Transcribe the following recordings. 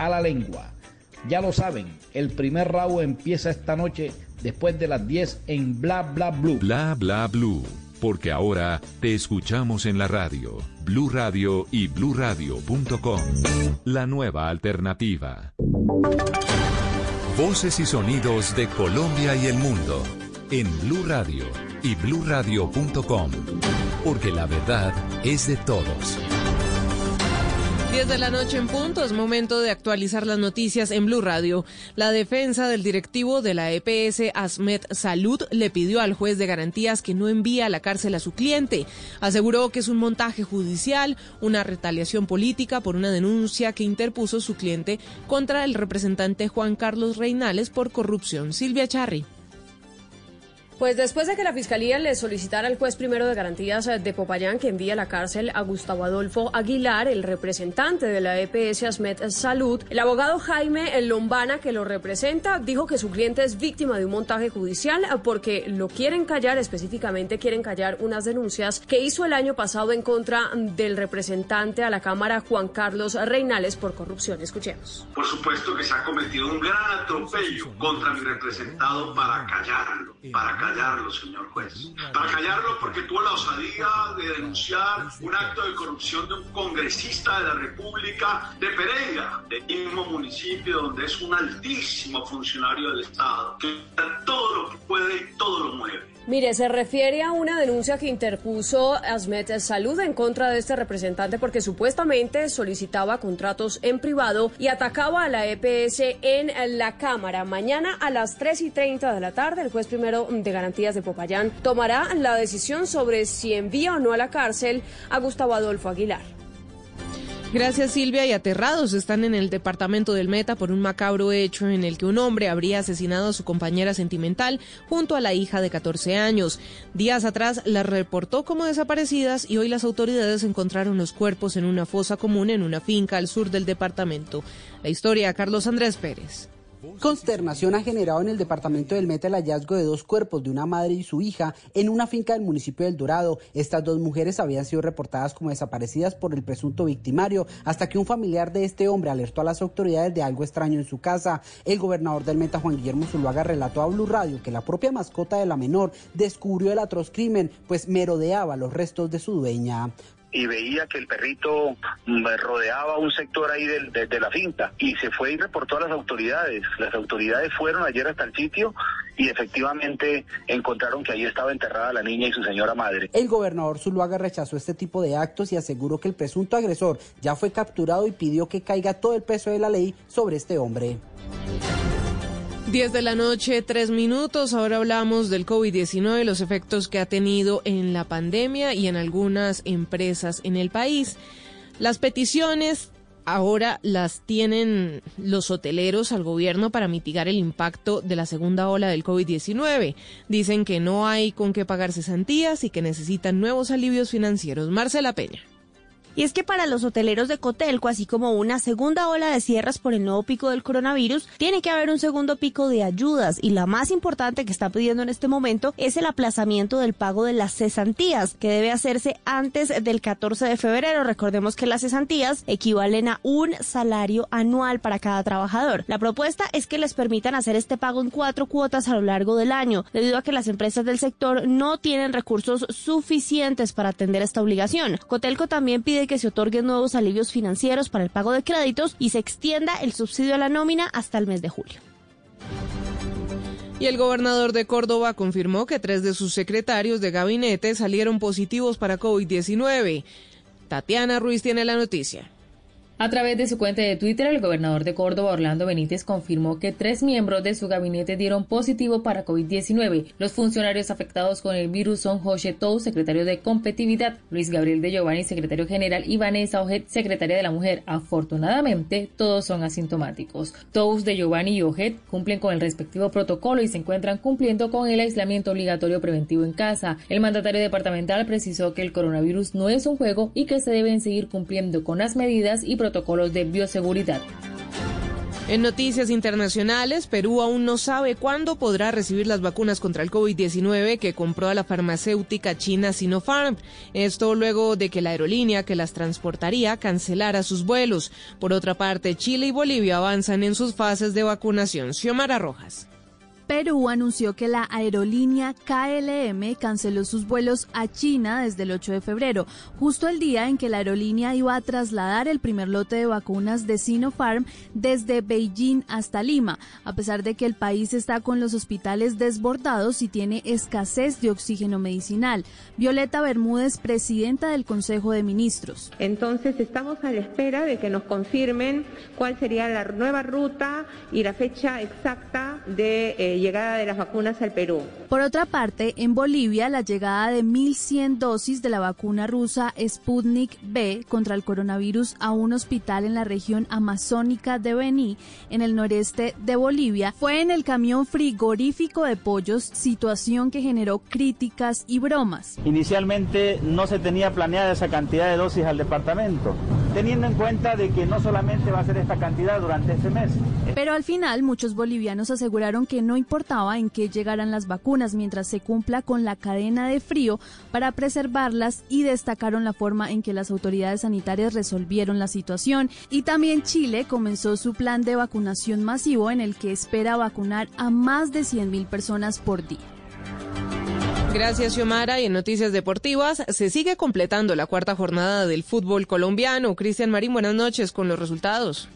a la lengua. Ya lo saben, el primer rabo empieza esta noche después de las 10 en Bla Bla Blue. Bla Bla Blue, porque ahora te escuchamos en la radio, Blue Radio y bluradio.com. La nueva alternativa. Voces y sonidos de Colombia y el mundo en Blue Radio y bluradio.com, porque la verdad es de todos. 10 de la noche en punto, es momento de actualizar las noticias en Blue Radio. La defensa del directivo de la EPS Asmet Salud le pidió al juez de garantías que no envíe a la cárcel a su cliente. Aseguró que es un montaje judicial, una retaliación política por una denuncia que interpuso su cliente contra el representante Juan Carlos Reinales por corrupción. Silvia Charri. Pues después de que la Fiscalía le solicitara al juez primero de garantías eh, de Popayán que envíe a la cárcel a Gustavo Adolfo Aguilar, el representante de la EPS Asmet Salud, el abogado Jaime Lombana, que lo representa, dijo que su cliente es víctima de un montaje judicial eh, porque lo quieren callar, específicamente quieren callar unas denuncias que hizo el año pasado en contra del representante a la Cámara Juan Carlos Reinales por corrupción. Escuchemos. Por supuesto que se ha cometido un gran atropello contra mi representado para callarlo, para callarlo callarlo, señor juez. Para callarlo porque tuvo la osadía de denunciar un acto de corrupción de un congresista de la República de Pereira, del mismo municipio donde es un altísimo funcionario del Estado, que todo lo que puede y todo lo mueve. Mire, se refiere a una denuncia que interpuso Asmet Salud en contra de este representante porque supuestamente solicitaba contratos en privado y atacaba a la EPS en la Cámara. Mañana a las 3 y 30 de la tarde, el juez primero de garantías de Popayán tomará la decisión sobre si envía o no a la cárcel a Gustavo Adolfo Aguilar. Gracias Silvia y aterrados están en el departamento del Meta por un macabro hecho en el que un hombre habría asesinado a su compañera sentimental junto a la hija de 14 años. Días atrás las reportó como desaparecidas y hoy las autoridades encontraron los cuerpos en una fosa común en una finca al sur del departamento. La historia, Carlos Andrés Pérez. Consternación ha generado en el departamento del Meta el hallazgo de dos cuerpos de una madre y su hija en una finca del municipio del Dorado. Estas dos mujeres habían sido reportadas como desaparecidas por el presunto victimario hasta que un familiar de este hombre alertó a las autoridades de algo extraño en su casa. El gobernador del Meta, Juan Guillermo Zuluaga, relató a Blue Radio que la propia mascota de la menor descubrió el atroz crimen, pues merodeaba los restos de su dueña y veía que el perrito mm, rodeaba un sector ahí de, la finca y se fue y reportó a las autoridades. Las autoridades fueron ayer hasta el sitio y efectivamente encontraron que ahí estaba enterrada la niña y su señora madre. El gobernador Zuluaga rechazó este tipo de actos y aseguró que el presunto agresor ya fue capturado y pidió que caiga todo el peso de la ley sobre este hombre. 10 de la noche, 3 minutos. Ahora hablamos del COVID-19 y los efectos que ha tenido en la pandemia y en algunas empresas en el país. Las peticiones ahora las tienen los hoteleros al gobierno para mitigar el impacto de la segunda ola del COVID-19. Dicen que no hay con qué pagar cesantías y que necesitan nuevos alivios financieros. Marcela Peña. Y es que para los hoteleros de Cotelco, así como una segunda ola de cierres por el nuevo pico del coronavirus, tiene que haber un segundo pico de ayudas y la más importante que está pidiendo en este momento es el aplazamiento del pago de las cesantías, que debe hacerse antes del 14 de febrero. Recordemos que las cesantías equivalen a un salario anual para cada trabajador. La propuesta es que les permitan hacer este pago en cuatro cuotas a lo largo del año, debido a que las empresas del sector no tienen recursos suficientes para atender esta obligación. Cotelco también pide que se otorguen nuevos alivios financieros para el pago de créditos y se extienda el subsidio a la nómina hasta el mes de julio. Y el gobernador de Córdoba confirmó que tres de sus secretarios de gabinete salieron positivos para COVID-19. Tatiana Ruiz tiene la noticia. A través de su cuenta de Twitter, el gobernador de Córdoba, Orlando Benítez, confirmó que tres miembros de su gabinete dieron positivo para COVID-19. Los funcionarios afectados con el virus son José Tou, secretario de Competitividad, Luis Gabriel de Giovanni, secretario general, y Vanessa Ojet, secretaria de la Mujer. Afortunadamente, todos son asintomáticos. Tous de Giovanni y Ojet cumplen con el respectivo protocolo y se encuentran cumpliendo con el aislamiento obligatorio preventivo en casa. El mandatario departamental precisó que el coronavirus no es un juego y que se deben seguir cumpliendo con las medidas y protocolos protocolos de bioseguridad. En noticias internacionales, Perú aún no sabe cuándo podrá recibir las vacunas contra el COVID-19 que compró a la farmacéutica china Sinopharm. Esto luego de que la aerolínea que las transportaría cancelara sus vuelos. Por otra parte, Chile y Bolivia avanzan en sus fases de vacunación. Xiomara Rojas. Perú anunció que la aerolínea KLM canceló sus vuelos a China desde el 8 de febrero, justo el día en que la aerolínea iba a trasladar el primer lote de vacunas de Sinopharm desde Beijing hasta Lima, a pesar de que el país está con los hospitales desbordados y tiene escasez de oxígeno medicinal. Violeta Bermúdez, presidenta del Consejo de Ministros. Entonces estamos a la espera de que nos confirmen cuál sería la nueva ruta y la fecha exacta de eh, llegada de las vacunas al Perú. Por otra parte, en Bolivia, la llegada de 1.100 dosis de la vacuna rusa Sputnik B contra el coronavirus a un hospital en la región amazónica de Bení, en el noreste de Bolivia, fue en el camión frigorífico de pollos, situación que generó críticas y bromas. Inicialmente no se tenía planeada esa cantidad de dosis al departamento, teniendo en cuenta de que no solamente va a ser esta cantidad durante este mes. Pero al final muchos bolivianos aseguraron que no importaba en qué llegaran las vacunas mientras se cumpla con la cadena de frío para preservarlas y destacaron la forma en que las autoridades sanitarias resolvieron la situación. Y también Chile comenzó su plan de vacunación masivo en el que espera vacunar a más de 100.000 personas por día. Gracias, Xiomara. Y en noticias deportivas, se sigue completando la cuarta jornada del fútbol colombiano. Cristian Marín, buenas noches con los resultados.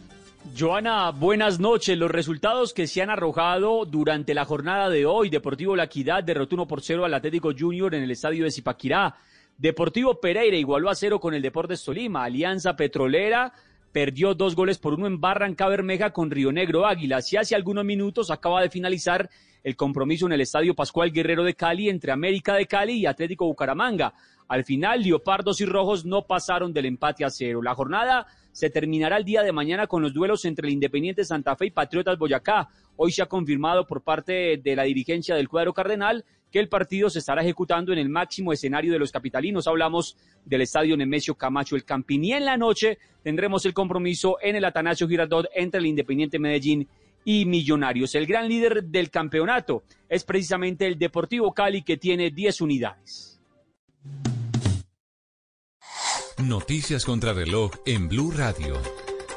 Joana, buenas noches. Los resultados que se han arrojado durante la jornada de hoy, Deportivo La Equidad derrotó 1 por 0 al Atlético Junior en el estadio de Zipaquirá. Deportivo Pereira igualó a 0 con el Deportes Tolima. Alianza Petrolera perdió dos goles por uno en Barranca Bermeja con Río Negro Águila. Si hace algunos minutos acaba de finalizar el compromiso en el estadio Pascual Guerrero de Cali entre América de Cali y Atlético Bucaramanga. Al final, Leopardos y Rojos no pasaron del empate a cero. La jornada se terminará el día de mañana con los duelos entre el Independiente Santa Fe y Patriotas Boyacá. Hoy se ha confirmado por parte de la dirigencia del cuadro cardenal que el partido se estará ejecutando en el máximo escenario de los capitalinos. Hablamos del estadio Nemesio Camacho El Campín. Y en la noche tendremos el compromiso en el Atanasio Girardot entre el Independiente Medellín y Millonarios. El gran líder del campeonato es precisamente el Deportivo Cali que tiene 10 unidades. Noticias contra reloj en Blue Radio.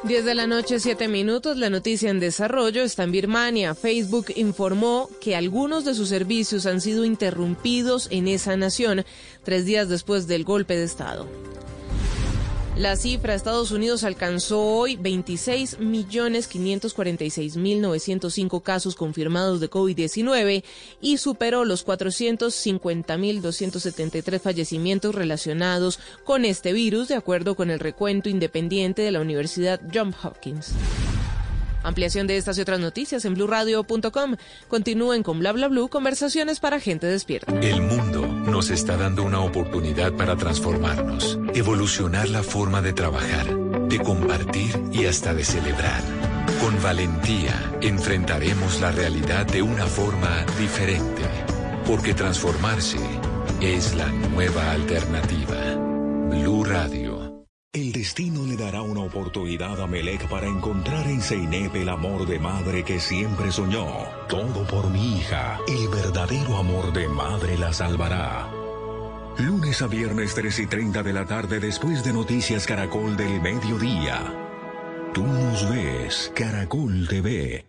10 de la noche, 7 minutos. La noticia en desarrollo está en Birmania. Facebook informó que algunos de sus servicios han sido interrumpidos en esa nación tres días después del golpe de Estado. La cifra, Estados Unidos alcanzó hoy 26.546.905 casos confirmados de COVID-19 y superó los 450.273 fallecimientos relacionados con este virus, de acuerdo con el recuento independiente de la Universidad Johns Hopkins. Ampliación de estas y otras noticias en blurradio.com. Continúen con bla bla blue, conversaciones para gente despierta. El mundo nos está dando una oportunidad para transformarnos, evolucionar la forma de trabajar, de compartir y hasta de celebrar. Con valentía enfrentaremos la realidad de una forma diferente, porque transformarse es la nueva alternativa. Blue Radio. El destino le dará una oportunidad a Melec para encontrar en Zeynep el amor de madre que siempre soñó. Todo por mi hija. El verdadero amor de madre la salvará. Lunes a viernes 3 y 30 de la tarde después de Noticias Caracol del Mediodía. Tú nos ves, Caracol TV.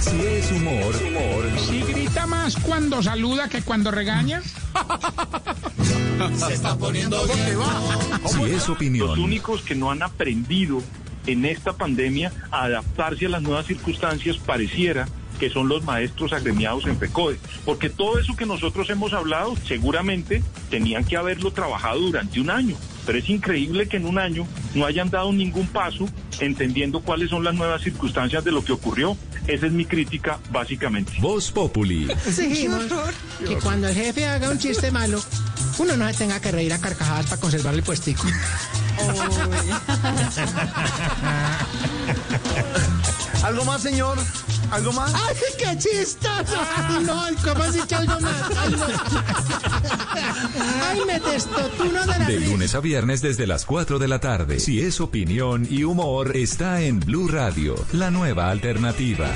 Si es humor, humor. Si grita más cuando saluda que cuando regaña. Se está poniendo bien. Si es opinión. Los únicos que no han aprendido en esta pandemia a adaptarse a las nuevas circunstancias pareciera que son los maestros agremiados en FECODE. Porque todo eso que nosotros hemos hablado seguramente tenían que haberlo trabajado durante un año Pero es increíble que en un año no hayan dado ningún paso entendiendo cuáles son las nuevas circunstancias de lo que ocurrió. Esa es mi crítica, básicamente. Voz Populi. Exigimos que cuando el jefe haga un chiste malo, uno no se tenga que reír a carcajadas para conservar el puestico. ¿Algo más, señor? ¿Algo más? ¡Ay, qué chistoso! Ay, no, ¿cómo has dicho algo más? Ay, no. Ay, me destotuno de la De lunes a viernes desde las 4 de la tarde. Si es opinión y humor, está en Blue Radio, la nueva alternativa.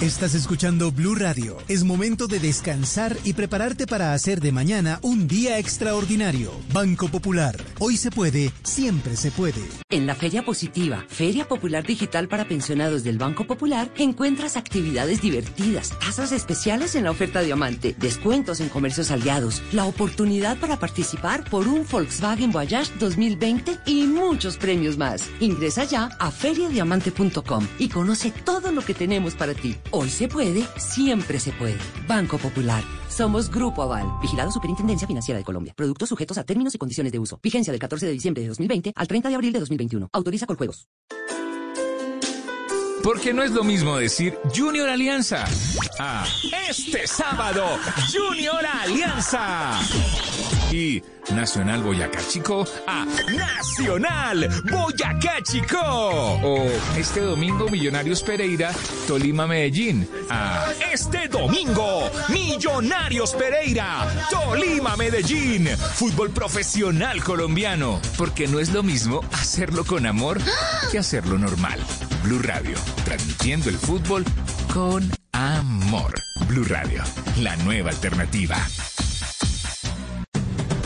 Estás escuchando Blue Radio. Es momento de descansar y prepararte para hacer de mañana un día extraordinario. Banco Popular. Hoy se puede, siempre se puede. En la Feria Positiva, Feria Popular Digital para Pensionados del Banco Popular, encuentras actividades divertidas, tasas especiales en la oferta Diamante, descuentos en comercios aliados, la oportunidad para participar por un Volkswagen Voyage 2020 y muchos premios más. Ingresa ya a feriadiamante.com y conoce todo lo que tenemos para ti. Hoy se puede, siempre se puede. Banco Popular. Somos Grupo Aval, vigilado Superintendencia Financiera de Colombia. Productos sujetos a términos y condiciones de uso. Vigencia del 14 de diciembre de 2020 al 30 de abril de 2021. Autoriza con juegos. Porque no es lo mismo decir Junior Alianza a este sábado Junior Alianza. Y Nacional Boyacá Chico a Nacional Boyacá Chico. O este domingo Millonarios Pereira, Tolima Medellín a este domingo Millonarios Pereira, Tolima Medellín. Fútbol profesional colombiano. Porque no es lo mismo hacerlo con amor que hacerlo normal. Blue Radio, transmitiendo el fútbol con amor. Blue Radio, la nueva alternativa.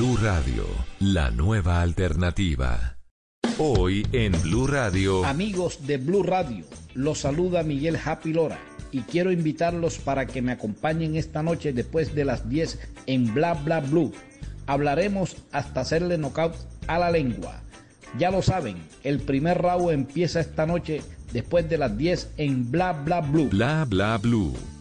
Blue Radio, la nueva alternativa. Hoy en Blue Radio. Amigos de Blue Radio, los saluda Miguel Happy Lora y quiero invitarlos para que me acompañen esta noche después de las 10 en Bla Bla Blue. Hablaremos hasta hacerle knockout a la lengua. Ya lo saben, el primer round empieza esta noche después de las 10 en Bla Bla Blue. Bla Bla Blue.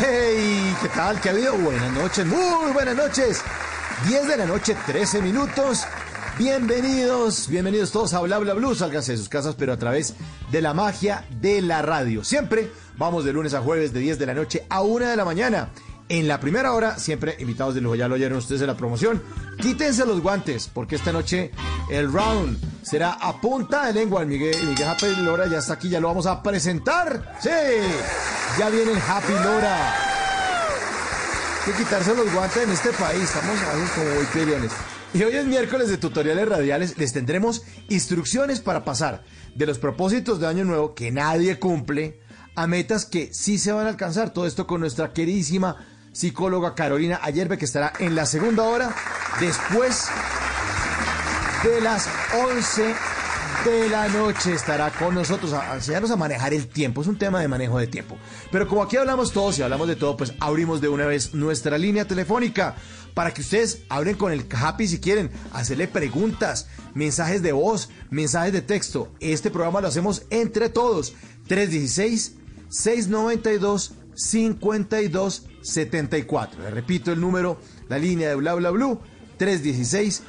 Hey, ¿qué tal? ¿Qué ha habido? Buenas noches, muy buenas noches. 10 de la noche, 13 minutos. Bienvenidos, bienvenidos todos a Bla Bla Blue. Sálganse de sus casas, pero a través de la magia de la radio. Siempre vamos de lunes a jueves, de 10 de la noche a 1 de la mañana. En la primera hora, siempre invitados de lujo, ya lo oyeron ustedes en la promoción. Quítense los guantes, porque esta noche el round será a punta de lengua. El Miguel, Happy Lora ya está aquí, ya lo vamos a presentar. Sí, ya viene el Happy Lora. Hay que quitarse los guantes en este país, estamos a veces como muy peleones. Y hoy es miércoles de tutoriales radiales. Les tendremos instrucciones para pasar de los propósitos de Año Nuevo que nadie cumple a metas que sí se van a alcanzar. Todo esto con nuestra queridísima psicóloga Carolina Ayerbe, que estará en la segunda hora después de las 11 de la noche estará con nosotros a, enseñarnos a manejar el tiempo. Es un tema de manejo de tiempo. Pero como aquí hablamos todos y hablamos de todo, pues abrimos de una vez nuestra línea telefónica para que ustedes hablen con el Happy si quieren, hacerle preguntas, mensajes de voz, mensajes de texto. Este programa lo hacemos entre todos. 316-692-5274. Le repito el número, la línea de bla bla blue. 316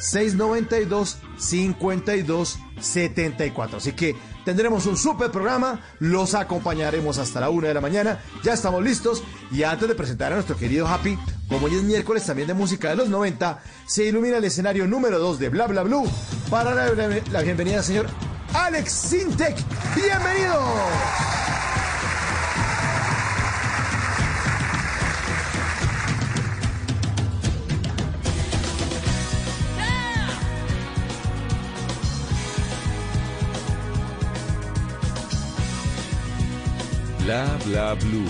692-5274. Así que tendremos un super programa, los acompañaremos hasta la una de la mañana, ya estamos listos y antes de presentar a nuestro querido Happy, como hoy es miércoles también de música de los 90, se ilumina el escenario número 2 de Bla Bla Blue para la, la, bienvenida señor Alex Sintek. Bienvenido. Bla bla blue.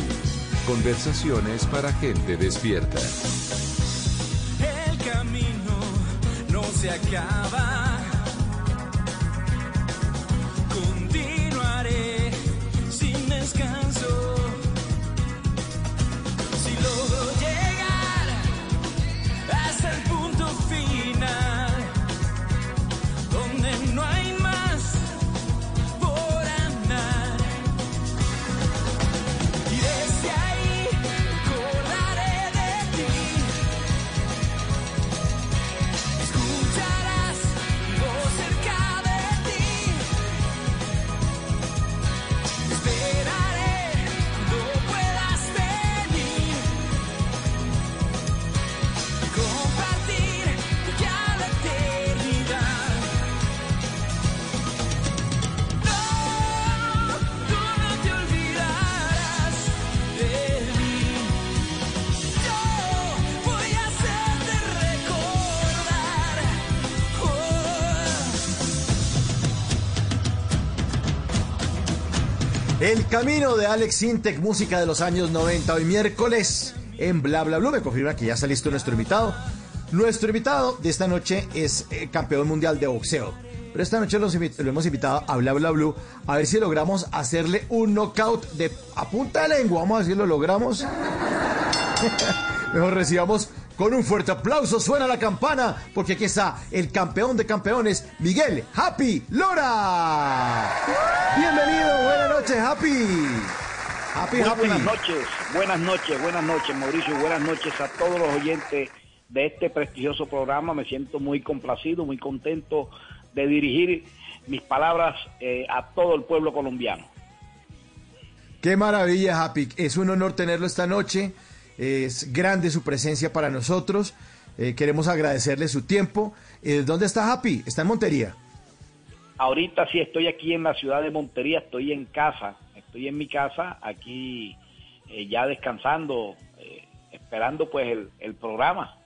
Conversaciones para gente despierta. El camino no se acaba. El camino de Alex Sintek, música de los años 90, hoy miércoles en Bla Bla Blue. Me confirma que ya está listo nuestro invitado. Nuestro invitado de esta noche es eh, campeón mundial de boxeo. Pero esta noche lo hemos invitado a Bla Bla Blue a ver si logramos hacerle un knockout de a punta de lengua. Vamos a ver si lo logramos. Mejor recibamos con un fuerte aplauso. Suena la campana porque aquí está el campeón de campeones, Miguel Happy Lora. Bienvenido, buenas noches, Happy. Happy, Muy happy. buenas noches, buenas noches, buenas noches, Mauricio, buenas noches a todos los oyentes de este prestigioso programa. Me siento muy complacido, muy contento de dirigir mis palabras eh, a todo el pueblo colombiano. Qué maravilla, Happy. Es un honor tenerlo esta noche. Es grande su presencia para nosotros. Eh, queremos agradecerle su tiempo. Eh, ¿Dónde está Happy? Está en Montería. Ahorita sí estoy aquí en la ciudad de Montería, estoy en casa, estoy en mi casa, aquí eh, ya descansando, esperando pues el, el programa.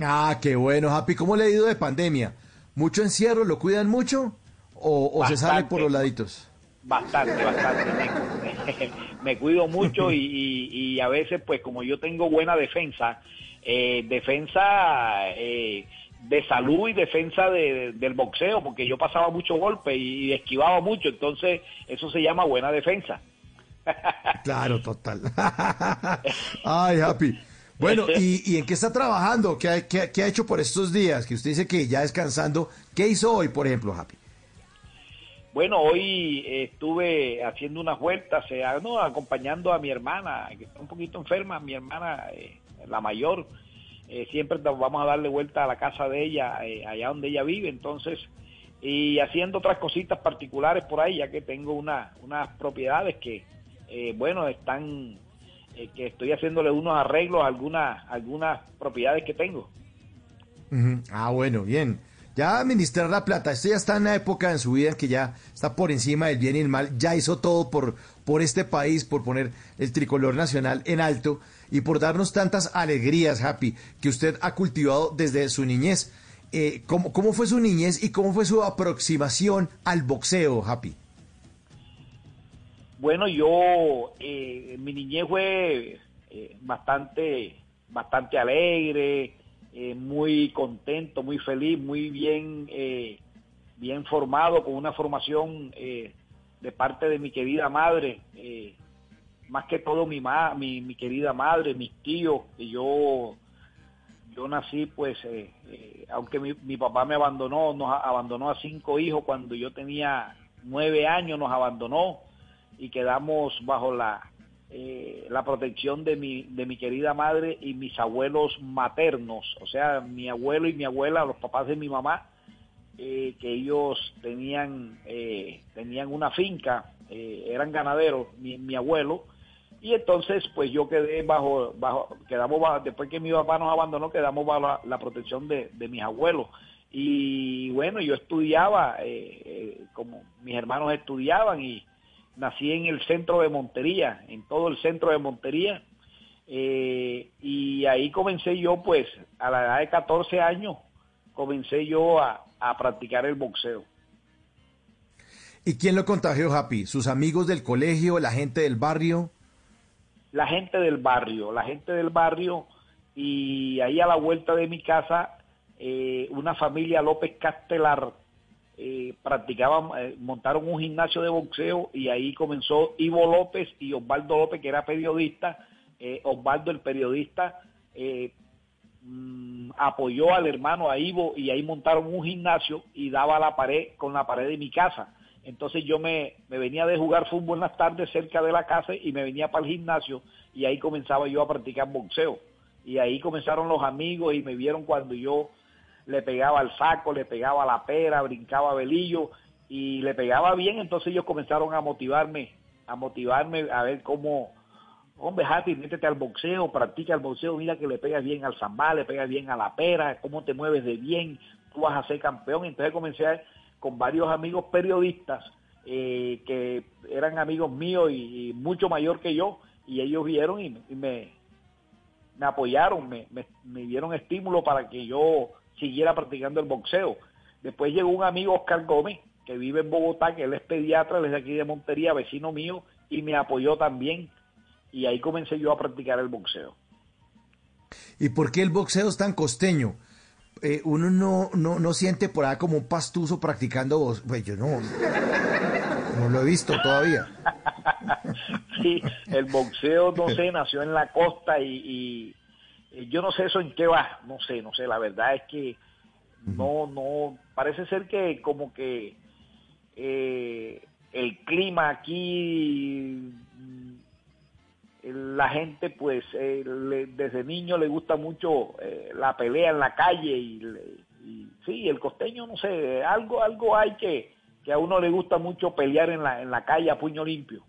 Ah, qué bueno, Happy. ¿Cómo le ha ido de pandemia? ¿Mucho encierro? ¿Lo cuidan mucho? ¿O, o se sale por los laditos? Bastante, bastante. Me, cuido mucho y, y- y a veces, pues como yo tengo buena defensa, eh, defensa eh, de salud y defensa de- del boxeo, porque yo pasaba mucho golpe y, esquivaba mucho, entonces eso se llama buena defensa. Claro, total. Ay, Happy. Bueno, ¿y, y en qué está trabajando? ¿Qué ha, qué- qué ha hecho por estos días? Que usted dice que ya descansando. ¿Qué hizo hoy, por ejemplo, Happy? Bueno, hoy eh, estuve haciendo unas vueltas, eh, ah, no, acompañando a mi hermana, que está un poquito enferma, mi hermana, eh, la mayor, eh, siempre vamos a darle vuelta a la casa de ella, allá donde ella vive, entonces, y haciendo otras cositas particulares por ahí, ya que tengo una, unas propiedades que, bueno, están, que estoy haciéndole unos arreglos a algunas, algunas propiedades que tengo. Ah, bueno, bien. Ya administrar la plata. Usted ya está en una época en su vida en que ya está por encima del bien y el mal, ya hizo todo por, por este país, por poner el tricolor nacional en alto y por darnos tantas alegrías, Happy, que usted ha cultivado desde su niñez. Eh, ¿cómo, ¿Cómo fue su niñez y cómo fue su aproximación al boxeo, Happy? Bueno, yo, eh, mi niñez fue eh, bastante, bastante alegre, eh, muy contento, muy feliz, muy bien, eh, bien formado, con una formación eh, de parte de mi querida madre, más que todo mi, ma, mi, mi querida madre, mis tíos, que yo, yo nací pues, aunque mi, mi papá me abandonó, nos abandonó a cinco hijos cuando yo tenía nueve años, nos abandonó y quedamos bajo la eh, la protección de mi de mi querida madre y mis abuelos maternos, o sea, mi abuelo y mi abuela, los papás de mi mamá, eh, que ellos tenían eh, tenían una finca, eh, eran ganaderos, mi, mi abuelo, y entonces pues yo quedé bajo bajo quedamos bajo- después que mi papá nos abandonó quedamos bajo la, la protección de, de mis abuelos. Y bueno yo estudiaba eh, eh, como mis hermanos estudiaban y nací en el centro de Montería en todo el centro de Montería eh, y ahí comencé yo pues a la edad de 14 años comencé yo a, a practicar el boxeo ¿Y quién lo contagió, Happy? ¿Sus amigos del colegio, la gente del barrio? la gente del barrio, la gente del barrio y ahí a la vuelta de mi casa eh, una familia López Castelar eh, practicaban, eh, montaron un gimnasio de boxeo y ahí comenzó Ivo López y Osvaldo López que era periodista, eh, Osvaldo el periodista eh, mm, apoyó al hermano a Ivo y ahí montaron un gimnasio y daba la pared con la pared de mi casa. Entonces yo me, me venía de jugar fútbol en las tardes cerca de la casa y me venía para el gimnasio y ahí comenzaba yo a practicar boxeo. Y ahí comenzaron los amigos y me vieron cuando yo le pegaba al saco, le pegaba a la pera, brincaba a velillo y le pegaba bien, entonces ellos comenzaron a motivarme, a motivarme a ver cómo, hombre, Happy, métete al boxeo, practica el boxeo, mira que le pegas bien al zambá, le pegas bien a la pera, cómo te mueves de bien, tú vas a ser campeón. Entonces comencé con varios amigos periodistas eh, que eran amigos míos y, mucho mayor que yo, y ellos vieron y, y me, me apoyaron, me, me, me dieron estímulo para que yo siguiera practicando el boxeo. Después llegó un amigo, Oscar Gómez, que vive en Bogotá, que él es pediatra, él es de aquí de Montería, vecino mío, y me apoyó también. Y ahí comencé yo a practicar el boxeo. ¿Y por qué el boxeo es tan costeño? Eh, uno no, no, no siente por ahí como un pastuso practicando boxeo. Pues yo no, no lo he visto todavía. Sí, el boxeo, no sé, nació en la costa y yo no sé eso en qué va, no sé, no sé, la verdad es que no, no, parece ser que como que eh, el clima aquí, mm, la gente pues eh, le- desde niño le gusta mucho eh, la pelea en la calle y, sí, el costeño, no sé, algo, algo hay que, que a uno le gusta mucho pelear en la, en la calle a puño limpio.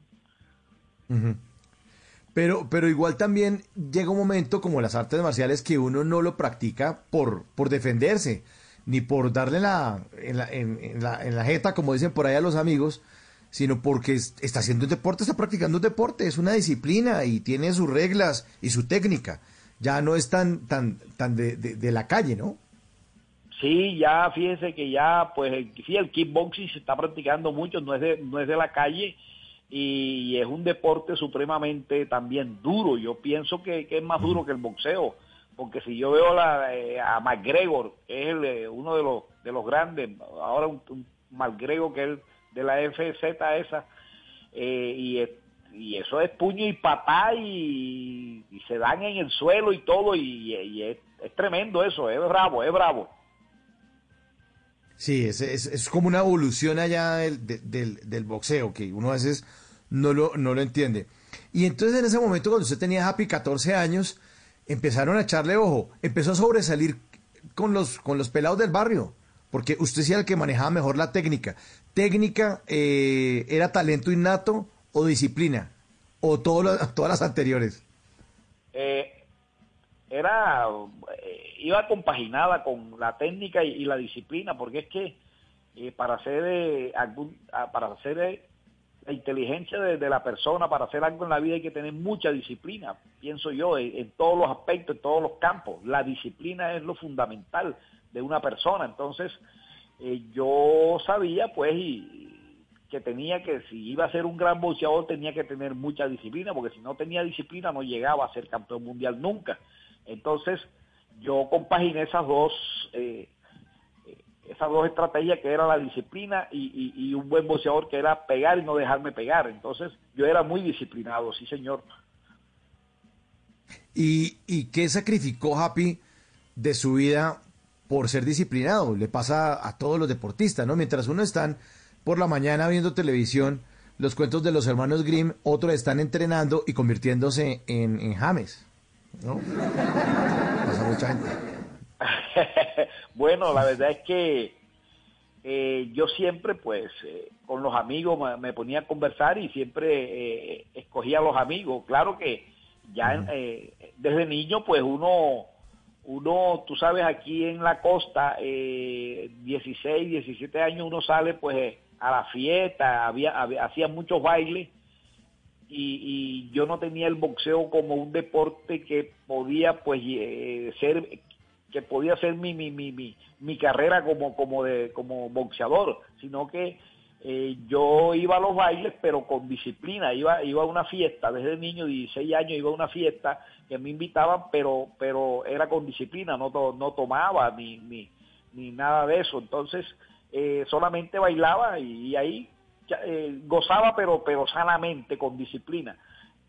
Pero, pero igual también llega un momento como las artes marciales que uno no lo practica por, por defenderse, ni por darle la, en, la, en, en la, en la jeta, como dicen por ahí a los amigos, sino porque es- está haciendo un deporte, está practicando un deporte, es una disciplina y tiene sus reglas y su técnica. Ya no es tan, tan, tan de, de- la calle, ¿no? Sí, ya fíjense que ya, pues, sí, el kickboxing se está practicando mucho, no es de, no es de la calle y es un deporte supremamente también duro. Yo pienso que, que es más duro que el boxeo, porque si yo veo la, eh, a McGregor, es el, eh, uno de los, de los grandes, ahora un, un McGregor que es de la FZ esa, eh, y, es- y eso es puño y patá y, y se dan en el suelo y todo, y, y es, es tremendo eso, es bravo, es bravo. Sí, es, es, es como una evolución allá del, de- del, del boxeo, que uno a veces no lo, no lo entiende. Y entonces en ese momento, cuando usted tenía Happy 14 años, empezaron a echarle ojo, empezó a sobresalir con los, con los pelados del barrio, porque usted sí era el que manejaba mejor la técnica. ¿Técnica eh, era talento innato o disciplina? ¿O todo lo- todas las anteriores? eh, era eh, iba compaginada con la técnica y, la disciplina, porque es que eh, para hacer eh, algún, ah, para hacer eh, la inteligencia de, la persona, para hacer algo en la vida hay que tener mucha disciplina, pienso yo, en, todos los aspectos, en todos los campos. La disciplina es lo fundamental de una persona. Entonces, yo sabía, pues, y, que tenía que, si iba a ser un gran boxeador, tenía que tener mucha disciplina, porque si no tenía disciplina no llegaba a ser campeón mundial nunca. Entonces, yo compaginé esas dos, eh, esas dos estrategias que era la disciplina y un buen boxeador que era pegar y no dejarme pegar. Entonces, yo era muy disciplinado, sí señor. ¿Y, y qué sacrificó Happy de su vida por ser disciplinado? Le pasa a todos los deportistas, ¿no? Mientras uno están por la mañana viendo televisión, los cuentos de los hermanos Grimm, otros están entrenando y convirtiéndose en, en James, ¿no? Pasa mucha gente. bueno, la verdad es que eh, yo siempre, pues, eh, con los amigos me, me ponía a conversar y siempre eh, escogía a los amigos. Claro que ya eh, desde niño, pues uno, uno, tú sabes, aquí en la costa, eh, 16, 17 años, uno sale, pues, a la fiesta, había, había hacía muchos bailes y, y yo no tenía el boxeo como un deporte que podía pues eh, ser que podía ser mi mi, mi, mi, mi carrera como como de como boxeador sino que eh, yo iba a los bailes pero con disciplina. Iba iba a una fiesta desde niño 16 años iba a una fiesta que me invitaban pero pero era con disciplina no to- no tomaba ni ni ni nada de eso. Entonces eh, solamente bailaba y, ahí eh, gozaba pero pero sanamente con disciplina.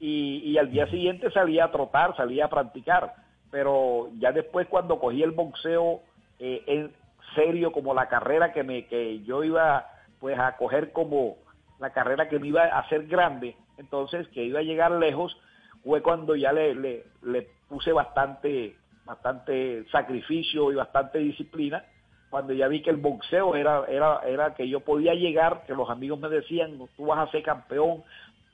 Y, al día siguiente salía a trotar salía a practicar. Pero ya después cuando cogí el boxeo eh, en serio como la carrera que me que yo iba pues a coger como la carrera que me iba a hacer grande entonces que iba a llegar lejos fue cuando ya le, le, le puse bastante bastante sacrificio y bastante disciplina cuando ya vi que el boxeo era, era, era que yo podía llegar, que los amigos me decían, tú vas a ser campeón,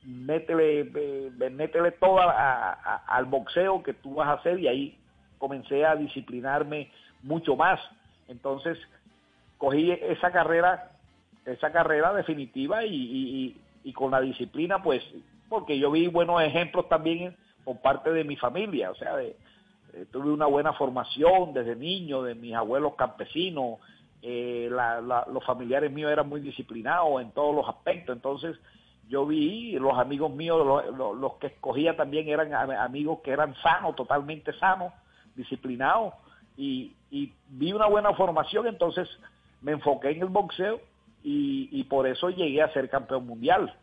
métele, eh, métele todo a- a- al boxeo que tú vas a hacer y ahí comencé a disciplinarme mucho más. Entonces cogí esa carrera, esa carrera definitiva y, y- y- y con la disciplina, pues, porque yo vi buenos ejemplos también por parte de mi familia, o sea, de, eh, tuve una buena formación desde niño, de mis abuelos campesinos, eh, los familiares míos eran muy disciplinados en todos los aspectos, entonces yo vi los amigos míos, los, que escogía también eran am- amigos que eran sanos, totalmente sanos, disciplinados, y, y vi una buena formación, entonces me enfoqué en el boxeo y, y por eso llegué a ser campeón mundial.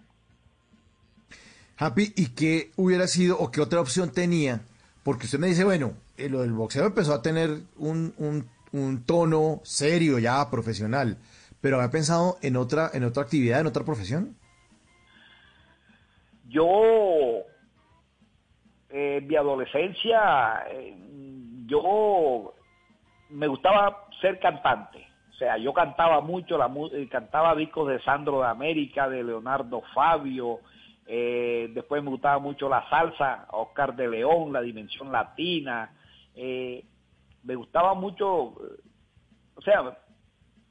Happy, ¿y qué hubiera sido o qué otra opción tenía? Porque usted me dice, bueno, eh, lo del boxeo empezó a tener un, un- tono serio ya, profesional, pero había pensado en otra, en otra actividad, en otra profesión. Yo, eh, en mi adolescencia, eh, yo me gustaba ser cantante. O sea, yo cantaba mucho, la, cantaba discos de Sandro de América, de Leonardo Fabio. Eh, después me gustaba mucho la salsa, Oscar de León, la dimensión latina. eh, me gustaba mucho, eh, o sea,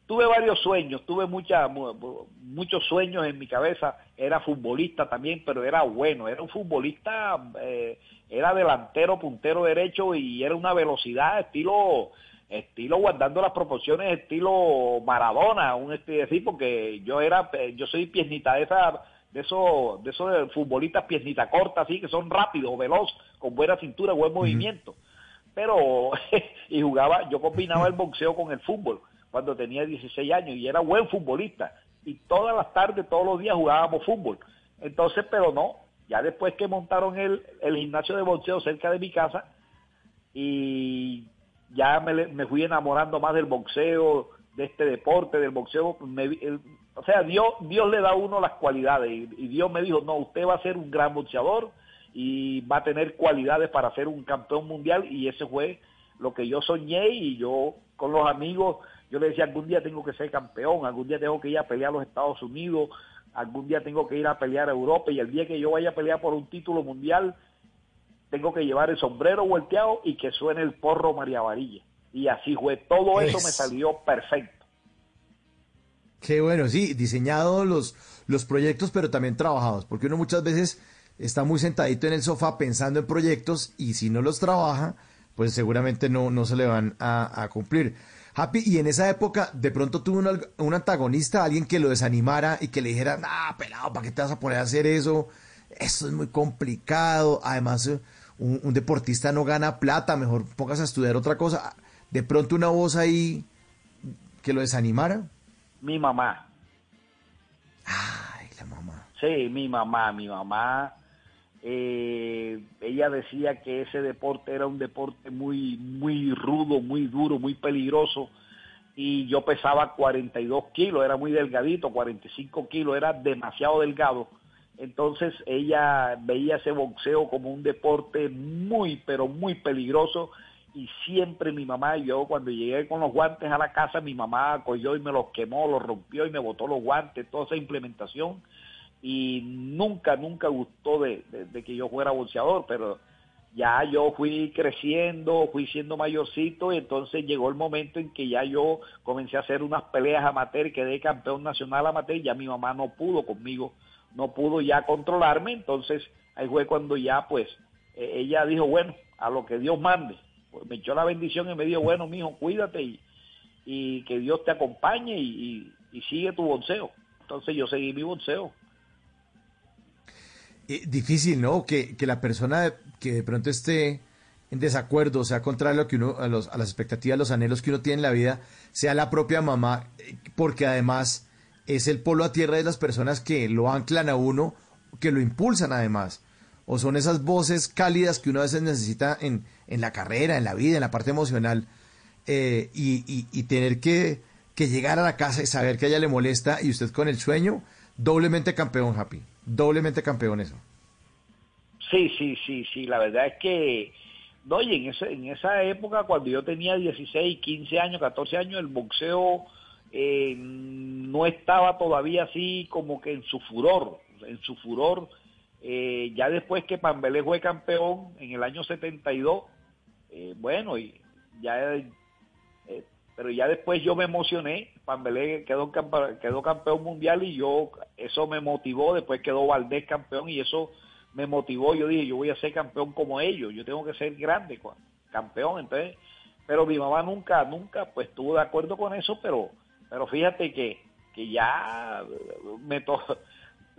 tuve varios sueños, tuve mucha, mu- mu- muchos sueños en mi cabeza. Era futbolista también, pero era bueno. Era un futbolista, eh, era delantero, puntero derecho y era una velocidad estilo, estilo guardando las proporciones, estilo Maradona, un estilo así, porque yo era, yo soy piernita de esa, de esos, de esos futbolistas piernita corta, así que son rápidos, veloz, con buena cintura, buen movimiento. Pero y jugaba, yo combinaba el boxeo con el fútbol cuando tenía 16 años y era buen futbolista. Y todas las tardes, todos los días jugábamos fútbol. Entonces, pero no, ya después que montaron el, el gimnasio de boxeo cerca de mi casa y ya me, me fui enamorando más del boxeo, de este deporte, del boxeo, me el- o sea, Dios, Dios le da a uno las cualidades y, y Dios me dijo, no, usted va a ser un gran boxeador y va a tener cualidades para ser un campeón mundial y ese fue lo que yo soñé y yo con los amigos, yo le decía, algún día tengo que ser campeón, algún día tengo que ir a pelear a los Estados Unidos, algún día tengo que ir a pelear a Europa y el día que yo vaya a pelear por un título mundial, tengo que llevar el sombrero volteado y que suene el porro María Varilla. Y así fue, todo eso Es- me salió perfecto. Qué bueno, sí, diseñados los, los proyectos, pero también trabajados, porque uno muchas veces está muy sentadito en el sofá pensando en proyectos y si no los trabaja, pues seguramente no, no se le van a, cumplir. Happy, y en esa época de pronto tuvo un, un antagonista, alguien que lo desanimara y que le dijera, ah, pelado, ¿para qué te vas a poner a hacer eso? Eso es muy complicado. Además, eh, un, un deportista no gana plata, mejor pongas a estudiar otra cosa. De pronto una voz ahí que lo desanimara. Mi mamá. Ay, la mamá. Sí, mi mamá, mi mamá. eh, ella decía que ese deporte era un deporte muy, muy rudo, muy duro, muy peligroso. Y yo pesaba 42 kilos, era muy delgadito, 45 kilos, era demasiado delgado. Entonces ella veía ese boxeo como un deporte muy, pero muy peligroso. Y siempre mi mamá, yo cuando llegué con los guantes a la casa, mi mamá cogió y me los quemó, los rompió y me botó los guantes, toda esa implementación. Y nunca, nunca gustó de, que yo fuera boxeador, pero ya yo fui creciendo, fui siendo mayorcito y entonces llegó el momento en que ya yo comencé a hacer unas peleas amateur quedé campeón nacional amateur. Ya mi mamá no pudo conmigo, no pudo ya controlarme, entonces ahí fue cuando ya pues eh, ella dijo, bueno, a lo que Dios mande, me echó la bendición y me dijo, bueno, mijo, cuídate y, y que Dios te acompañe y, y- sigue tu boxeo. Entonces yo seguí mi boxeo. Eh, difícil, ¿no? Que, que la persona que de pronto esté en desacuerdo, sea contrario a, lo que uno, a, los- a las expectativas, los anhelos que uno tiene en la vida, sea la propia mamá, eh, porque además es el polo a tierra de las personas que lo anclan a uno, que lo impulsan además. O son esas voces cálidas que uno a veces necesita en, en la carrera, en la vida, en la parte emocional, eh, y, y- tener que, que llegar a la casa y saber que a ella le molesta y usted con el sueño, doblemente campeón, Happy. Doblemente campeón eso. Sí, sí, sí, sí, la verdad es que, no, y en, ese, en esa época, cuando yo tenía 16, 15 años, 14 años, el boxeo eh, no estaba todavía así como que en su furor, en su furor. Eh, ya después que Pambelé fue campeón en el año 72, eh, bueno, y ya, eh, pero ya después yo me emocioné, Pambelé quedó, quedó campeón mundial y yo, eso me motivó, después quedó Valdés campeón y eso me motivó, yo dije, yo voy a ser campeón como ellos, yo tengo que ser grande, campeón, entonces, pero mi mamá nunca, nunca, pues estuvo de acuerdo con eso, pero, pero fíjate que, que ya me to-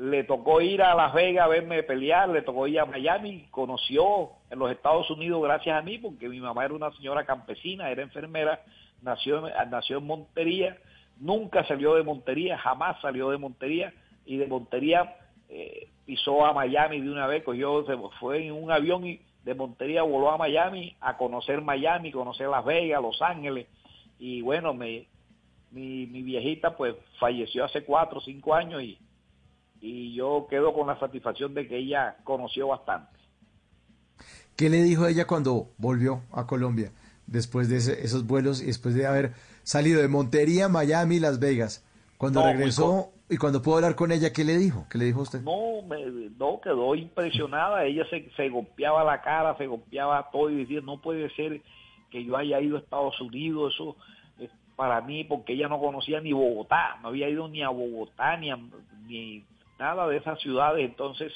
le tocó ir a Las Vegas a verme pelear, le tocó ir a Miami, conoció en los Estados Unidos gracias a mí, porque mi mamá era una señora campesina, era enfermera, nació, nació en Montería, nunca salió de Montería, jamás salió de Montería, y de Montería eh, pisó a Miami de una vez, cogió, se fue en un avión y de Montería voló a Miami a conocer Miami, conocer Las Vegas, Los Ángeles, y bueno, me, mi, mi viejita pues falleció hace cuatro o cinco años y, y yo quedo con la satisfacción de que ella conoció bastante. ¿Qué le dijo ella cuando volvió a Colombia? Después de ese- esos vuelos y después de haber salido de Montería, Miami, Las Vegas. Cuando No, regresó y cuando pudo hablar con ella, ¿qué le dijo? ¿Qué le dijo usted? No, me, no, quedó impresionada. Ella se, se golpeaba la cara, se golpeaba todo y decía, no puede ser que yo haya ido a Estados Unidos, eso es para mí, porque ella no conocía ni Bogotá, no había ido ni a Bogotá, ni, a- ni nada de esas ciudades. Entonces,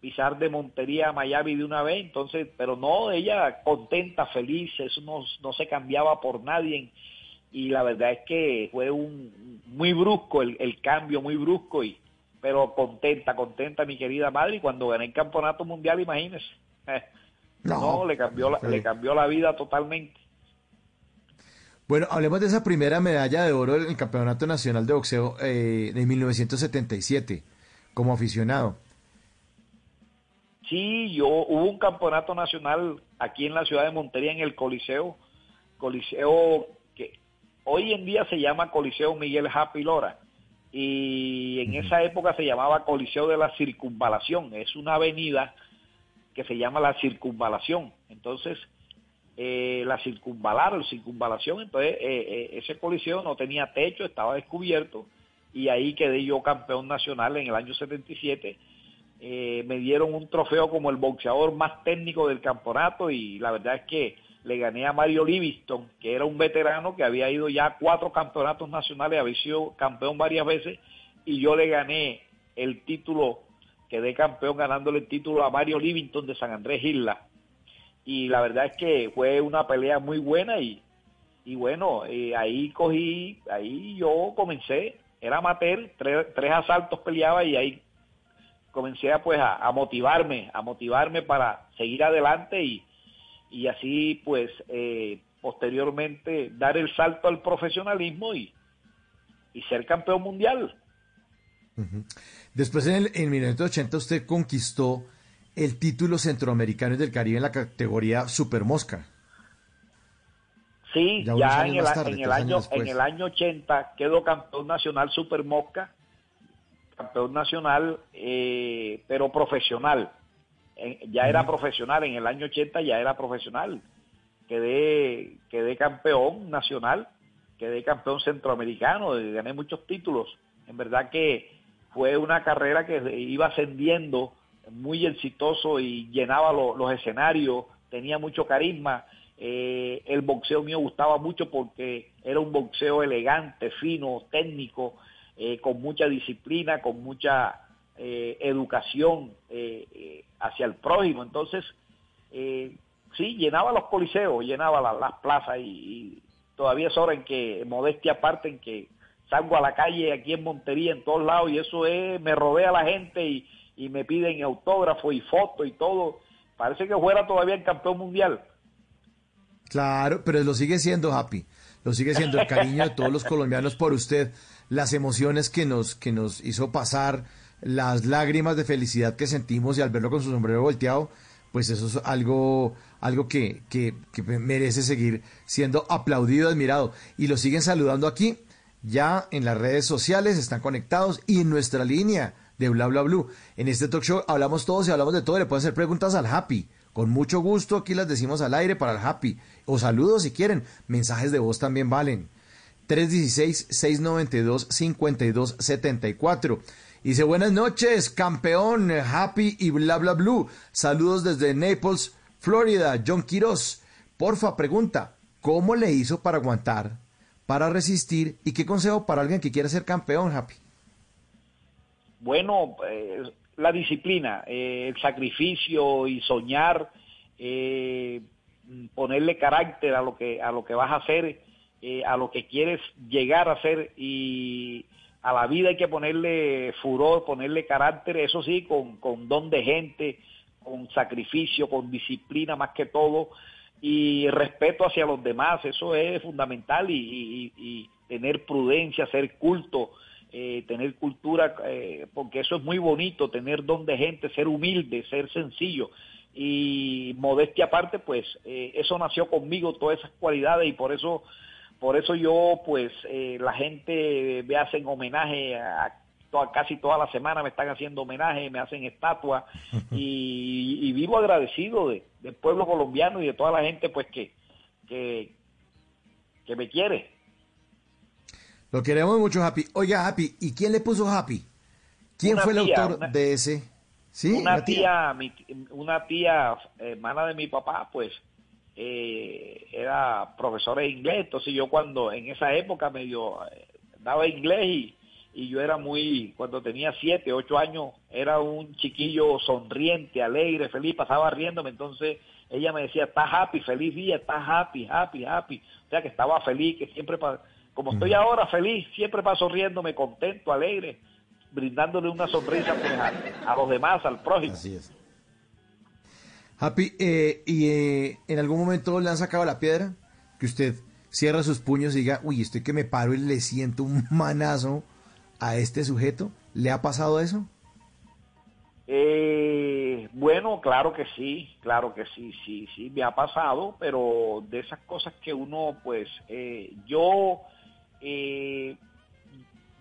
pisar de Montería a Miami de una vez, entonces, pero no, ella contenta, feliz, eso no, no se cambiaba por nadie. Y la verdad es que fue un muy brusco el, el cambio, muy brusco, y pero contenta, contenta mi querida madre. Y cuando gané el campeonato mundial, imagínese. No, no, le cambió la, sí. le cambió la vida totalmente. Bueno, hablemos de esa primera medalla de oro en el Campeonato Nacional de Boxeo eh, de 1977, como aficionado. Sí, yo hubo un campeonato nacional aquí en la ciudad de Montería en el Coliseo, Coliseo que hoy en día se llama Coliseo Miguel Happy Lora y en esa época se llamaba Coliseo de la Circunvalación, es una avenida que se llama la Circunvalación, entonces eh, la circunvalar, circunvalación, entonces eh, eh, ese coliseo no tenía techo, estaba descubierto y ahí quedé yo campeón nacional en el año 77 eh, me dieron un trofeo como el boxeador más técnico del campeonato y la verdad es que le gané a Mario Livingston, que era un veterano que había ido ya a cuatro campeonatos nacionales, había sido campeón varias veces, y yo le gané el título, quedé campeón ganándole el título a Mario Livingston de San Andrés Isla. Y la verdad es que fue una pelea muy buena y, y bueno, eh, ahí cogí, ahí yo comencé, era amateur, tres, tres asaltos peleaba y ahí comencé a, pues a, motivarme, a motivarme para seguir adelante y, y así pues eh, posteriormente dar el salto al profesionalismo y, y ser campeón mundial. Después, en, el, en 1980, usted conquistó el título centroamericano y del Caribe en la categoría Super Mosca. Sí, Ya en, el, más tarde, en, el tres año, en el año 80 quedó campeón nacional Super Mosca, campeón nacional, eh, pero profesional. En- ya era profesional, en el año 80 ya era profesional. Quedé, quedé campeón nacional, quedé campeón centroamericano, gané muchos títulos. En verdad que fue una carrera que iba ascendiendo muy exitoso y llenaba lo- los escenarios, tenía mucho carisma. Eh, el boxeo mío gustaba mucho porque era un boxeo elegante, fino, técnico, eh, con mucha disciplina, con mucha eh, educación eh, hacia el prójimo. Entonces, sí, llenaba los coliseos, llenaba la- las plazas y, todavía es hora en que, modestia aparte, en que salgo a la calle aquí en Montería, en todos lados, y eso es, me rodea la gente y, me piden autógrafo y foto y todo. Parece que fuera todavía el campeón mundial. Claro, pero lo sigue siendo Happy. Lo sigue siendo el cariño de todos los colombianos por usted, las emociones que nos, que nos hizo pasar, las lágrimas de felicidad que sentimos y al verlo con su sombrero volteado, pues eso es algo, algo que, que, que merece seguir siendo aplaudido, admirado. Y lo siguen saludando aquí, ya en las redes sociales, están conectados y en nuestra línea de Bla Bla. En este talk show hablamos todos y hablamos de todo. Le pueden hacer preguntas al Happy. Con mucho gusto aquí las decimos al aire para el Happy. O saludos si quieren. Mensajes de voz también valen. 316-692-5274. Dice, buenas noches, campeón, Happy y bla bla blue. Saludos desde Naples, Florida. John Quiroz. Porfa, pregunta, ¿cómo le hizo para aguantar, para resistir y qué consejo para alguien que quiera ser campeón, Happy? Bueno, eh, la disciplina, eh, el sacrificio y soñar, eh, ponerle carácter a lo que a lo que vas a hacer, eh, a lo que quieres llegar a hacer y a la vida hay que ponerle furor, ponerle carácter, eso sí, con, con don de gente, con sacrificio, con disciplina más que todo y respeto hacia los demás, eso es fundamental y, y- tener prudencia, ser culto, eh, tener cultura, eh, porque eso es muy bonito, tener don de gente, ser humilde, ser sencillo y modestia aparte, pues eh, eso nació conmigo, todas esas cualidades y por eso, por eso yo, pues eh, la gente me hacen homenaje a toda- casi toda la semana me están haciendo homenaje, me hacen estatuas y, y vivo agradecido de- del pueblo colombiano y de toda la gente pues que, que, que me quiere. Lo queremos mucho, Happy. Oiga, Happy, ¿y quién le puso Happy? ¿Quién Una fue el tía, autor una- de ese? ¿Sí? una ¿La tía, mi- una tía hermana de mi papá, pues eh, era profesora de inglés, entonces yo cuando en esa época medio eh, daba inglés y, y yo era muy, cuando tenía siete, ocho años, era un chiquillo sonriente, alegre, feliz, pasaba riéndome, entonces ella me decía, estás happy, feliz día, estás happy, happy, happy, o sea que estaba feliz, que siempre, como estoy ahora feliz, siempre paso riéndome, contento, alegre, brindándole una sonrisa pues, a, a los demás, al prójimo. Así es. Happy, eh, ¿y eh, en algún momento le han sacado la piedra? Que usted cierra sus puños y diga, uy, estoy que me paro y le siento un manazo a este sujeto. ¿Le ha pasado eso? Eh, bueno, claro que sí, claro que sí, sí, sí, me ha pasado, pero de esas cosas que uno, pues, eh, yo, eh,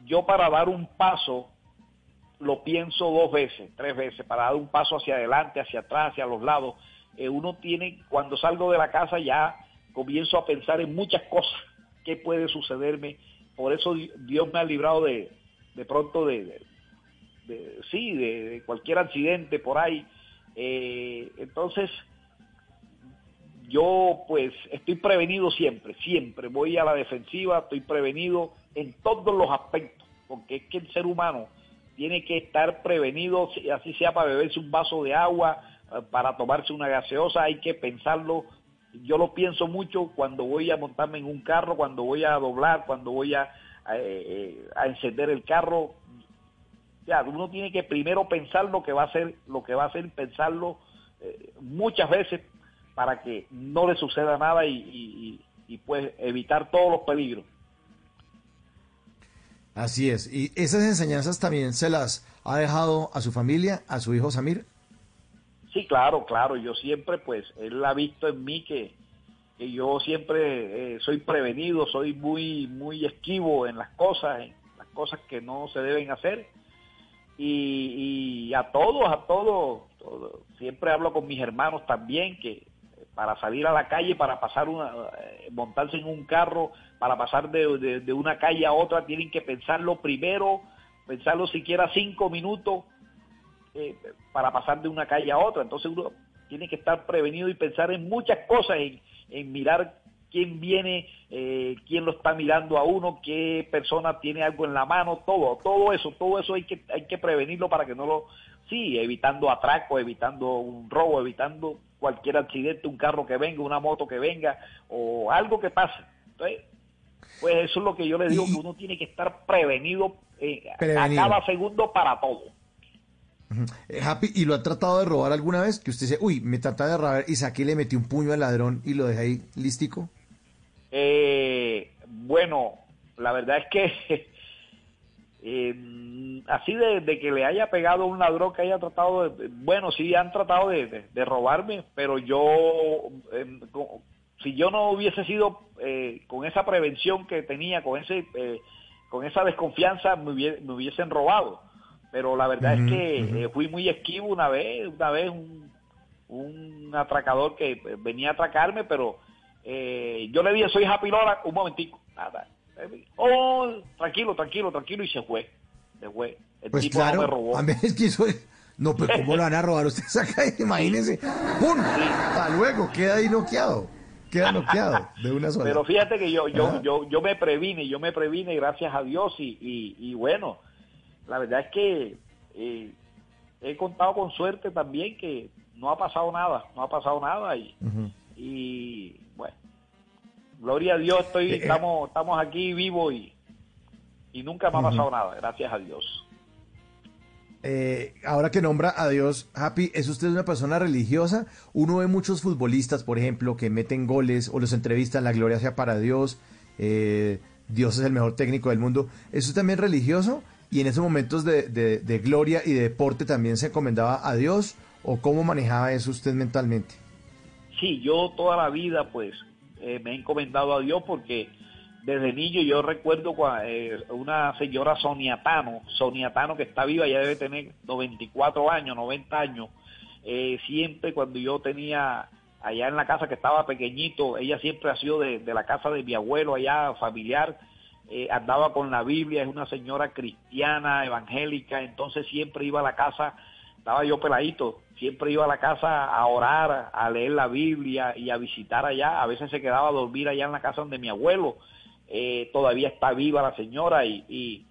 yo para dar un paso lo pienso dos veces, tres veces, para dar un paso hacia adelante, hacia atrás, hacia los lados. Eh, uno tiene, cuando salgo de la casa ya comienzo a pensar en muchas cosas que puede sucederme. Por eso Di- Dios me ha librado de, de pronto de, sí, de cualquier accidente por ahí. Eh, entonces, yo pues estoy prevenido siempre, siempre. Voy a la defensiva, estoy prevenido en todos los aspectos, porque es que el ser humano tiene que estar prevenido, así sea para beberse un vaso de agua, eh, para tomarse una gaseosa, hay que pensarlo. Yo lo pienso mucho cuando voy a montarme en un carro, cuando voy a doblar, cuando voy a, eh, a encender el carro. Ya, uno tiene que primero pensar lo que va a hacer, lo que va a hacer, pensarlo eh, muchas veces para que no le suceda nada y, y, pues evitar todos los peligros. Así es. ¿Y esas enseñanzas también se las ha dejado a su familia, a su hijo Samir? Sí, claro, claro. Yo siempre, pues, él ha visto en mí que, que yo siempre eh, soy prevenido, soy muy, muy esquivo en las cosas, en las cosas que no se deben hacer. Y, y a todos, a todos, todo- siempre hablo con mis hermanos también que para salir a la calle, para pasar una, eh, montarse en un carro, para pasar de, de- una calle a otra, tienen que pensarlo primero, pensarlo siquiera cinco minutos eh, para pasar de una calle a otra. Entonces uno tiene que estar prevenido y pensar en muchas cosas, en, en mirar quién viene, eh, quién lo está mirando a uno, qué persona tiene algo en la mano, todo, todo eso, todo eso hay que, hay que prevenirlo para que no lo, sí, evitando atraco, evitando un robo, evitando cualquier accidente, un carro que venga, una moto que venga o algo que pase. Entonces, pues eso es lo que yo le digo, que uno tiene que estar prevenido, eh, Prevenido. a cada segundo para todo. Eh, Happy, ¿y lo ha tratado de robar alguna vez? Que usted dice, uy, me trata de robar y saqué y le metí un puño al ladrón y lo dejé ahí listico. Eh, bueno, la verdad es que eh, así de, de que le haya pegado a un ladrón que haya tratado de, bueno, sí han tratado de, de- de robarme, pero yo, eh, co- si yo no hubiese sido eh, con esa prevención que tenía, con ese, eh, con esa desconfianza, me, me hubiesen robado. Pero la verdad es que eh, fui muy esquivo una vez, una vez un, un atracador que venía a atracarme, pero eh, yo le dije, soy Happy Lora, un momentico, nada. Oh, tranquilo, tranquilo, tranquilo, y se fue. Se fue. El Pues tipo no claro, me robó. a mí es que eso es- No, pues ¿cómo lo van a robar? Usted saca ahí, imagínese. ¡Pum! Hasta luego, queda ahí noqueado. Queda noqueado de una sola. Pero fíjate que yo, yo, yo, yo me previne, yo me previne gracias a Dios y, y, y bueno, la verdad es que eh, he contado con suerte también que no ha pasado nada, no ha pasado nada y, gloria a Dios, estoy, estamos, estamos aquí vivos y, y nunca me ha pasado nada, gracias a Dios. Eh, ahora que nombra a Dios, Happy, ¿es usted una persona religiosa? Uno ve muchos futbolistas, por ejemplo, que meten goles o los entrevistan, la gloria sea para Dios, eh, Dios es el mejor técnico del mundo. ¿Es usted también religioso? ¿Y en esos momentos de, de- de gloria y de deporte también se encomendaba a Dios? ¿O cómo manejaba eso usted mentalmente? Sí, yo toda la vida pues eh, me he encomendado a Dios porque desde niño yo recuerdo eh, una señora Sonia Tano, Sonia Tano que está viva, ya debe tener 94 años, 90 años, eh, siempre cuando yo tenía allá en la casa que estaba pequeñito, ella siempre ha sido de, la casa de mi abuelo allá familiar, andaba con la Biblia, es una señora cristiana, evangélica, entonces siempre iba a la casa, estaba yo peladito, siempre iba a la casa a orar, a leer la Biblia y a visitar allá, a veces se quedaba a dormir allá en la casa donde mi abuelo, eh, todavía está viva la señora y,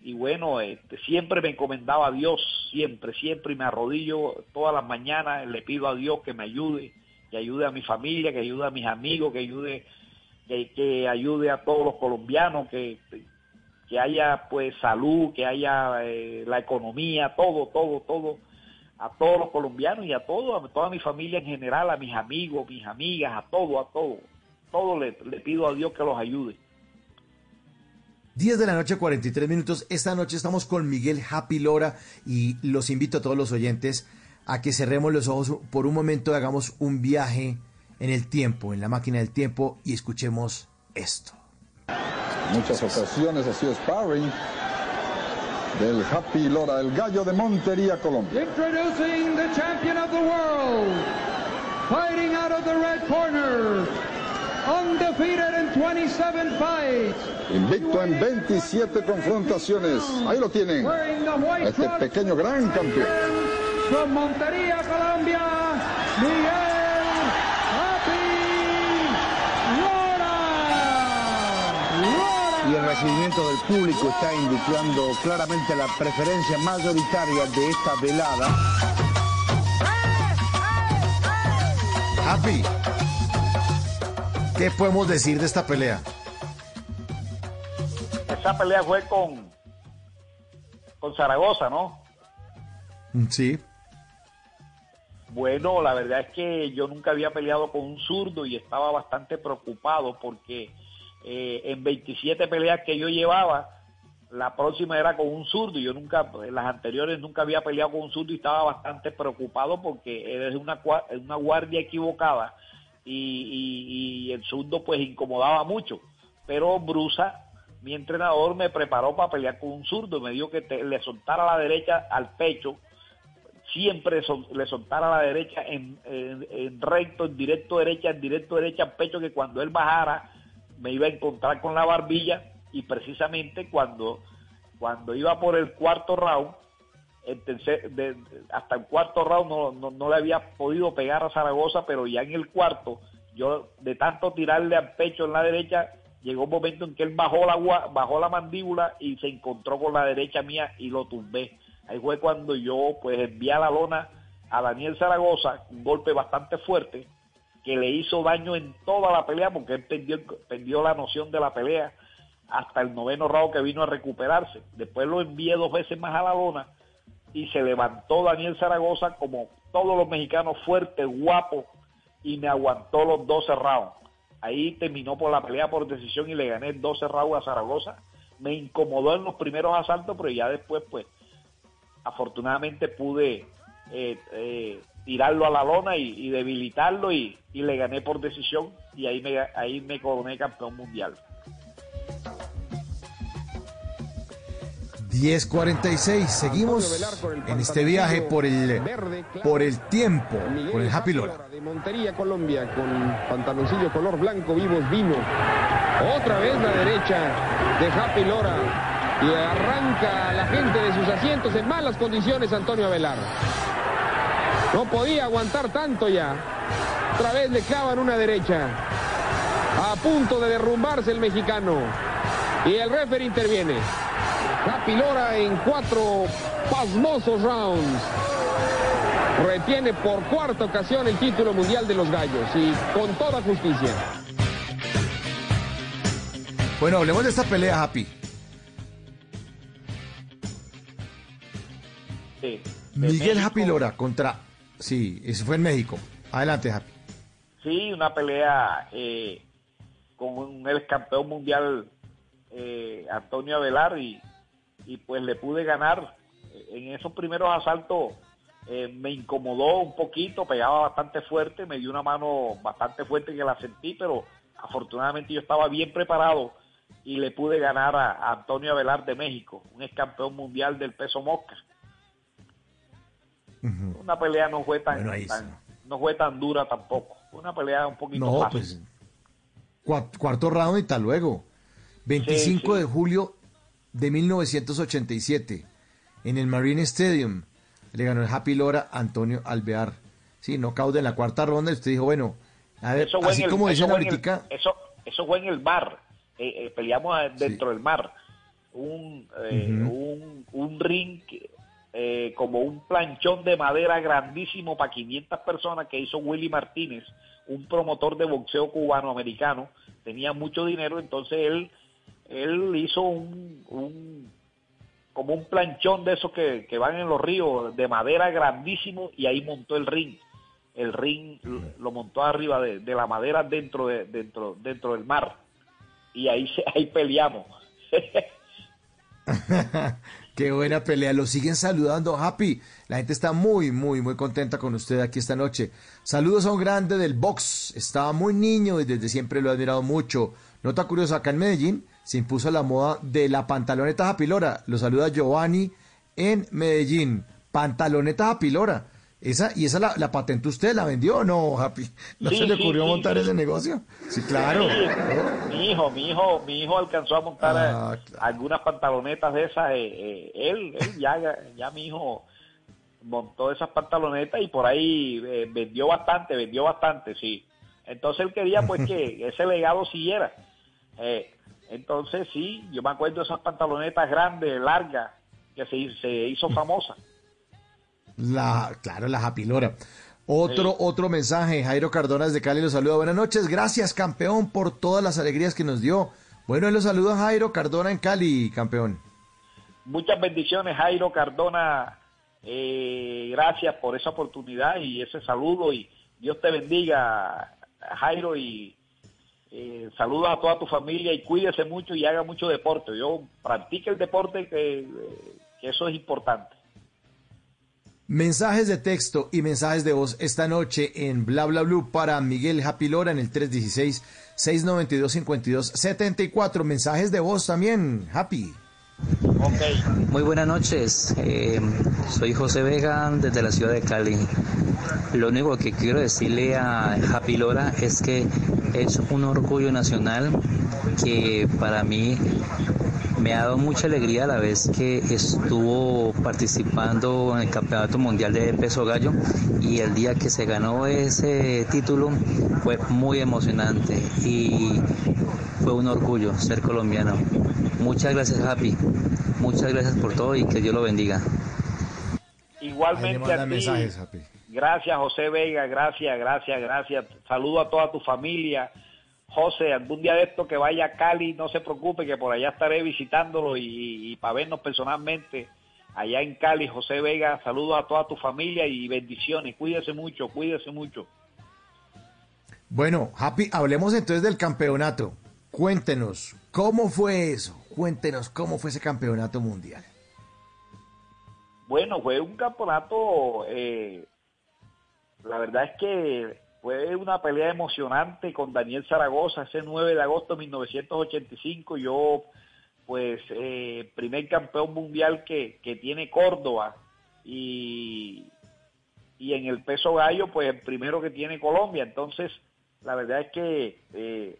y, bueno, este, siempre me encomendaba a Dios, siempre, siempre, y me arrodillo todas las mañanas, le pido a Dios que me ayude, que ayude a mi familia, que ayude a mis amigos, que ayude, que, que ayude a todos los colombianos, que, que haya pues salud, que haya eh, la economía, todo, todo, todo, a todos los colombianos y a todo, a toda mi familia en general, a mis amigos, mis amigas, a todo, a todo, todo le, le pido a Dios que los ayude. 10 de la noche, 43 minutos. Esta noche estamos con Miguel Happy Lora y los invito a todos los oyentes a que cerremos los ojos por un momento y hagamos un viaje en el tiempo, en la máquina del tiempo y escuchemos esto. Muchas ocasiones ha sido sparring del Happy Lora, el gallo de Montería, Colombia. Introducing the champion of the world, fighting out of the red corner, undefeated in 27 fights. Invicto en 27 confrontaciones. Ahí lo tienen. A este pequeño gran campeón. From Montería, Colombia, Miguel y el recibimiento del público está indicando claramente la preferencia mayoritaria de esta velada. Happy, ¿qué podemos decir de esta pelea? Esa pelea fue con, con Zaragoza, ¿no? Sí. Bueno, la verdad es que yo nunca había peleado con un zurdo y estaba bastante preocupado porque eh, en 27 peleas que yo llevaba, la próxima era con un zurdo. Yo nunca, en las anteriores nunca había peleado con un zurdo y estaba bastante preocupado porque eres una, una guardia equivocada y, y- el zurdo pues incomodaba mucho. Pero Brusa, mi entrenador, me preparó para pelear con un zurdo. Me dijo que le soltara la derecha al pecho siempre le soltara la derecha en- en recto, en directo derecha, en directo derecha al pecho, que cuando él bajara me iba a encontrar con la barbilla y precisamente cuando, cuando iba por el cuarto round, el tercer- hasta el cuarto round no, no, no le había podido pegar a Zaragoza, pero ya en el cuarto, yo de tanto tirarle al pecho en la derecha, llegó un momento en que él bajó la, bajó la mandíbula y se encontró con la derecha mía y lo tumbé. Ahí fue cuando yo pues envié a la lona a Daniel Zaragoza, un golpe bastante fuerte, que le hizo daño en toda la pelea porque él perdió, la noción de la pelea hasta el noveno round que vino a recuperarse. Después lo envié dos veces más a la lona y se levantó Daniel Zaragoza como todos los mexicanos fuerte, guapo y me aguantó los 12 rounds. Ahí terminó por la pelea por decisión y le gané 12 rounds a Zaragoza. Me incomodó en los primeros asaltos, pero ya después pues afortunadamente pude eh, eh, tirarlo a la lona y, y debilitarlo y, y le gané por decisión y ahí me, ahí me coroné campeón mundial. 10.46, seguimos en este viaje por el, por el tiempo, por el Happy Lora. de Montería, Colombia, con pantaloncillo color blanco vivos vino. Otra vez la derecha de Happy Lora. Y arranca a la gente de sus asientos en malas condiciones Antonio Avelar. No podía aguantar tanto ya. Otra vez le clavan una derecha. A punto de derrumbarse el mexicano. Y el referee interviene. Happy Lora en cuatro pasmosos rounds. Retiene por cuarta ocasión el título mundial de los gallos y con toda justicia. Bueno, hablemos de esta pelea, Happy. Sí, Miguel México. Happy Lora contra... Sí, eso fue en México. Adelante, Happy. Sí, una pelea eh, con un ex campeón mundial eh, Antonio Avelar y, y pues le pude ganar. En esos primeros asaltos eh, me incomodó un poquito, pegaba bastante fuerte, me dio una mano bastante fuerte que la sentí, pero afortunadamente yo estaba bien preparado y le pude ganar a, a Antonio Avelar de México, un ex campeón mundial del peso mosca. Una pelea no fue tan, Bueno, tan- no fue tan dura tampoco. Fue una pelea un poquito No, fácil. pues... cua- Cuarto round y tal luego. 25 Sí, sí. de julio de 1987, en el Marine Stadium, le ganó el Happy Lora Antonio Alvear. Sí, no caude en la cuarta ronda. Y usted dijo, bueno, a ver, Eso fue así en el- como dicen ahorita, eso, eso fue en el mar. Eh, eh, peleamos dentro del mar. Un, eh, un, un ring eh, como un planchón de madera grandísimo para 500 personas que hizo Willy Martínez, un promotor de boxeo cubano-americano. Tenía mucho dinero, entonces él, él hizo un, como un planchón de esos que, que van en los ríos de madera grandísimo y ahí montó el ring. El ring lo- montó arriba de, de la madera dentro de, dentro dentro del mar y ahí ahí peleamos. Qué buena pelea. Lo siguen saludando, Happy. La gente está muy, muy, muy contenta con usted aquí esta noche. Saludos a un grande del box. Estaba muy niño y desde siempre lo he admirado mucho. Nota curiosa, acá en Medellín se impuso la moda de la pantaloneta Happy Lora. Lo saluda Giovanni en Medellín. Pantaloneta Happy Lora. Esa, ¿Y esa la, la patentó usted? ¿La vendió o no, Happy? ¿No Sí, se le ocurrió sí, montar sí. ese negocio? Sí, claro. Mi hijo, mi hijo, mi hijo alcanzó a montar Ah, eh, algunas pantalonetas de esas. eh, eh, él, él ya, ya mi hijo montó esas pantalonetas y por ahí eh, vendió bastante, vendió bastante, sí. Entonces él quería pues que ese legado siguiera. Entonces sí, yo me acuerdo de esas pantalonetas grandes, largas, que se, se hizo famosa. La, claro, la Japilora. Otro, otro mensaje, Jairo Cardona desde Cali lo saluda. Buenas noches, gracias campeón por todas las alegrías que nos dio. Bueno, él lo saluda Jairo Cardona en Cali, campeón. Muchas bendiciones, Jairo Cardona. Eh, gracias por esa oportunidad y ese saludo y Dios te bendiga, Jairo, y eh, saludos a toda tu familia y cuídese mucho y haga mucho deporte. Yo practique el deporte que, que eso es importante. Mensajes de texto y mensajes de voz esta noche en Bla Bla Blue para Miguel Japilora en el 316-692-5274. Mensajes de voz también, Happy. Muy buenas noches, eh, soy José Vega desde la ciudad de Cali. Lo único que quiero decirle a Happy Lora es que es un orgullo nacional que para mí me ha dado mucha alegría a la vez que estuvo participando en el Campeonato Mundial de Peso Gallo y el día que se ganó ese título fue muy emocionante y fue un orgullo ser colombiano. Muchas gracias Happy, muchas gracias por todo y que Dios lo bendiga. Igualmente a ti. mensajes, Happy. Gracias, José Vega, gracias, gracias, gracias. Saludo a toda tu familia. José, algún día de esto que vaya a Cali, no se preocupe, que por allá estaré visitándolo y, y para vernos personalmente allá en Cali. José Vega, saludos a toda tu familia y bendiciones. Cuídese mucho, cuídese mucho. Bueno, Happy, hablemos entonces del campeonato. Cuéntenos, ¿cómo fue eso? Cuéntenos cómo fue ese campeonato mundial. Bueno, fue un campeonato, eh, la verdad es que fue una pelea emocionante con Daniel Zaragoza ese 9 de agosto de 1985. Yo, pues, eh, primer campeón mundial que, que tiene Córdoba y, y en el peso gallo, pues el primero que tiene Colombia. Entonces, la verdad es que eh,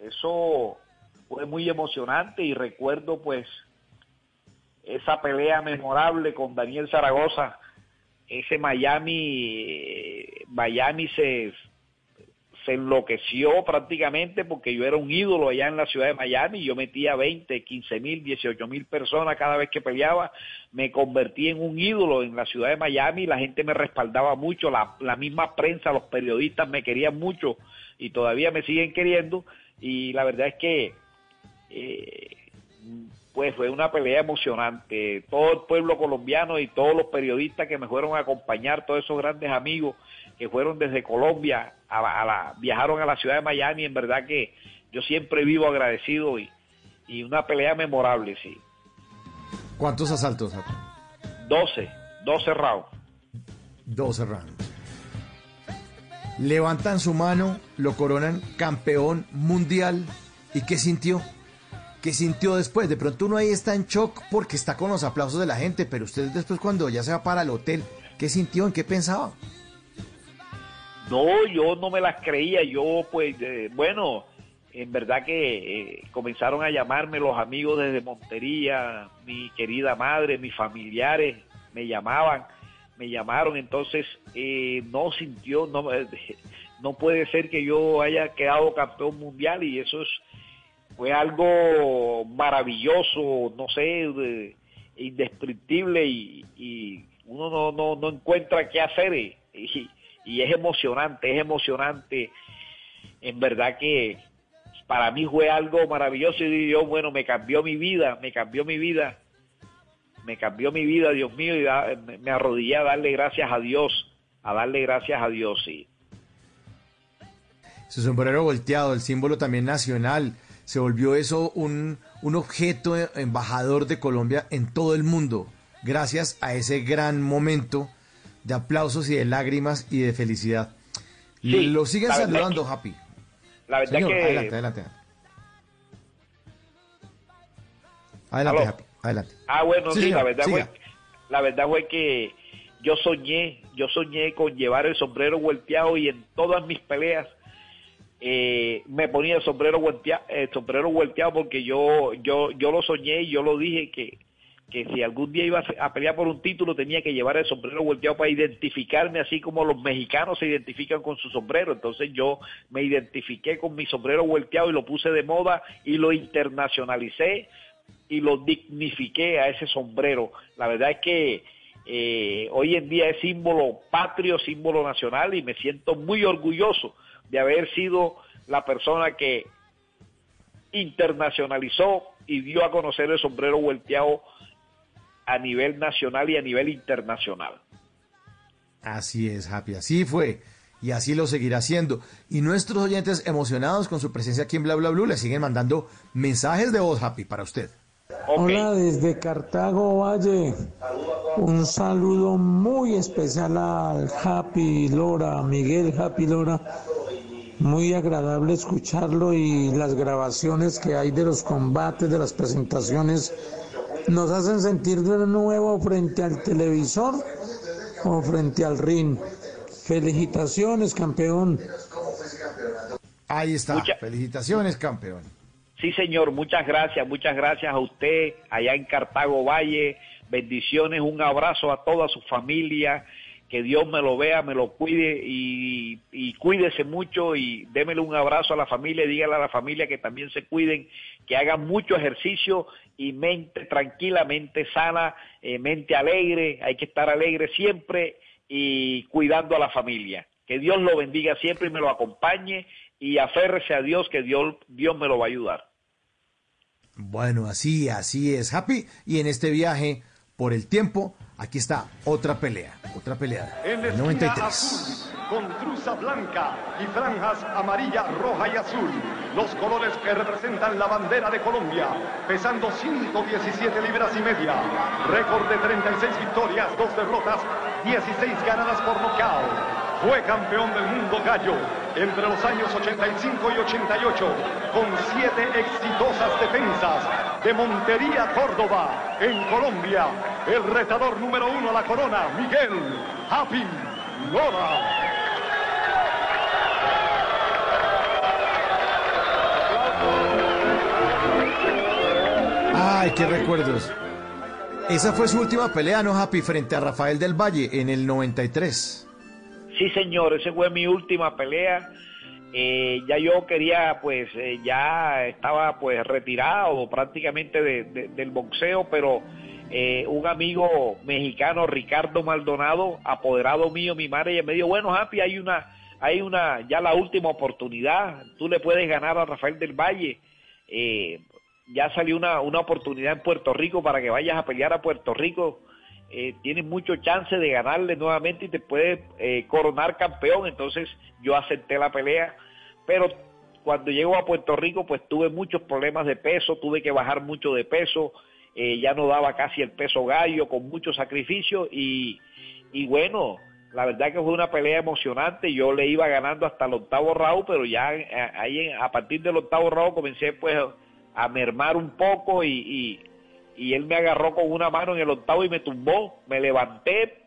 eso fue muy emocionante y recuerdo, pues, esa pelea memorable con Daniel Zaragoza, ese Miami, Miami se, se enloqueció prácticamente porque yo era un ídolo allá en la ciudad de Miami, yo metía 20, 15 mil, 18 mil personas cada vez que peleaba, me convertí en un ídolo en la ciudad de Miami, la gente me respaldaba mucho, la, la misma prensa, los periodistas me querían mucho y todavía me siguen queriendo. Y la verdad es que eh, pues fue una pelea emocionante. Todo el pueblo colombiano y todos los periodistas que me fueron a acompañar, todos esos grandes amigos que fueron desde Colombia a la, a la- viajaron a la ciudad de Miami, en verdad que yo siempre vivo agradecido y, y una pelea memorable, sí. ¿Cuántos asaltos, Happy? 12, 12 rounds. 12 rounds. Levantan su mano, lo coronan campeón mundial. ¿Y qué sintió? ¿Qué sintió después? De pronto uno ahí está en shock porque está con los aplausos de la gente, pero usted después cuando ya se va para el hotel, ¿qué sintió? ¿En qué pensaba? No, yo no me las creía, yo pues, eh, bueno, en verdad que eh, comenzaron a llamarme los amigos desde Montería, mi querida madre, mis familiares, me llamaban, me llamaron, entonces eh, no sintió, no, no puede ser que yo haya quedado campeón mundial y eso es, fue algo maravilloso, no sé, de- indescriptible y, uno no, no, no encuentra qué hacer y, y- es emocionante, es emocionante. En verdad que para mí fue algo maravilloso y yo, bueno, me cambió mi vida, me cambió mi vida, me cambió mi vida, Dios mío, y me arrodillé a darle gracias a Dios, a darle gracias a Dios, sí. Su sombrero volteado, el símbolo también nacional, se volvió eso un, un objeto embajador de Colombia en todo el mundo, gracias a ese gran momento de aplausos y de lágrimas y de felicidad. Sí, Lo siguen saludando, que- Happy. La verdad Señor, que adelante, adelante. Adelante. Happy, adelante. Ah, bueno, Sí, la verdad siga. fue, la verdad fue que yo soñé, yo soñé con llevar el sombrero volteado y en todas mis peleas eh, me ponía el sombrero volteado, el sombrero porque yo, yo, yo lo soñé y yo lo dije que que si algún día iba a pelear por un título tenía que llevar el sombrero volteado para identificarme así como los mexicanos se identifican con su sombrero. Entonces yo me identifiqué con mi sombrero volteado y lo puse de moda y lo internacionalicé y lo dignifiqué a ese sombrero. La verdad es que eh, hoy en día es símbolo patrio, símbolo nacional y me siento muy orgulloso de haber sido la persona que internacionalizó y dio a conocer el sombrero volteado a nivel nacional y a nivel internacional. Así es, Happy, así fue. Y así lo seguirá haciendo. Y nuestros oyentes emocionados con su presencia aquí en Bla Bla Blue le siguen mandando mensajes de voz, Happy, para usted. Hola desde Cartago Valle. Un saludo muy especial al Happy Lora, Miguel Happy Lora. Muy agradable escucharlo y las grabaciones que hay de los combates, de las presentaciones, nos hacen sentir de nuevo frente al televisor o frente al ring. Felicitaciones, campeón. Ahí está. Felicitaciones, campeón. Sí, señor, muchas gracias, muchas gracias a usted allá en Cartago Valle. Bendiciones, un abrazo a toda su familia. Que Dios me lo vea, me lo cuide y, cuídese mucho y démele un abrazo a la familia y dígale a la familia que también se cuiden, que hagan mucho ejercicio y mente tranquilamente sana, eh, mente alegre. Hay que estar alegre siempre y cuidando a la familia. Que Dios lo bendiga siempre y me lo acompañe y aférrese a Dios que Dios, Dios me lo va a ayudar. Bueno, así, así es, Happy. Y en este viaje por el tiempo, aquí está otra pelea, otra pelea. En el esquina 93. azul, con truza blanca y franjas amarilla, roja y azul. Los colores que representan la bandera de Colombia. Pesando 117 libras y media. Récord de 36 victorias, 2 derrotas, 16 ganadas por nocaut. Fue campeón del mundo gallo entre los años 85 y 88 con siete exitosas defensas de Montería, Córdoba, en Colombia. El retador número uno a la corona, Miguel Happy Lora. Ay, qué recuerdos. Esa fue su última pelea, ¿no, Happy? Frente a Rafael del Valle en el 93. Sí, señor, esa fue mi última pelea. Eh, ya yo quería, pues, eh, ya estaba pues retirado prácticamente de- de- del boxeo, pero eh, un amigo mexicano, Ricardo Maldonado, apoderado mío, mi madre, me dijo, bueno, Happy, hay una, hay una, ya la última oportunidad, tú le puedes ganar a Rafael del Valle. Ya salió una, una oportunidad en Puerto Rico para que vayas a pelear a Puerto Rico. Eh, tienes mucho chance de ganarle nuevamente y te puedes eh, coronar campeón. Entonces yo acepté la pelea, pero cuando llego a Puerto Rico pues tuve muchos problemas de peso, tuve que bajar mucho de peso, eh, ya no daba casi el peso gallo con mucho sacrificio. Y, y bueno, la verdad que fue una pelea emocionante, yo le iba ganando hasta el octavo round, pero ya eh, ahí a partir del octavo round comencé pues a mermar un poco y, y él me agarró con una mano en el octavo y me tumbó, me levanté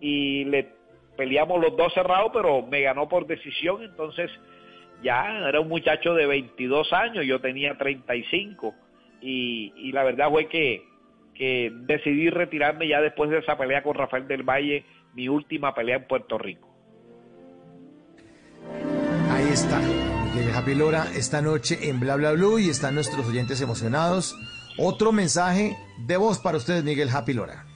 y le peleamos los dos cerrados, pero me ganó por decisión, entonces ya era un muchacho de 22 años, yo tenía 35 y, y la verdad fue que, que decidí retirarme ya después de esa pelea con Rafael del Valle, mi última pelea en Puerto Rico. Ahí está. Miguel Happy Lora esta noche en Bla Bla Blue y están nuestros oyentes emocionados. Otro mensaje de voz para ustedes, Miguel Happy Lora.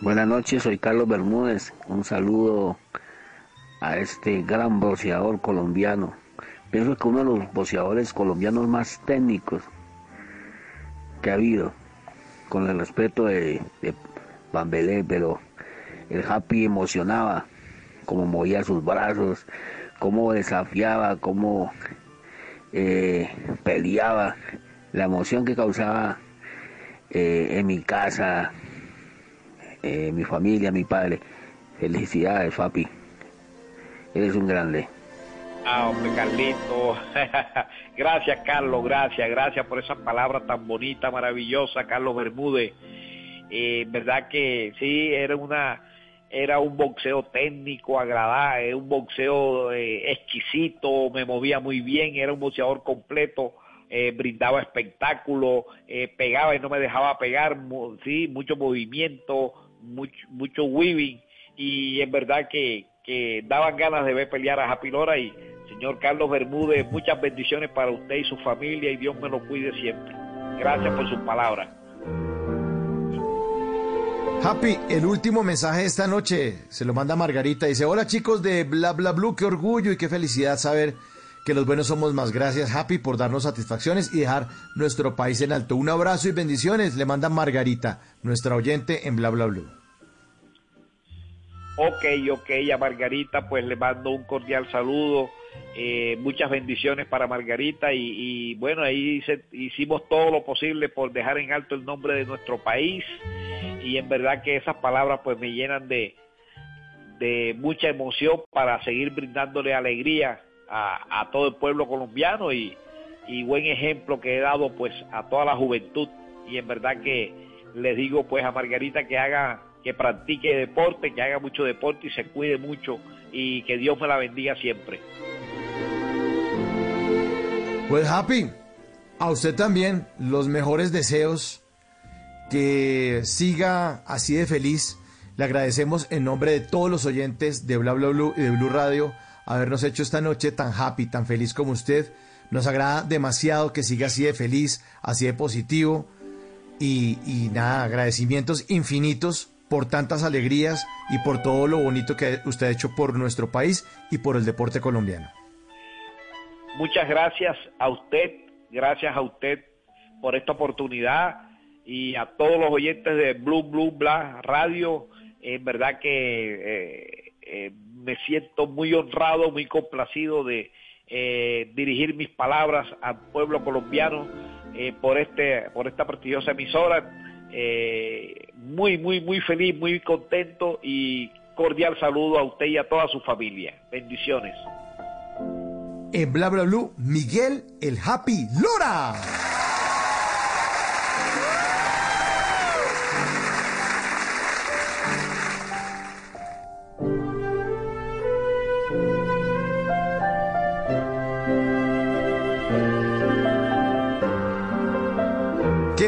Buenas noches, soy Carlos Bermúdez. Un saludo a este gran boxeador colombiano. Pienso que uno de los boxeadores colombianos más técnicos que ha habido, con el respeto de, de Bambelé, pero el Happy emocionaba, cómo movía sus brazos, cómo desafiaba, cómo eh, peleaba, la emoción que causaba eh, en mi casa, eh, mi familia, mi padre. Felicidades, papi. Eres un grande. Ah, hombre, Carlito. gracias, Carlos, gracias, gracias por esas palabras tan bonitas, maravillosas, Carlos Bermúdez. Eh, verdad que sí, era una era un boxeo técnico, agradable, un boxeo eh, exquisito, me movía muy bien, era un boxeador completo, eh, brindaba espectáculo, eh, pegaba y no me dejaba pegar, sí, mucho movimiento, mucho, mucho weaving y en verdad que, que daban ganas de ver pelear a Happy Lora y señor Carlos Bermúdez, muchas bendiciones para usted y su familia y Dios me lo cuide siempre. Gracias por sus palabras. Happy, el último mensaje de esta noche se lo manda Margarita. Dice, hola chicos de Bla Bla Blue, qué orgullo y qué felicidad saber que los buenos somos más. Gracias Happy por darnos satisfacciones y dejar nuestro país en alto. Un abrazo y bendiciones. Le manda Margarita, nuestra oyente en Bla Bla Blue. Ok, ok, a Margarita pues le mando un cordial saludo, eh, muchas bendiciones para Margarita y, bueno, ahí hicimos todo lo posible por dejar en alto el nombre de nuestro país y en verdad que esas palabras pues me llenan de, de mucha emoción para seguir brindándole alegría a, todo el pueblo colombiano y, y buen ejemplo que he dado pues a toda la juventud y en verdad que les digo pues a Margarita que haga que practique deporte, que haga mucho deporte y se cuide mucho y que Dios me la bendiga siempre. Pues Happy, a usted también los mejores deseos, que siga así de feliz. Le agradecemos en nombre de todos los oyentes de Bla Bla Blue y de Blue Radio habernos hecho esta noche tan happy, tan feliz como usted. Nos agrada demasiado que siga así de feliz, así de positivo. Y, y nada, agradecimientos infinitos por tantas alegrías y por todo lo bonito que usted ha hecho por nuestro país y por el deporte colombiano. Muchas gracias a usted, gracias a usted por esta oportunidad y a todos los oyentes de Blue Blue Bla Radio. En verdad que eh, eh, me siento muy honrado, muy complacido de eh, dirigir mis palabras al pueblo colombiano eh, por este por esta prestigiosa emisora. Eh, muy muy muy feliz, muy contento y cordial saludo a usted y a toda su familia. Bendiciones. En Bla Bla Blue, Miguel el Happy Lora.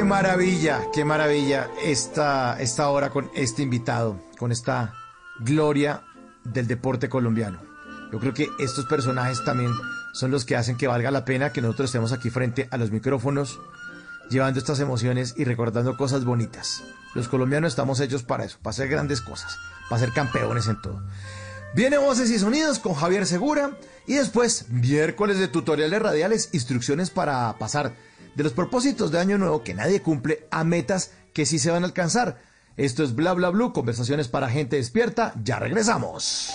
Qué maravilla, qué maravilla esta, esta hora con este invitado, con esta gloria del deporte colombiano. Yo creo que estos personajes también son los que hacen que valga la pena que nosotros estemos aquí frente a los micrófonos, llevando estas emociones y recordando cosas bonitas. Los colombianos estamos hechos para eso, para hacer grandes cosas, para ser campeones en todo. Viene Voces y Sonidos con Javier Segura y después miércoles de tutoriales radiales, instrucciones para pasar de los propósitos de año nuevo que nadie cumple a metas que sí se van a alcanzar. Esto es Bla Bla Blue, conversaciones para gente despierta. Ya regresamos.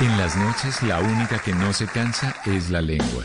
En las noches la única que no se cansa es la lengua.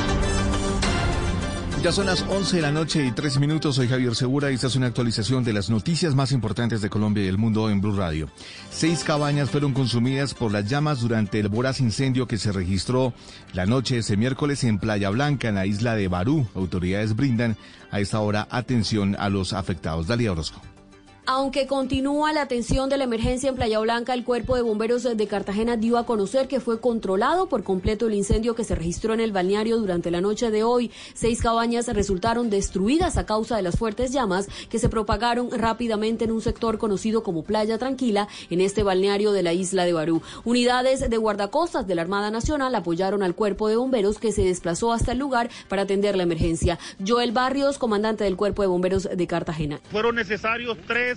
Ya son las 11 de la noche y 13 minutos. Soy Javier Segura y esta es una actualización de las noticias más importantes de Colombia y el mundo en Blue Radio. Seis cabañas fueron consumidas por las llamas durante el voraz incendio que se registró la noche de ese miércoles en Playa Blanca, en la isla de Barú. Autoridades brindan a esta hora atención a los afectados. Dalia Orozco. Aunque continúa la atención de la emergencia en Playa Blanca, el Cuerpo de Bomberos de Cartagena dio a conocer que fue controlado por completo el incendio que se registró en el balneario durante la noche de hoy. Seis cabañas resultaron destruidas a causa de las fuertes llamas que se propagaron rápidamente en un sector conocido como Playa Tranquila en este balneario de la isla de Barú. Unidades de guardacostas de la Armada Nacional apoyaron al Cuerpo de Bomberos que se desplazó hasta el lugar para atender la emergencia. Joel Barrios, comandante del Cuerpo de Bomberos de Cartagena. Fueron necesarios tres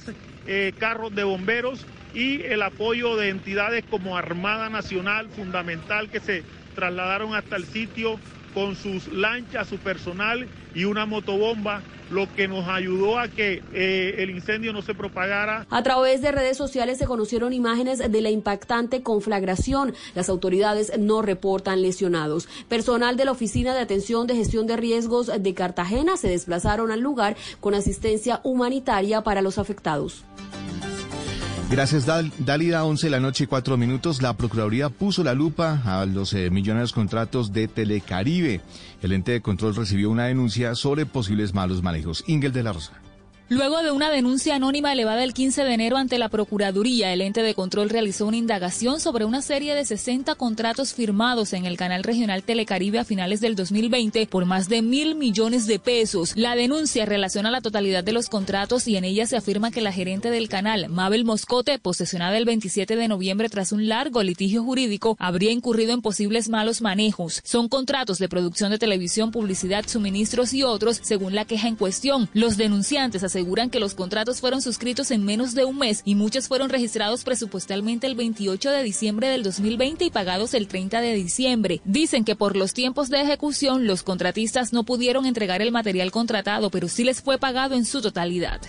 eh, carros de bomberos y el apoyo de entidades como Armada Nacional, fundamental, que se trasladaron hasta el sitio con sus lanchas, su personal y una motobomba, lo que nos ayudó a que eh, el incendio no se propagara. A través de redes sociales se conocieron imágenes de la impactante conflagración. Las autoridades no reportan lesionados. Personal de la Oficina de Atención de Gestión de Riesgos de Cartagena se desplazaron al lugar con asistencia humanitaria para los afectados. Gracias, Dal Dálida, 11 de la noche y 4 minutos. La Procuraduría puso la lupa a los eh, millonarios contratos de Telecaribe. El ente de control recibió una denuncia sobre posibles malos manejos. Ingel de la Rosa. Luego de una denuncia anónima elevada el 15 de enero ante la Procuraduría, el ente de control realizó una indagación sobre una serie de 60 contratos firmados en el canal regional Telecaribe a finales del 2020 por más de mil millones de pesos. La denuncia relaciona la totalidad de los contratos y en ella se afirma que la gerente del canal, Mabel Moscote, posesionada el 27 de noviembre tras un largo litigio jurídico, habría incurrido en posibles malos manejos. Son contratos de producción de televisión, publicidad, suministros y otros, según la queja en cuestión. Los denunciantes aseguran que los contratos fueron suscritos en menos de un mes y muchos fueron registrados presupuestalmente el 28 de diciembre del 2020 y pagados el 30 de diciembre. Dicen que por los tiempos de ejecución los contratistas no pudieron entregar el material contratado, pero sí les fue pagado en su totalidad.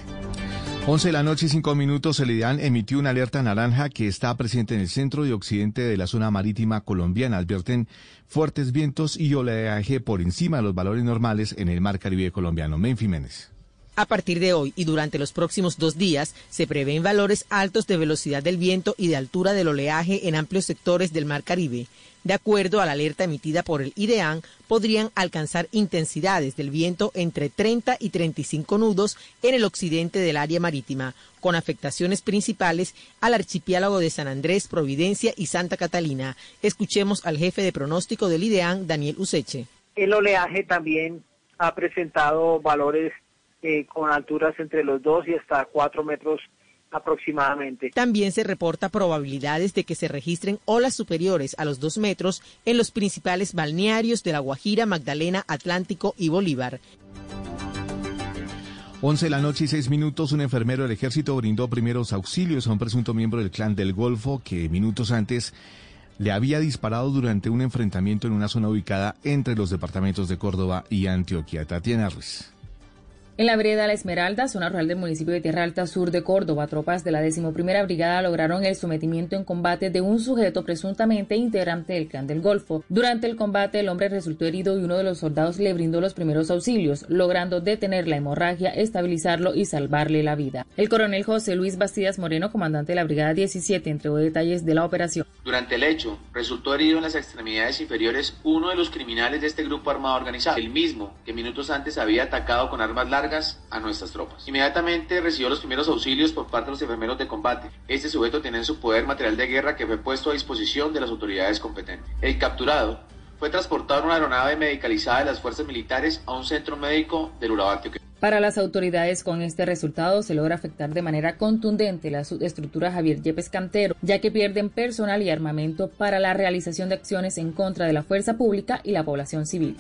11 de la noche y 5 minutos, el IDAN emitió una alerta naranja que está presente en el centro y occidente de la zona marítima colombiana. Advierten fuertes vientos y oleaje por encima de los valores normales en el mar Caribe colombiano. Menfi Méndez. A partir de hoy y durante los próximos dos días se prevén valores altos de velocidad del viento y de altura del oleaje en amplios sectores del Mar Caribe. De acuerdo a la alerta emitida por el IDEAN, podrían alcanzar intensidades del viento entre 30 y 35 nudos en el occidente del área marítima, con afectaciones principales al archipiélago de San Andrés, Providencia y Santa Catalina. Escuchemos al jefe de pronóstico del IDEAN, Daniel Useche. El oleaje también ha presentado valores eh, con alturas entre los 2 y hasta 4 metros aproximadamente. También se reporta probabilidades de que se registren olas superiores a los 2 metros en los principales balnearios de La Guajira, Magdalena, Atlántico y Bolívar. 11 de la noche y 6 minutos, un enfermero del ejército brindó primeros auxilios a un presunto miembro del clan del Golfo que minutos antes le había disparado durante un enfrentamiento en una zona ubicada entre los departamentos de Córdoba y Antioquia. Tatiana Ruiz. En la vereda La Esmeralda, zona rural del municipio de Tierra Alta Sur de Córdoba, tropas de la 11 Brigada lograron el sometimiento en combate de un sujeto presuntamente integrante del clan del Golfo. Durante el combate, el hombre resultó herido y uno de los soldados le brindó los primeros auxilios, logrando detener la hemorragia, estabilizarlo y salvarle la vida. El coronel José Luis Bastidas Moreno, comandante de la Brigada 17, entregó detalles de la operación. Durante el hecho, resultó herido en las extremidades inferiores uno de los criminales de este grupo armado organizado, el mismo que minutos antes había atacado con armas largas a nuestras tropas. Inmediatamente recibió los primeros auxilios por parte de los enfermeros de combate. Este sujeto tenía en su poder material de guerra que fue puesto a disposición de las autoridades competentes. El capturado fue transportado en una aeronave medicalizada de las fuerzas militares a un centro médico del Urabá Para las autoridades, con este resultado se logra afectar de manera contundente la subestructura Javier Yepes Cantero, ya que pierden personal y armamento para la realización de acciones en contra de la fuerza pública y la población civil.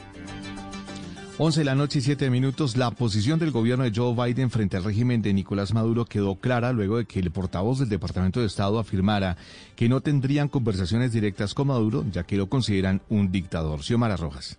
11 de la noche y 7 minutos, la posición del gobierno de Joe Biden frente al régimen de Nicolás Maduro quedó clara luego de que el portavoz del Departamento de Estado afirmara que no tendrían conversaciones directas con Maduro, ya que lo consideran un dictador. Xiomara Rojas.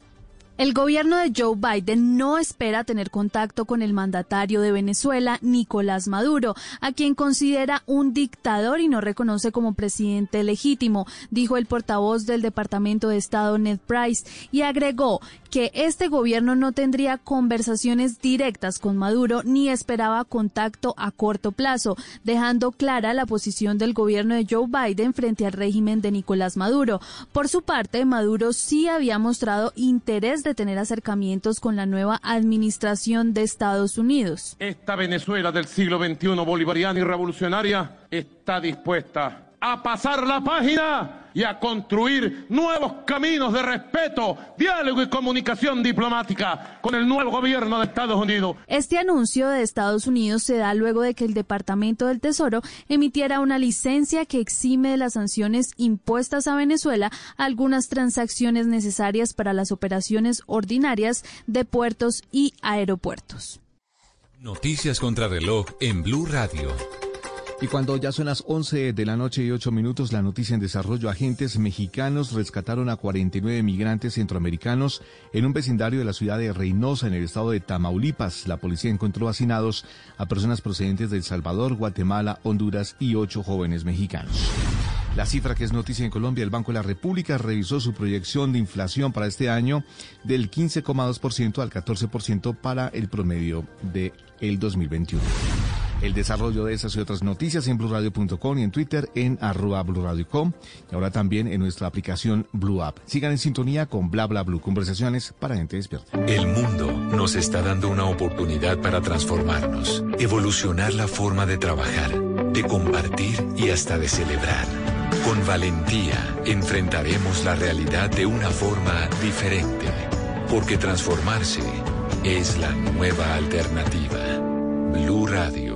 El gobierno de Joe Biden no espera tener contacto con el mandatario de Venezuela, Nicolás Maduro, a quien considera un dictador y no reconoce como presidente legítimo, dijo el portavoz del Departamento de Estado Ned Price, y agregó que este gobierno no tendría conversaciones directas con Maduro ni esperaba contacto a corto plazo, dejando clara la posición del gobierno de Joe Biden frente al régimen de Nicolás Maduro. Por su parte, Maduro sí había mostrado interés de tener acercamientos con la nueva administración de Estados Unidos. Esta Venezuela del siglo XXI bolivariana y revolucionaria está dispuesta a pasar la página y a construir nuevos caminos de respeto, diálogo y comunicación diplomática con el nuevo gobierno de Estados Unidos. Este anuncio de Estados Unidos se da luego de que el Departamento del Tesoro emitiera una licencia que exime de las sanciones impuestas a Venezuela algunas transacciones necesarias para las operaciones ordinarias de puertos y aeropuertos. Noticias contra reloj en Blue Radio. Y cuando ya son las 11 de la noche y 8 minutos, la noticia en desarrollo, agentes mexicanos rescataron a 49 migrantes centroamericanos en un vecindario de la ciudad de Reynosa, en el estado de Tamaulipas. La policía encontró hacinados a personas procedentes de El Salvador, Guatemala, Honduras y ocho jóvenes mexicanos. La cifra que es noticia en Colombia, el Banco de la República revisó su proyección de inflación para este año del 15,2% al 14% para el promedio de el 2021. El desarrollo de esas y otras noticias en blurradio.com y en Twitter en arroba blurradio.com y ahora también en nuestra aplicación Blue App. Sigan en sintonía con Bla Bla Blue, conversaciones para gente despierta. El mundo nos está dando una oportunidad para transformarnos, evolucionar la forma de trabajar, de compartir y hasta de celebrar. Con valentía enfrentaremos la realidad de una forma diferente, porque transformarse es la nueva alternativa. Blue Radio.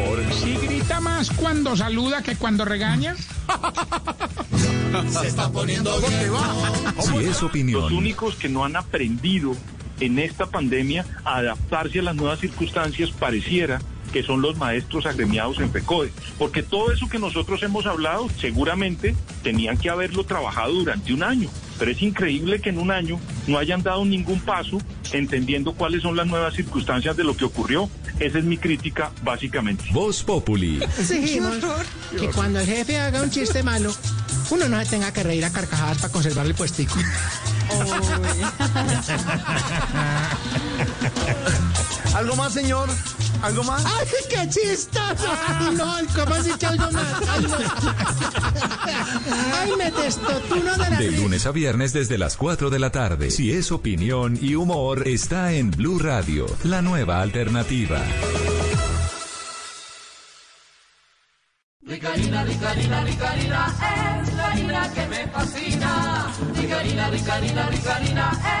Si grita más cuando saluda que cuando regaña. Se está poniendo bien. Si es opinión. Los únicos que no han aprendido en esta pandemia a adaptarse a las nuevas circunstancias pareciera que son los maestros agremiados en FECODE. Porque todo eso que nosotros hemos hablado seguramente tenían que haberlo trabajado durante un año. Pero es increíble que en un año no hayan dado ningún paso entendiendo cuáles son las nuevas circunstancias de lo que ocurrió. Esa es mi crítica, básicamente. Voz Populi. Exigimos que cuando el jefe haga un chiste malo, uno no se tenga que reír a carcajadas para conservar el puestico. ¿Algo más, señor? ¿Algo más? ¡Ay, qué chistoso! Ay, no, ¿cómo así que algo más? Ay, no. Ay, me testotuno de la De lunes a viernes desde las 4 de la tarde. Si es opinión y humor, está en Blue Radio, la nueva alternativa. Ricarina, Ricarina, Ricarina, es la harina que me fascina. Ricarina, Ricarina, Ricarina, es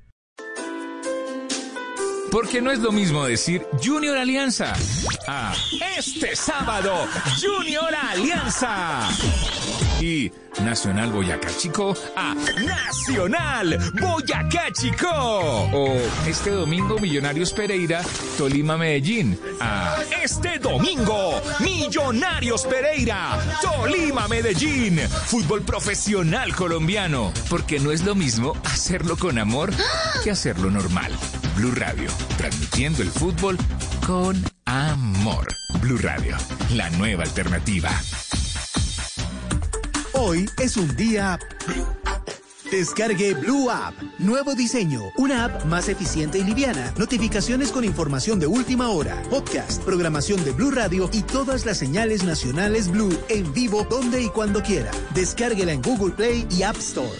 Porque no es lo mismo decir Junior Alianza a este sábado Junior Alianza. Y Nacional Boyacá Chico a Nacional Boyacá Chico. O este domingo Millonarios Pereira, Tolima Medellín a este domingo Millonarios Pereira, Tolima Medellín. Fútbol profesional colombiano. Porque no es lo mismo hacerlo con amor que hacerlo normal. Blue Radio, transmitiendo el fútbol con amor. Blue Radio, la nueva alternativa. Hoy es un día... Descargue Blue App. Nuevo diseño. Una app más eficiente y liviana. Notificaciones con información de última hora. Podcast, programación de Blue Radio y todas las señales nacionales Blue en vivo donde y cuando quiera. Descárguela en Google Play y App Store.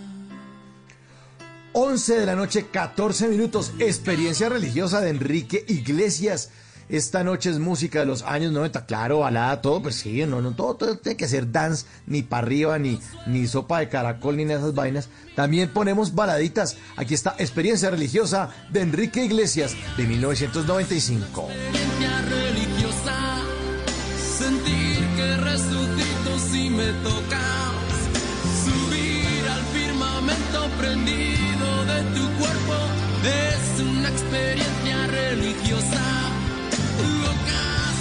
11 de la noche, 14 minutos. Experiencia religiosa de Enrique Iglesias. Esta noche es música de los años 90, claro, balada, todo, pues sí, no, no, todo, todo tiene que ser dance, ni para arriba, ni, ni sopa de caracol, ni esas vainas. También ponemos baladitas. Aquí está Experiencia religiosa de Enrique Iglesias de 1995. Experiencia religiosa, sentir que resucito si me tocas, subir al firmamento prendido tu cuerpo, es una experiencia religiosa.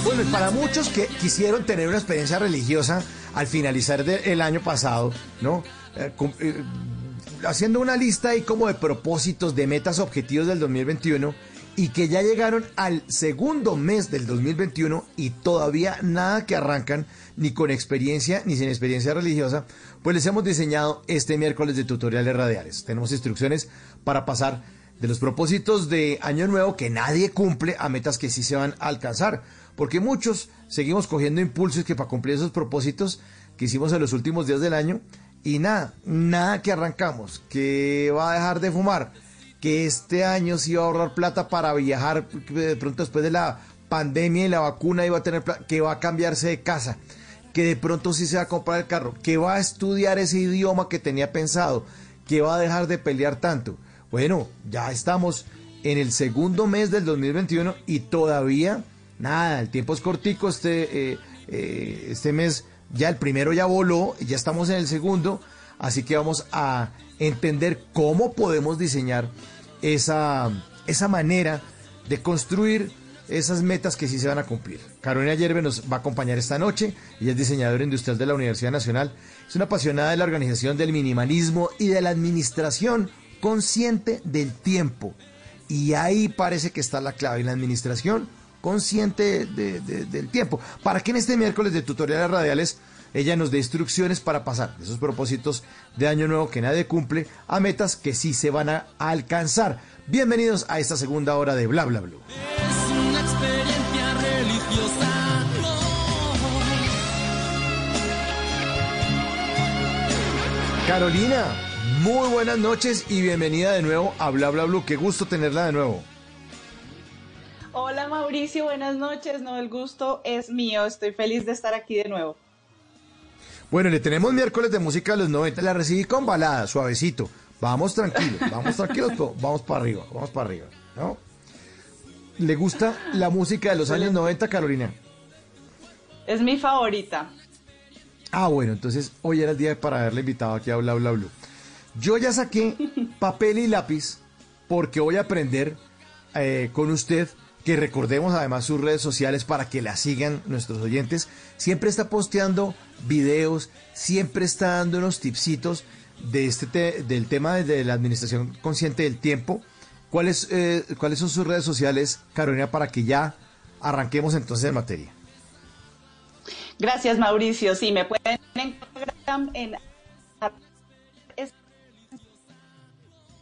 Bueno, para muchos que quisieron tener una experiencia religiosa al finalizar el año pasado, ¿no? Eh, eh, haciendo una lista ahí como de propósitos, de metas, objetivos del 2021 y que ya llegaron al segundo mes del 2021 y todavía nada que arrancan ni con experiencia ni sin experiencia religiosa, pues les hemos diseñado este miércoles de tutoriales radiales. Tenemos instrucciones para pasar de los propósitos de año nuevo que nadie cumple a metas que sí se van a alcanzar. Porque muchos seguimos cogiendo impulsos que para cumplir esos propósitos que hicimos en los últimos días del año y nada, nada que arrancamos, que va a dejar de fumar, que este año sí va a ahorrar plata para viajar, de pronto después de la pandemia y la vacuna iba a tener que va a cambiarse de casa, que de pronto sí se va a comprar el carro, que va a estudiar ese idioma que tenía pensado, que va a dejar de pelear tanto. Bueno, ya estamos en el segundo mes del 2021 y todavía nada, el tiempo es cortico, este, eh, eh, este mes ya el primero ya voló, ya estamos en el segundo, así que vamos a entender cómo podemos diseñar esa, esa manera de construir esas metas que sí se van a cumplir. Carolina Yerbe nos va a acompañar esta noche. Ella es diseñadora industrial de la Universidad Nacional. Es una apasionada de la organización del minimalismo y de la administración consciente del tiempo. Y ahí parece que está la clave en la administración consciente de- de- del tiempo. Para que en este miércoles de tutoriales radiales ella nos dé instrucciones para pasar de esos propósitos de año nuevo que nadie cumple a metas que sí se van a alcanzar. Bienvenidos a esta segunda hora de Bla Bla Blue. Carolina, muy buenas noches y bienvenida de nuevo a Bla Bla Blue. Qué gusto tenerla de nuevo. Hola Mauricio, buenas noches. No, el gusto es mío. Estoy feliz de estar aquí de nuevo. Bueno, le tenemos miércoles de música de los 90. La recibí con balada, suavecito. Vamos tranquilos, vamos tranquilos, pero vamos para arriba, vamos para arriba, ¿no? ¿Le gusta la música de los años 90, Carolina? Es mi favorita. Ah, bueno, entonces hoy era el día para haberle invitado aquí a Bla Bla Blue. Yo ya saqué papel y lápiz porque voy a aprender eh, con usted que recordemos además sus redes sociales para que la sigan nuestros oyentes. Siempre está posteando videos, siempre está dando unos tipsitos de este te- del tema de la administración consciente del tiempo. ¿Cuáles, eh, ¿Cuáles son sus redes sociales, Carolina, para que ya arranquemos entonces en materia? Gracias Mauricio. Sí, me pueden encontrar en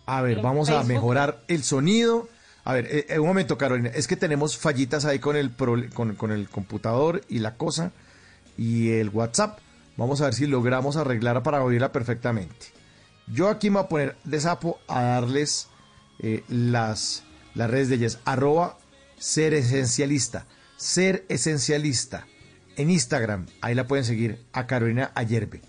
A ver, vamos a mejorar el sonido. A ver, eh, eh, un momento, Carolina. Es que tenemos fallitas ahí con el, con, con el computador y la cosa y el WhatsApp. Vamos a ver si logramos arreglar para oírla perfectamente. Yo aquí me voy a poner de sapo a darles eh, las, las redes de ellas. Arroba ser esencialista. Ser esencialista. En Instagram, ahí la pueden seguir a Carolina Ayerbe.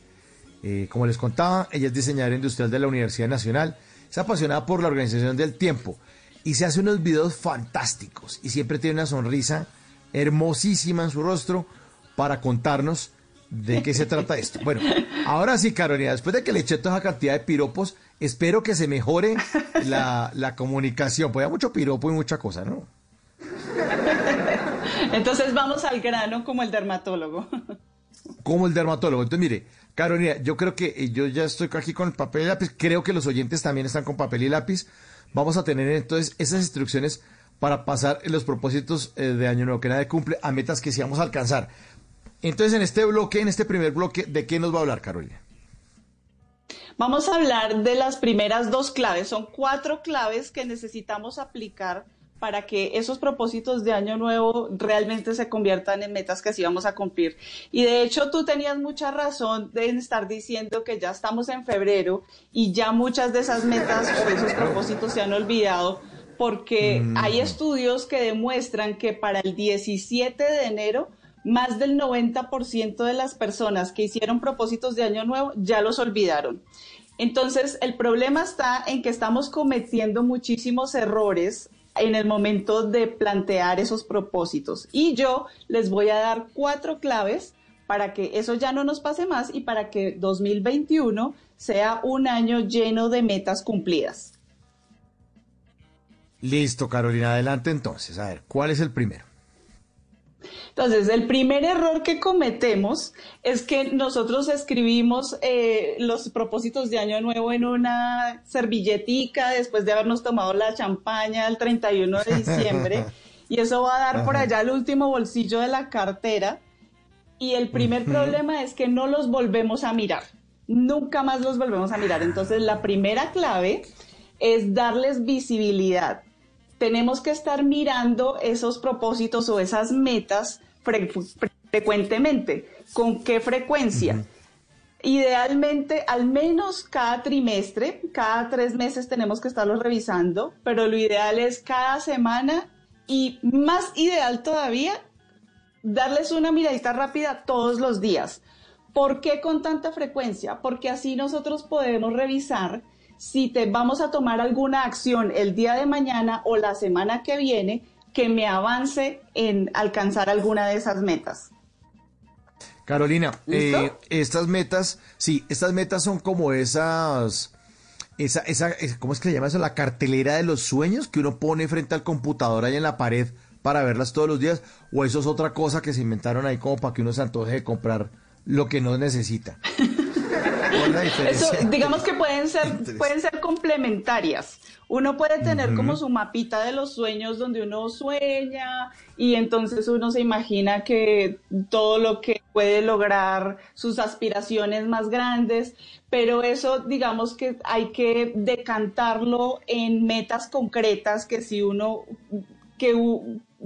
Eh, como les contaba, ella es diseñadora industrial de la Universidad Nacional, es apasionada por la organización del tiempo y se hace unos videos fantásticos y siempre tiene una sonrisa hermosísima en su rostro para contarnos de qué se trata esto. Bueno, ahora sí, Carolina, después de que le eché toda esa cantidad de piropos, espero que se mejore la, la comunicación. Pues hay mucho piropo y mucha cosa, ¿no? Entonces vamos al grano como el dermatólogo. como el dermatólogo. Entonces, mire, Carolina, yo creo que eh, yo ya estoy aquí con el papel y lápiz. Creo que los oyentes también están con papel y lápiz. Vamos a tener entonces esas instrucciones para pasar los propósitos eh, de año nuevo que nadie cumple a metas que sí vamos a alcanzar. Entonces, en este bloque, en este primer bloque, ¿de qué nos va a hablar, Carolina? Vamos a hablar de las primeras dos claves. Son cuatro claves que necesitamos aplicar para que esos propósitos de año nuevo realmente se conviertan en metas que sí vamos a cumplir. Y de hecho tú tenías mucha razón de estar diciendo que ya estamos en febrero y ya muchas de esas metas o esos propósitos se han olvidado porque Mm. hay estudios que demuestran que para el 17 de enero más del 90% de las personas que hicieron propósitos de año nuevo ya los olvidaron. Entonces, el problema está en que estamos cometiendo muchísimos errores en el momento de plantear esos propósitos. Y yo les voy a dar cuatro claves para que eso ya no nos pase más y para que 2021 sea un año lleno de metas cumplidas. Listo, Carolina, adelante entonces. A ver, ¿cuál es el primero? Entonces, el primer error que cometemos es que nosotros escribimos eh, los propósitos de Año Nuevo en una servilletica después de habernos tomado la champaña el 31 de diciembre y eso va a dar por allá el último bolsillo de la cartera y el primer problema es que no los volvemos a mirar, nunca más los volvemos a mirar. Entonces, la primera clave es darles visibilidad tenemos que estar mirando esos propósitos o esas metas fre- fre- frecuentemente. ¿Con qué frecuencia? Idealmente, al menos cada trimestre, cada tres meses tenemos que estarlos revisando, pero lo ideal es cada semana y más ideal todavía, darles una miradita rápida todos los días. ¿Por qué con tanta frecuencia? Porque así nosotros podemos revisar si te vamos a tomar alguna acción el día de mañana o la semana que viene que me avance en alcanzar alguna de esas metas. Carolina, eh, estas metas, sí, estas metas son como esas, esa, esa, es- ¿cómo es que se llama eso? La cartelera de los sueños que uno pone frente al computador ahí en la pared para verlas todos los días, o eso es otra cosa que se inventaron ahí como para que uno se antoje de comprar lo que no necesita. ¿Cuál es la Eso, digamos que pueden ser, pueden ser complementarias. Uno puede tener como su mapita de los sueños donde uno sueña y entonces uno se imagina que todo lo que puede lograr, sus aspiraciones más grandes, pero eso digamos que hay que decantarlo en metas concretas que si uno que,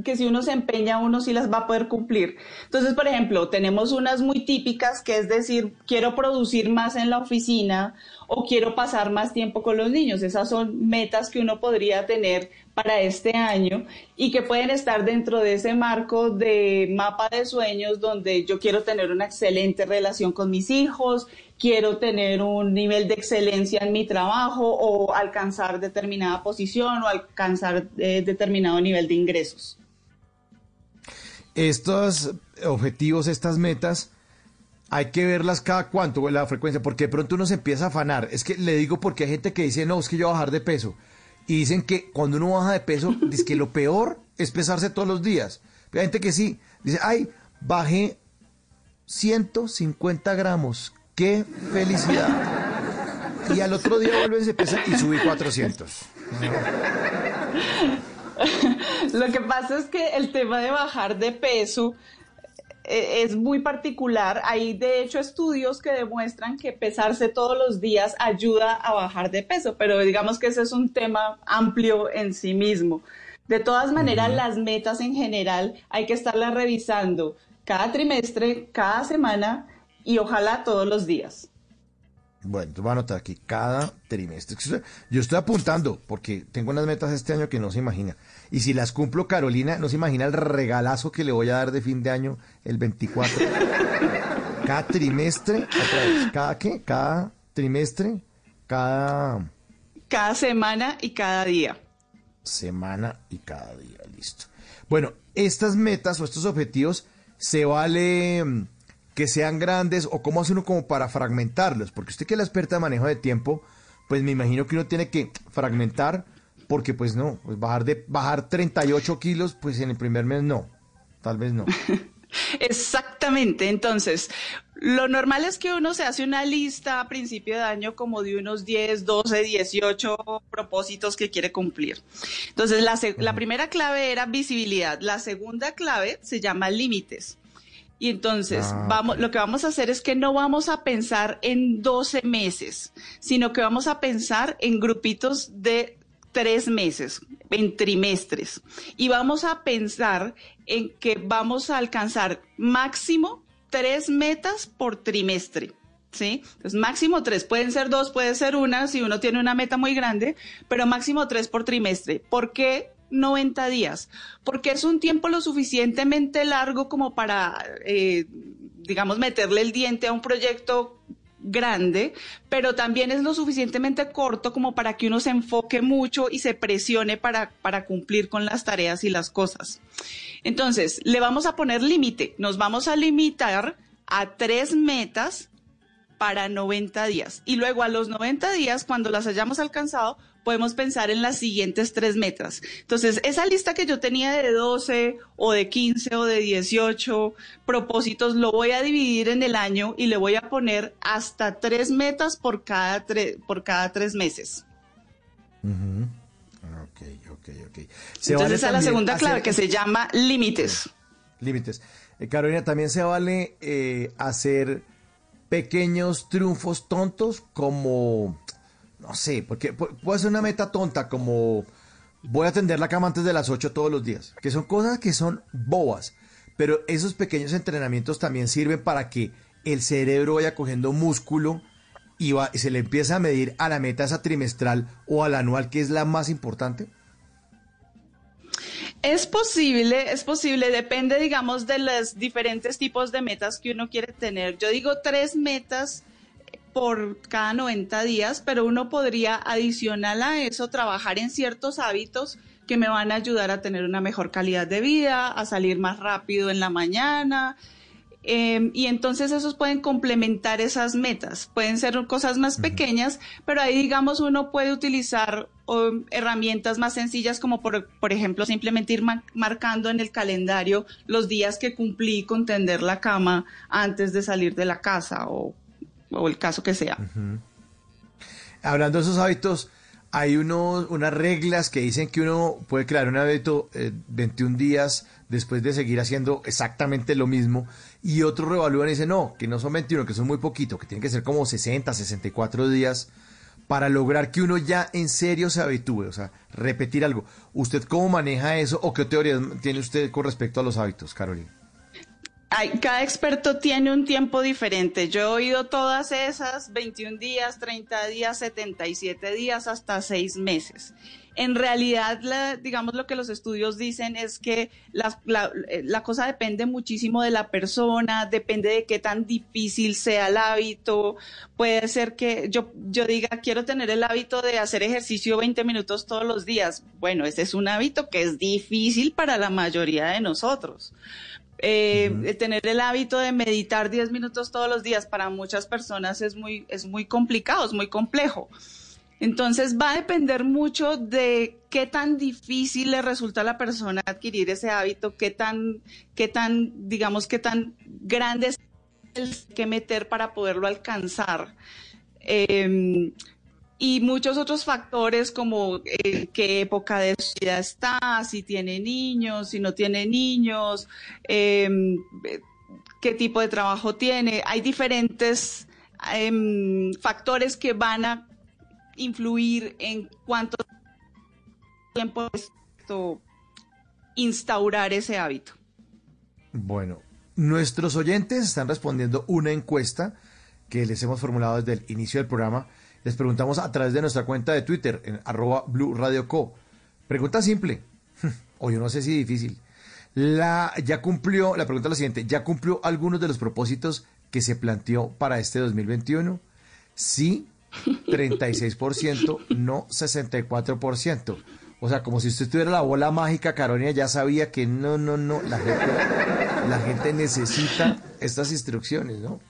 que si uno se empeña, uno sí las va a poder cumplir. Entonces, por ejemplo, tenemos unas muy típicas, que es decir, quiero producir más en la oficina o quiero pasar más tiempo con los niños. Esas son metas que uno podría tener para este año y que pueden estar dentro de ese marco de mapa de sueños donde yo quiero tener una excelente relación con mis hijos, quiero tener un nivel de excelencia en mi trabajo o alcanzar determinada posición o alcanzar eh, determinado nivel de ingresos. Estos objetivos, estas metas, hay que verlas cada cuánto, la frecuencia, porque de pronto uno se empieza a afanar. Es que le digo porque hay gente que dice, no, es que yo voy a bajar de peso. Y dicen que cuando uno baja de peso, dice que lo peor es pesarse todos los días. Pero hay gente que sí, dice, ay, bajé 150 gramos, qué felicidad. Y al otro día vuelven, se pesan y subí 400. Lo que pasa es que el tema de bajar de peso eh, es muy particular. Hay de hecho estudios que demuestran que pesarse todos los días ayuda a bajar de peso, pero digamos que ese es un tema amplio en sí mismo. De todas maneras, las metas en general hay que estarlas revisando cada trimestre, cada semana y ojalá todos los días. Bueno, entonces voy a anotar aquí cada trimestre. Yo estoy apuntando porque tengo unas metas este año que no se imagina. Y si las cumplo, Carolina, no se imagina el regalazo que le voy a dar de fin de año el 24. cada trimestre, otra vez, ¿cada qué? Cada trimestre, cada Cada semana y cada día. semana y cada día, listo. Bueno, estas metas o estos objetivos se vale mm, que sean grandes o cómo hace uno como para fragmentarlos, porque usted que es la experta de manejo de tiempo, pues me imagino que uno tiene que fragmentar, porque pues no, pues bajar de bajar 38 kilos, pues en el primer mes no, tal vez no. Exactamente. Entonces, lo normal es que uno se hace una lista a principio de año como de unos 10, 12, 18 propósitos que quiere cumplir. Entonces, la, la primera clave era visibilidad. La segunda clave se llama límites. Y entonces, Ah, vamos, lo que vamos a hacer es que no vamos a pensar en 12 meses, sino que vamos a pensar en grupitos de tres meses, en trimestres. Y vamos a pensar en que vamos a alcanzar máximo tres metas por trimestre. ¿Sí? Entonces, máximo tres, pueden ser dos, puede ser una, si uno tiene una meta muy grande, pero máximo tres por trimestre. ¿Por qué 90 días? Porque es un tiempo lo suficientemente largo como para, eh, digamos, meterle el diente a un proyecto grande, pero también es lo suficientemente corto como para que uno se enfoque mucho y se presione para, para cumplir con las tareas y las cosas. Entonces, le vamos a poner límite, nos vamos a limitar a tres metas para 90 días. Y luego a los 90 días, cuando las hayamos alcanzado, podemos pensar en las siguientes tres metas. Entonces, esa lista que yo tenía de 12 o de 15 o de 18 propósitos, lo voy a dividir en el año y le voy a poner hasta tres metas por cada, tre- por cada tres meses. Ujú. Ok, ok, ok. Se Entonces, vale es la segunda clave que se llama límites. Límites. Eh, Carolina, también se vale eh, hacer pequeños triunfos tontos como, no sé, porque pu- puede ser una meta tonta como voy a tender la cama antes de las 8 todos los días, que son cosas que son bobas, pero esos pequeños entrenamientos también sirven para que el cerebro vaya cogiendo músculo y, va- y se le empieza a medir a la meta esa trimestral o a la anual, que es la más importante. Es posible, es posible, depende, digamos, de los diferentes tipos de metas que uno quiere tener. Yo digo tres metas por cada 90 días, pero uno podría adicional a eso trabajar en ciertos hábitos que me van a ayudar a tener una mejor calidad de vida, a salir más rápido en la mañana. eh, y entonces esos pueden complementar esas metas. Pueden ser cosas más pequeñas, pero ahí digamos uno puede utilizar um, herramientas más sencillas como por, por ejemplo simplemente ir ma- marcando en el calendario los días que cumplí con tender la cama antes de salir de la casa o, o el caso que sea. Hablando de esos hábitos, hay unos, unas reglas que dicen que uno puede crear un hábito eh, 21 días después de seguir haciendo exactamente lo mismo y otros revalúan y dicen no, que no son 21, que son muy poquito, que tienen que ser como 60, 64 días para lograr que uno ya en serio se habitúe, o sea, repetir algo. ¿Usted cómo maneja eso o qué teorías tiene usted con respecto a los hábitos, Carolina? Cada experto tiene un tiempo diferente. Yo he oído todas esas, 21 días, 30 días, 77 días, hasta 6 meses. En realidad, la- digamos, lo que los estudios dicen es que la, la- eh, la cosa depende muchísimo de la persona, depende de qué tan difícil sea el hábito. Puede ser que yo, yo diga, quiero tener el hábito de hacer ejercicio 20 minutos todos los días. Bueno, ese es un hábito que es difícil para la mayoría de nosotros. Eh, Tener el hábito de meditar 10 minutos todos los días para muchas personas es muy, es muy complicado, es muy complejo. Entonces va a depender mucho de qué tan difícil le resulta a la persona adquirir ese hábito, qué tan, qué tan, digamos, qué tan grande es el que meter para poderlo alcanzar. Eh, y muchos otros factores como eh, qué época de su vida está, si tiene niños, si no tiene niños, eh, qué tipo de trabajo tiene. Hay diferentes em, factores que van a influir en cuánto tiempo instaurar ese hábito. Bueno, nuestros oyentes están respondiendo una encuesta que les hemos formulado desde el inicio del programa. Les preguntamos a través de nuestra cuenta de Twitter, en arroba Blue Radio Co. Pregunta simple, o yo no sé si difícil. La, ya cumplió, la pregunta es la siguiente, ¿ya cumplió algunos de los propósitos que se planteó para este 2021? Sí, 36%, no 64%. O sea, como si usted tuviera la bola mágica, Carolina ya sabía que no, no, no, la gente, la gente necesita estas instrucciones, ¿no?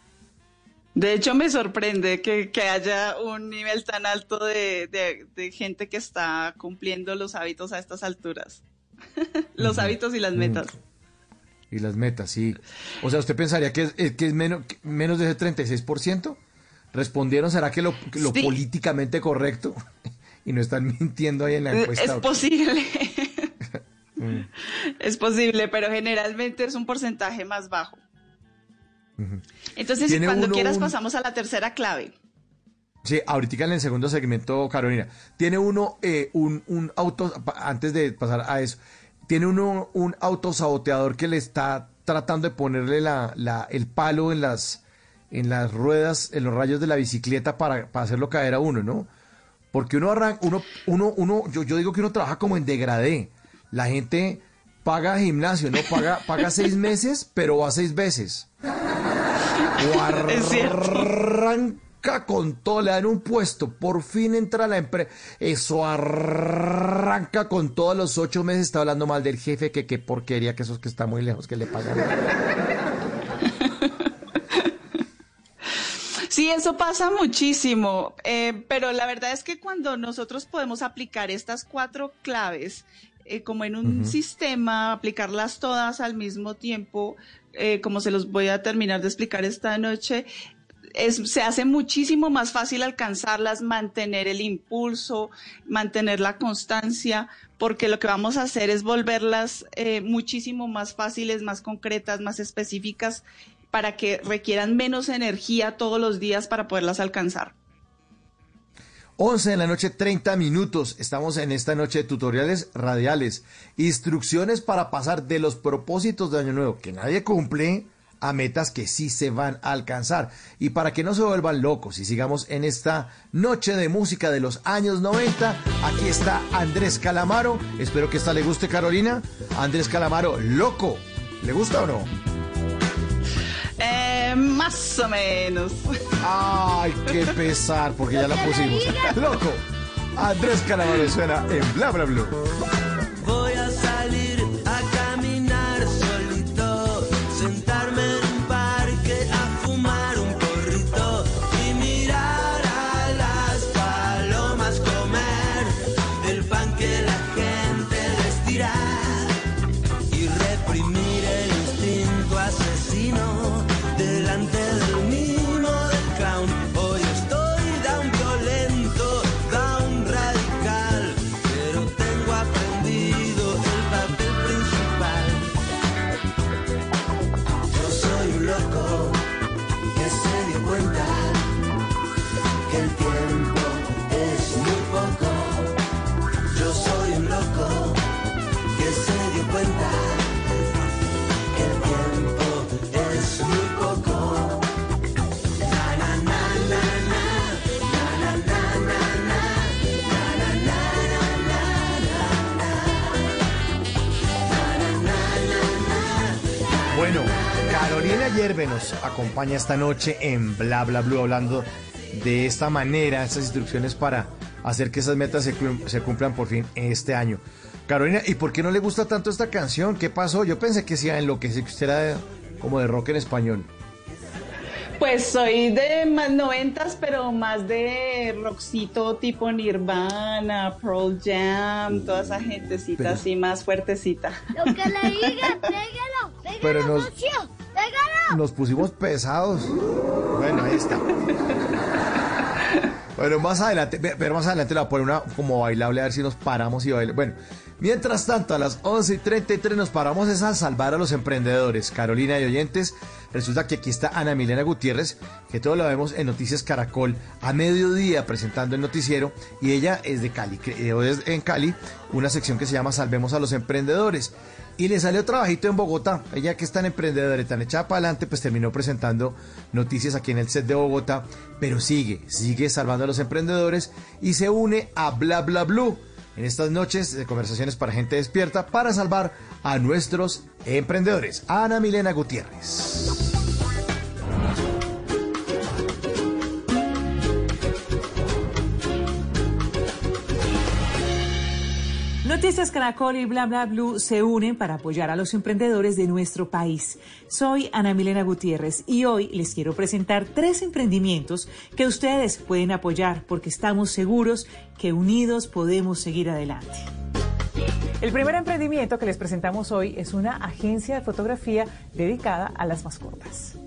De hecho, me sorprende que, que haya un nivel tan alto de, de- de gente que está cumpliendo los hábitos a estas alturas. los hábitos y las metas. Y las metas, sí. O sea, ¿usted pensaría que es, eh, que es menos, menos de ese 36%? ¿Respondieron, será que lo, que lo Sí. políticamente correcto? y no están mintiendo ahí en la Es encuesta. ¿o qué? posible, Mm, es posible, pero generalmente es un porcentaje más bajo. Entonces, cuando uno quieras un- pasamos a la tercera clave. Sí, ahorita en el segundo segmento, Carolina, tiene uno eh, un, un auto, antes de pasar a eso, tiene uno un autosaboteador que le está tratando de ponerle la, la- el palo en las, en las ruedas, en los rayos de la bicicleta para, para hacerlo caer a uno, ¿no? Porque uno arranca, uno, uno, uno, yo, yo digo que uno trabaja como en degradé. La gente paga gimnasio, ¿no? Paga, paga seis meses, pero va seis veces. O Es cierto. arranca con todo, le dan un puesto, por fin entra la empresa. Eso arranca con todos los ocho meses, está hablando mal del jefe, que qué porquería, que esos que está muy lejos, que le pagan. Sí, eso pasa muchísimo, eh, pero la verdad es que cuando nosotros podemos aplicar estas cuatro claves eh, como en un sistema, aplicarlas todas al mismo tiempo, eh, como se los voy a terminar de explicar esta noche, se hace muchísimo más fácil alcanzarlas, mantener el impulso, mantener la constancia, porque lo que vamos a hacer es volverlas eh, muchísimo más fáciles, más concretas, más específicas, para que requieran menos energía todos los días para poderlas alcanzar. 11 de la noche, 30 minutos. Estamos en esta noche de tutoriales radiales. Instrucciones para pasar de los propósitos de Año Nuevo que nadie cumple a metas que sí se van a alcanzar. Y para que no se vuelvan locos y sigamos en esta noche de música de los años 90, aquí está Andrés Calamaro. Espero que esta le guste, Carolina. Andrés Calamaro, loco. ¿Le gusta o no? Eh, más o menos. Ay, qué pesar, porque ya la pusimos. Loco. Andrés Calamaro suena en Bla Bla Blue. Carolina Yerbe nos acompaña esta noche en Bla Bla Blue hablando de esta manera, estas instrucciones para hacer que esas metas se, cum- se cumplan por fin este año. Carolina, ¿y por qué no le gusta tanto esta canción? ¿Qué pasó? Yo pensé que sí, en lo que usted era como de rock en español. Pues soy de más noventas, pero más de rockcito tipo Nirvana, Pearl Jam, toda esa gentecita Pero- así más fuertecita. Lo que le diga, pégalo, pégalo, Pero nos- socio, pégalo. Nos pusimos pesados. Bueno, ahí está. Bueno, más adelante, pero más adelante le voy a poner una como bailable a ver si nos paramos y bailamos. Bueno, mientras tanto, a las 11 y 33 nos paramos es a salvar a los emprendedores. Carolina y oyentes, resulta que aquí está Ana Milena Gutiérrez, que todo lo vemos en Noticias Caracol a mediodía presentando el noticiero y ella es de Cali, creó es en Cali una sección que se llama Salvemos a los Emprendedores. Y le salió trabajito en Bogotá. Ella que es tan emprendedora y tan echada para adelante, pues terminó presentando noticias aquí en el set de Bogotá. Pero sigue, sigue salvando a los emprendedores y se une a Bla Bla Blue en estas noches de conversaciones para gente despierta para salvar a nuestros emprendedores. Ana Milena Gutiérrez. Noticias Caracol y Bla Bla Blue se unen para apoyar a los emprendedores de nuestro país. Soy Ana Milena Gutiérrez y hoy les quiero presentar tres emprendimientos que ustedes pueden apoyar porque estamos seguros que unidos podemos seguir adelante. El primer emprendimiento que les presentamos hoy es una agencia de fotografía dedicada a las mascotas.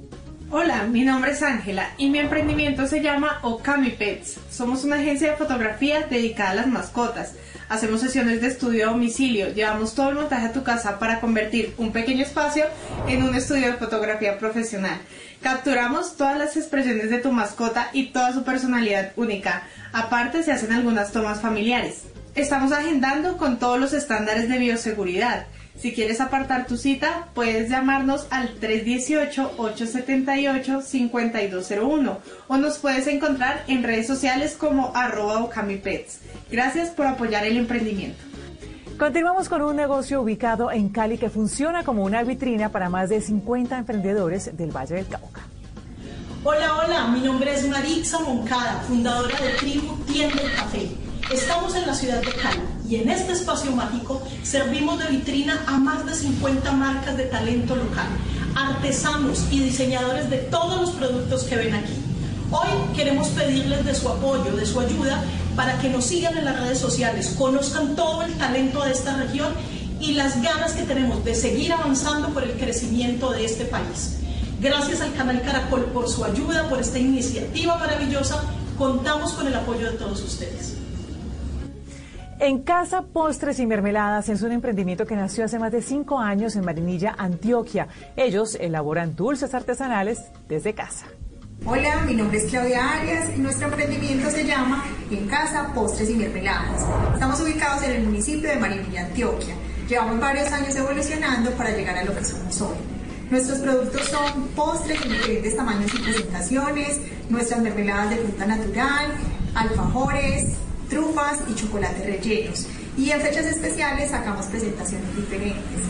Hola, mi nombre es Ángela y mi emprendimiento se llama Okami Pets. Somos una agencia de fotografía dedicada a las mascotas. Hacemos sesiones de estudio a domicilio, llevamos todo el montaje a tu casa para convertir un pequeño espacio en un estudio de fotografía profesional. Capturamos todas las expresiones de tu mascota y toda su personalidad única. Aparte se hacen algunas tomas familiares. Estamos agendando con todos los estándares de bioseguridad. Si quieres apartar tu cita, puedes llamarnos al 318-878-5201 o nos puedes encontrar en redes sociales como arroba okamipets. Gracias por apoyar el emprendimiento. Continuamos con un negocio ubicado en Cali que funciona como una vitrina para más de 50 emprendedores del Valle del Cauca. Hola, hola, mi nombre es Marixa Moncada, fundadora de Tribu Tienda y Café. Estamos en la ciudad de Cali y en este espacio mágico servimos de vitrina a más de 50 marcas de talento local, artesanos y diseñadores de todos los productos que ven aquí. Hoy queremos pedirles de su apoyo, de su ayuda, para que nos sigan en las redes sociales, conozcan todo el talento de esta región y las ganas que tenemos de seguir avanzando por el crecimiento de este país. Gracias al canal Caracol por su ayuda, por esta iniciativa maravillosa. Contamos con el apoyo de todos ustedes. En Casa Postres y Mermeladas es un emprendimiento que nació hace más de cinco años en Marinilla, Antioquia. Ellos elaboran dulces artesanales desde casa. Hola, mi nombre es Claudia Arias y nuestro emprendimiento se llama En Casa Postres y Mermeladas. Estamos ubicados en el municipio de Marinilla, Antioquia. Llevamos varios años evolucionando para llegar a lo que somos hoy. Nuestros productos son postres en diferentes tamaños y presentaciones, nuestras mermeladas de fruta natural, alfajores, trufas y chocolates rellenos. Y en fechas especiales sacamos presentaciones diferentes.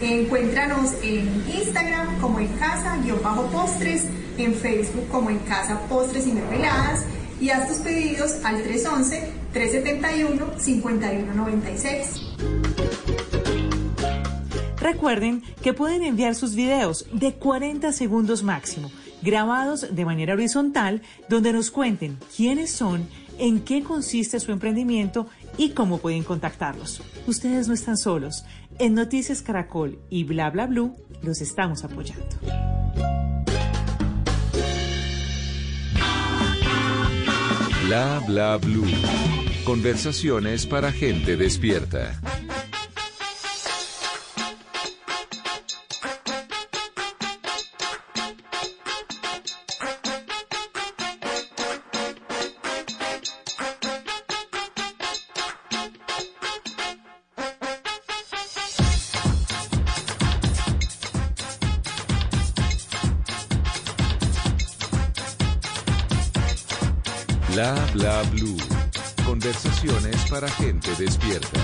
Encuéntranos en Instagram como en casa-postres, en Facebook como en casa postres y mermeladas y haz tus pedidos al 311-371-5196. Recuerden que pueden enviar sus videos de 40 segundos máximo, grabados de manera horizontal, donde nos cuenten quiénes son, en qué consiste su emprendimiento y cómo pueden contactarlos. Ustedes no están solos. En Noticias Caracol y Bla Bla Blue los estamos apoyando. Bla bla blue. Conversaciones para gente despierta. Despierta.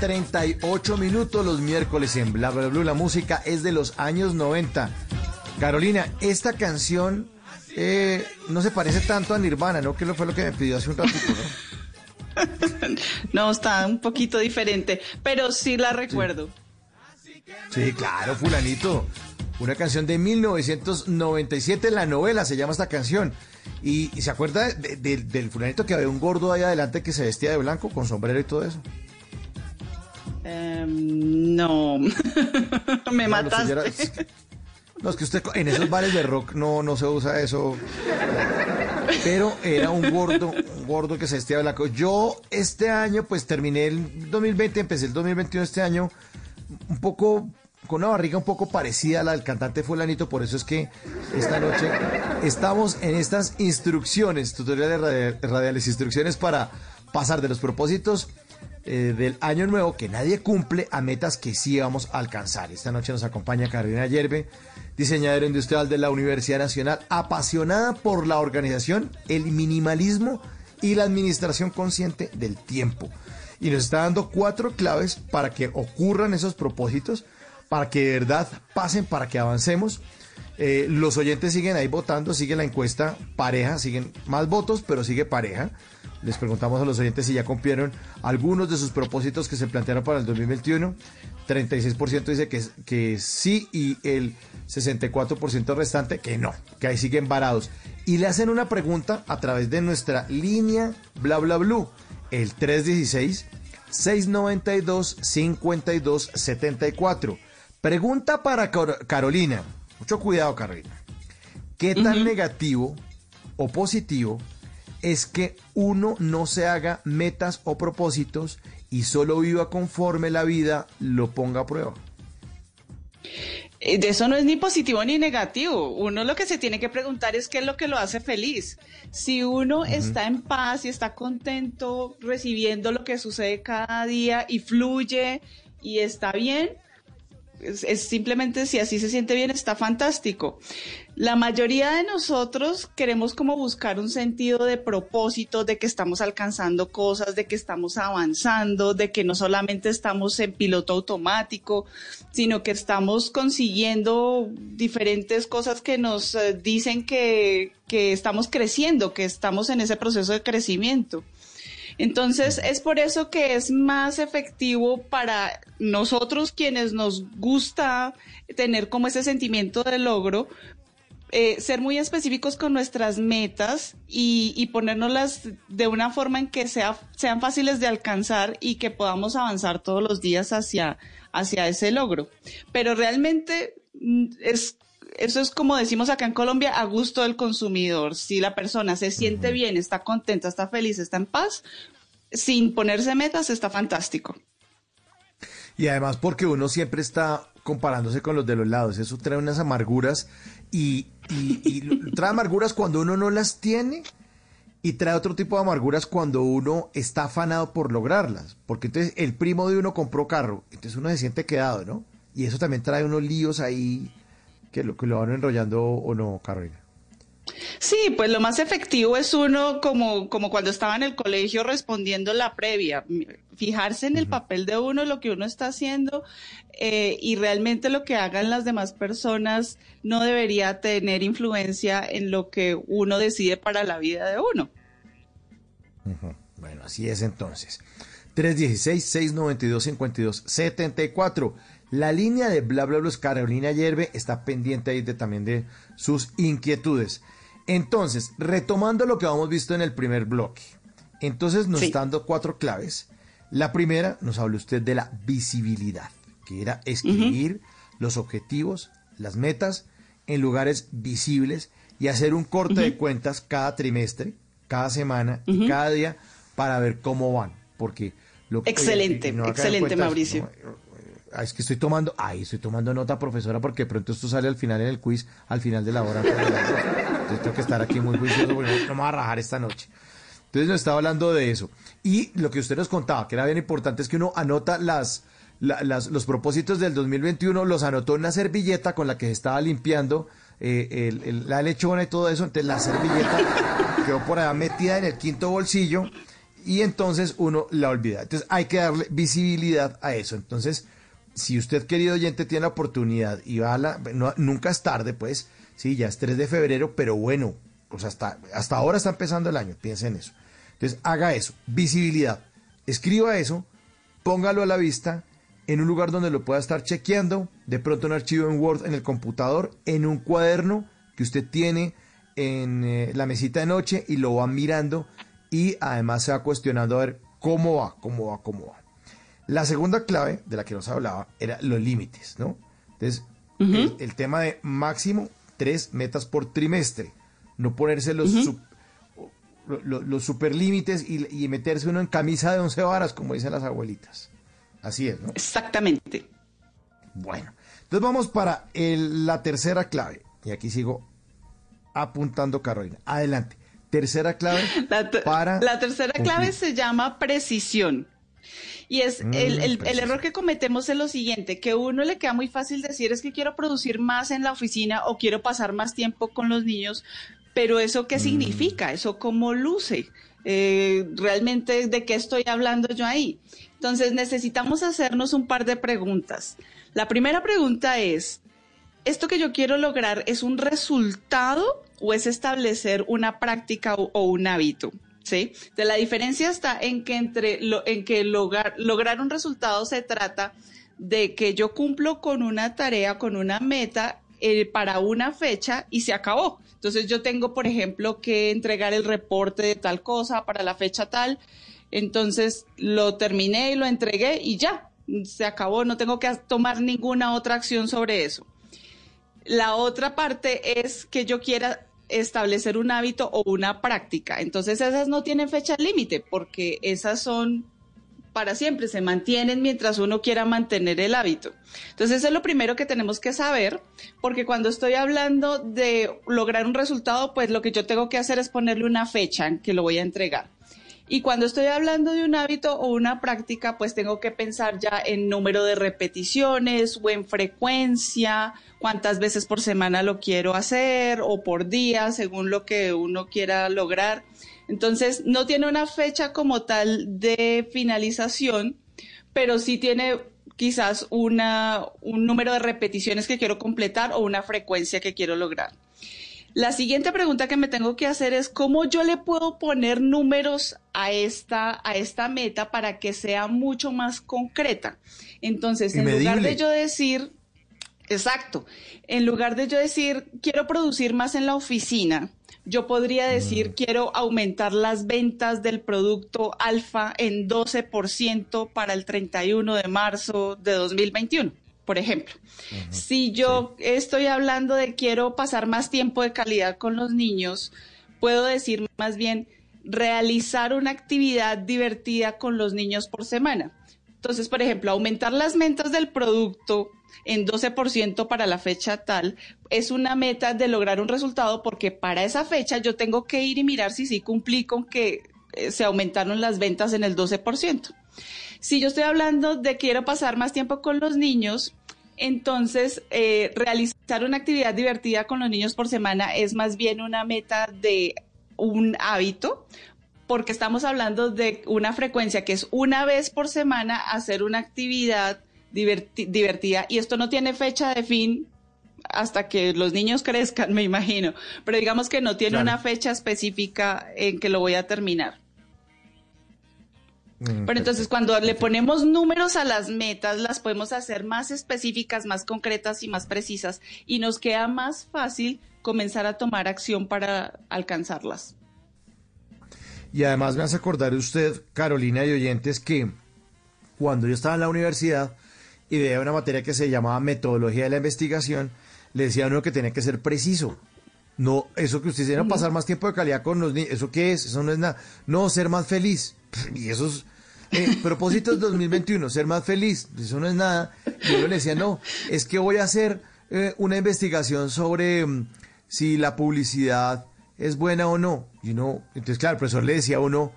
38 minutos los miércoles en Bla Bla Blue. La música es de los años 90. Carolina, esta canción eh, no se parece tanto a Nirvana, ¿no? Que lo fue lo que me pidió hace un ratito, ¿no? No, está un poquito diferente, pero sí la recuerdo. Sí, claro, fulanito. Una canción de 1997, la novela se llama esta canción. Y, y se acuerda de- de- del fulanito que había un gordo ahí adelante que se vestía de blanco con sombrero y todo eso. Em, no, me No, lo suyo mataste. era- No, es que usted en esos bares de rock no, no se usa eso. Pero era un gordo, un gordo que se vestía blanco. Yo este año, pues terminé el 2020, empecé el 2021 este año, un poco, con una barriga un poco parecida a la del cantante fulanito, por eso es que esta noche estamos en estas instrucciones, tutoriales radi- radiales, instrucciones para pasar de los propósitos eh, del año nuevo que nadie cumple a metas que sí vamos a alcanzar. Esta noche nos acompaña Carolina Yerbe, diseñadora industrial de la Universidad Nacional, apasionada por la organización, el minimalismo y la administración consciente del tiempo. Y nos está dando cuatro claves para que ocurran esos propósitos, para que de verdad pasen, para que avancemos. Eh, los oyentes siguen ahí votando, sigue la encuesta pareja, siguen más votos, pero sigue pareja. Les preguntamos a los oyentes si ya cumplieron algunos de sus propósitos que se plantearon para el 2021. 36% dice que, que sí y el 64% restante que no, que ahí siguen varados. Y le hacen una pregunta a través de nuestra línea bla bla blue, el 316 692 52 74. Pregunta para Car- Carolina. Mucho cuidado, Carolina. ¿Qué tan negativo o positivo es que uno no se haga metas o propósitos y solo viva conforme la vida lo ponga a prueba? Eh, De eso no es ni positivo ni negativo. Uno lo que se tiene que preguntar es qué es lo que lo hace feliz. Si uno está en paz y está contento recibiendo lo que sucede cada día y fluye y está bien, es, es simplemente si así se siente bien, está fantástico. La mayoría de nosotros queremos como buscar un sentido de propósito, de que estamos alcanzando cosas, de que estamos avanzando, de que no solamente estamos en piloto automático, sino que estamos consiguiendo diferentes cosas que nos eh, dicen que, que estamos creciendo, que estamos en ese proceso de crecimiento. Entonces, es por eso que es más efectivo para nosotros quienes nos gusta tener como ese sentimiento de logro, eh, ser muy específicos con nuestras metas y, y ponérnoslas de una forma en que sea, sean fáciles de alcanzar y que podamos avanzar todos los días hacia, hacia ese logro. Pero realmente mm, es eso es como decimos acá en Colombia, a gusto del consumidor. Si la persona se siente bien, está contenta, está feliz, está en paz, sin ponerse metas, está fantástico. Y además porque uno siempre está comparándose con los de los lados. Eso trae unas amarguras y, y- y trae amarguras cuando uno no las tiene y trae otro tipo de amarguras cuando uno está afanado por lograrlas. Porque entonces el primo de uno compró carro, entonces uno se siente quedado, ¿no? Y eso también trae unos líos ahí que lo, que lo van enrollando o no, Carolina. Sí, pues lo más efectivo es uno como, como cuando estaba en el colegio respondiendo la previa, fijarse en el papel de uno, lo que uno está haciendo eh, y realmente lo que hagan las demás personas no debería tener influencia en lo que uno decide para la vida de uno. Bueno, así es entonces. 316-692-5274. La línea de bla bla bla Carolina Yerbe está pendiente ahí de, también de sus inquietudes. Entonces, retomando lo que hemos visto en el primer bloque. Entonces nos está dando cuatro claves. La primera, nos habló usted de la visibilidad, que era escribir los objetivos, las metas en lugares visibles y hacer un corte de cuentas cada trimestre, cada semana y cada día para ver cómo van. Porque lo que- Excelente, no hagan excelente, cuentas, Mauricio. Ah, es que estoy tomando, ay, estoy tomando nota, profesora, porque pronto esto sale al final en el quiz, al final de la hora. Entonces tengo que estar aquí muy juicioso porque no, me voy a rajar esta noche. Entonces nos estaba hablando de eso. Y lo que usted nos contaba, que era bien importante, es que uno anota las, la- las- los propósitos del 2021, los anotó en una servilleta con la que se estaba limpiando eh, la lechona y todo eso. Entonces la servilleta quedó por allá metida en el quinto bolsillo y entonces uno la olvida. Entonces hay que darle visibilidad a eso. Entonces, si usted, querido oyente, tiene la oportunidad y va a la, nunca es tarde, pues, sí, ya es 3 de febrero, pero bueno, pues hasta, hasta ahora está empezando el año, piensa en eso. Entonces, haga eso, visibilidad. Escriba eso, póngalo a la vista en un lugar donde lo pueda estar chequeando, de pronto un archivo en Word en el computador, en un cuaderno que usted tiene en eh, la mesita de noche y lo va mirando y además se va cuestionando a ver cómo va, cómo va, cómo va. La segunda clave de la que nos hablaba era los límites, ¿no? Entonces, el, el tema de máximo tres metas por trimestre. No ponerse los, sup- lo- lo- los superlímites y, y meterse uno en camisa de once varas, como dicen las abuelitas. Así es, ¿no? Exactamente. Bueno, entonces vamos para el- la tercera clave. Y aquí sigo apuntando, Carolina. Adelante. Tercera clave La, para. la tercera clave se llama precisión. Y es Mm, el, el- el precisión. error que cometemos es lo siguiente, que a uno le queda muy fácil decir es que quiero producir más en la oficina o quiero pasar más tiempo con los niños, pero eso Mm. qué significa, eso cómo luce, Eh, realmente de qué estoy hablando yo ahí. Entonces necesitamos hacernos un par de preguntas. La primera pregunta es, ¿esto que yo quiero lograr es un resultado o es establecer una práctica o, o un hábito? ¿Sí? De la diferencia está en que entre lo, en que lograr, un resultado se trata de que yo cumplo con una tarea, con una meta eh, para una fecha y se acabó. Entonces yo tengo, por ejemplo, que entregar el reporte de tal cosa para la fecha tal. Entonces lo terminé y lo entregué y ya, se acabó. No tengo que tomar ninguna otra acción sobre eso. La otra parte es que yo quiera establecer un hábito o una práctica. Entonces esas no tienen fecha límite porque esas son para siempre, se mantienen mientras uno quiera mantener el hábito. Entonces eso es lo primero que tenemos que saber, porque cuando estoy hablando de lograr un resultado, pues lo que yo tengo que hacer es ponerle una fecha que lo voy a entregar. Y cuando estoy hablando de un hábito o una práctica, pues tengo que pensar ya en número de repeticiones o en frecuencia, cuántas veces por semana lo quiero hacer o por día, según lo que uno quiera lograr. Entonces, no tiene una fecha como tal de finalización, pero sí tiene quizás una, un número de repeticiones que quiero completar o una frecuencia que quiero lograr. La siguiente pregunta que me tengo que hacer es cómo yo le puedo poner números a esta, a esta meta para que sea mucho más concreta. Entonces, en lugar de yo decir, exacto, en lugar de yo decir, quiero producir más en la oficina, yo podría decir, quiero aumentar las ventas del producto alfa en 12% para el 31 de marzo de 2021, por ejemplo. Si yo estoy hablando de quiero pasar más tiempo de calidad con los niños, puedo decir más bien realizar una actividad divertida con los niños por semana. Entonces, por ejemplo, aumentar las ventas del producto en 12% para la fecha tal es una meta de lograr un resultado porque para esa fecha yo tengo que ir y mirar si sí cumplí con que eh, se aumentaron las ventas en el 12%. Si yo estoy hablando de quiero pasar más tiempo con los niños, entonces eh, realizar una actividad divertida con los niños por semana es más bien una meta de un hábito, porque estamos hablando de una frecuencia que es una vez por semana hacer una actividad diverti- divertida y esto no tiene fecha de fin hasta que los niños crezcan, me imagino, pero digamos que no tiene Claro. una fecha específica en que lo voy a terminar. Mm, Pero entonces cuando le ponemos números a las metas, las podemos hacer más específicas, más concretas y más precisas y nos queda más fácil comenzar a tomar acción para alcanzarlas. Y además me hace acordar usted, Carolina y oyentes, que cuando yo estaba en la universidad y veía una materia que se llamaba metodología de la investigación, le decía a uno que tenía que ser preciso. No, eso que usted dice, no pasar más tiempo de calidad con los niños, ¿eso qué es? Eso no es nada. No, ser más feliz. Y esos eh, propósitos 2021, ser más feliz, eso no es nada. Y uno le decía, no, es que voy a hacer eh, una investigación sobre mm, si la publicidad es buena o no. Y uno, entonces, claro, el profesor le decía a uno,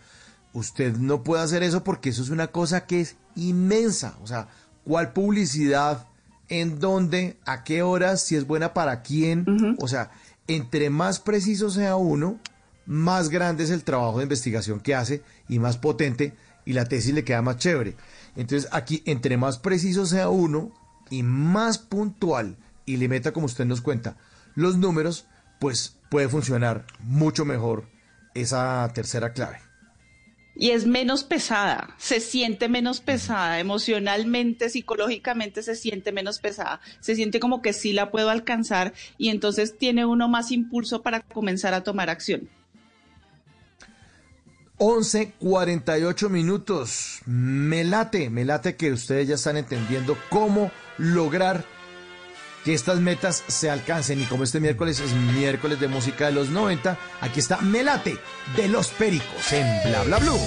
usted no puede hacer eso porque eso es una cosa que es inmensa. O sea, ¿cuál publicidad? ¿En dónde? ¿A qué horas? ¿Si es buena para quién? O sea, entre más preciso sea uno, más grande es el trabajo de investigación que hace y más potente y la tesis le queda más chévere. Entonces, aquí, entre más preciso sea uno y más puntual y le meta, como usted nos cuenta, los números, pues puede funcionar mucho mejor esa tercera clave. Y es menos pesada, se siente menos pesada, emocionalmente, psicológicamente se siente menos pesada, se siente como que sí la puedo alcanzar y entonces tiene uno más impulso para comenzar a tomar acción. 11.48 minutos. Me late, me late que ustedes ya están entendiendo cómo lograr que estas metas se alcancen. Y como este miércoles es miércoles de música de los 90, aquí está Melate de los Pericos en Bla Bla Blue.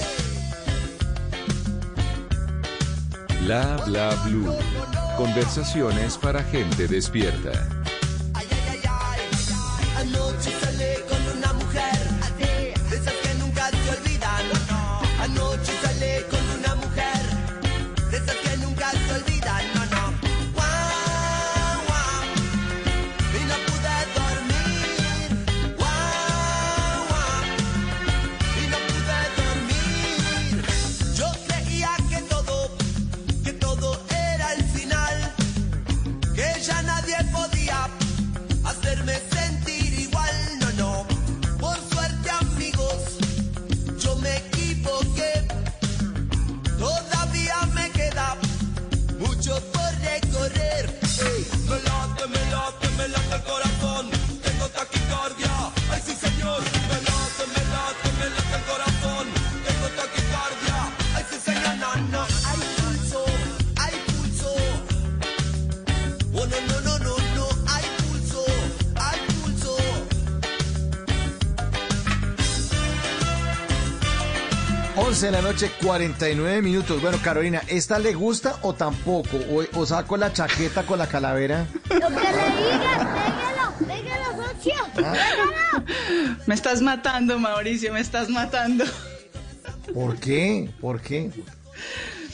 Bla bla blue. Conversaciones para gente despierta. Anoche salí con una mujer, de la noche, 49 minutos. Bueno, Carolina, ¿esta le gusta o tampoco? ¿O, o saco la chaqueta con la calavera? Lo que le digas, déjelo, déjelo, socio. Déjalo. Me estás matando, Mauricio, me estás matando. ¿Por qué? ¿Por qué?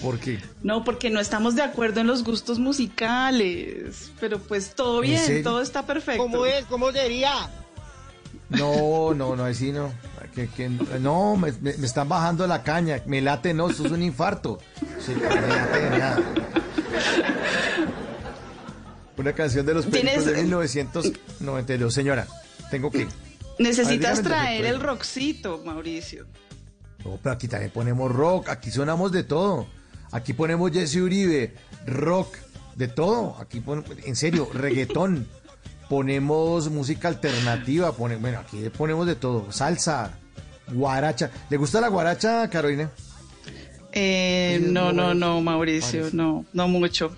¿Por qué? No, porque no estamos de acuerdo en los gustos musicales. Pero pues todo ¿En bien, todo está perfecto. ¿Cómo es? ¿Cómo sería? No, no, no, así no. Que- que- no, me, me- están bajando la caña. Me late, no, eso es un infarto. Sí, me late nada. Una canción de los Tienes- de 1992. Señora, tengo que... Necesitas ver, traer el rockcito, Mauricio. No, pero aquí también ponemos rock, aquí sonamos de todo. Aquí ponemos Jesse Uribe, rock, de todo. Aquí ponemos, en serio, reggaetón. Ponemos música alternativa, pone, bueno, aquí ponemos de todo. Salsa, guaracha. ¿Le gusta la guaracha, Carolina? Eh, no, no, no, Mauricio, no, no mucho.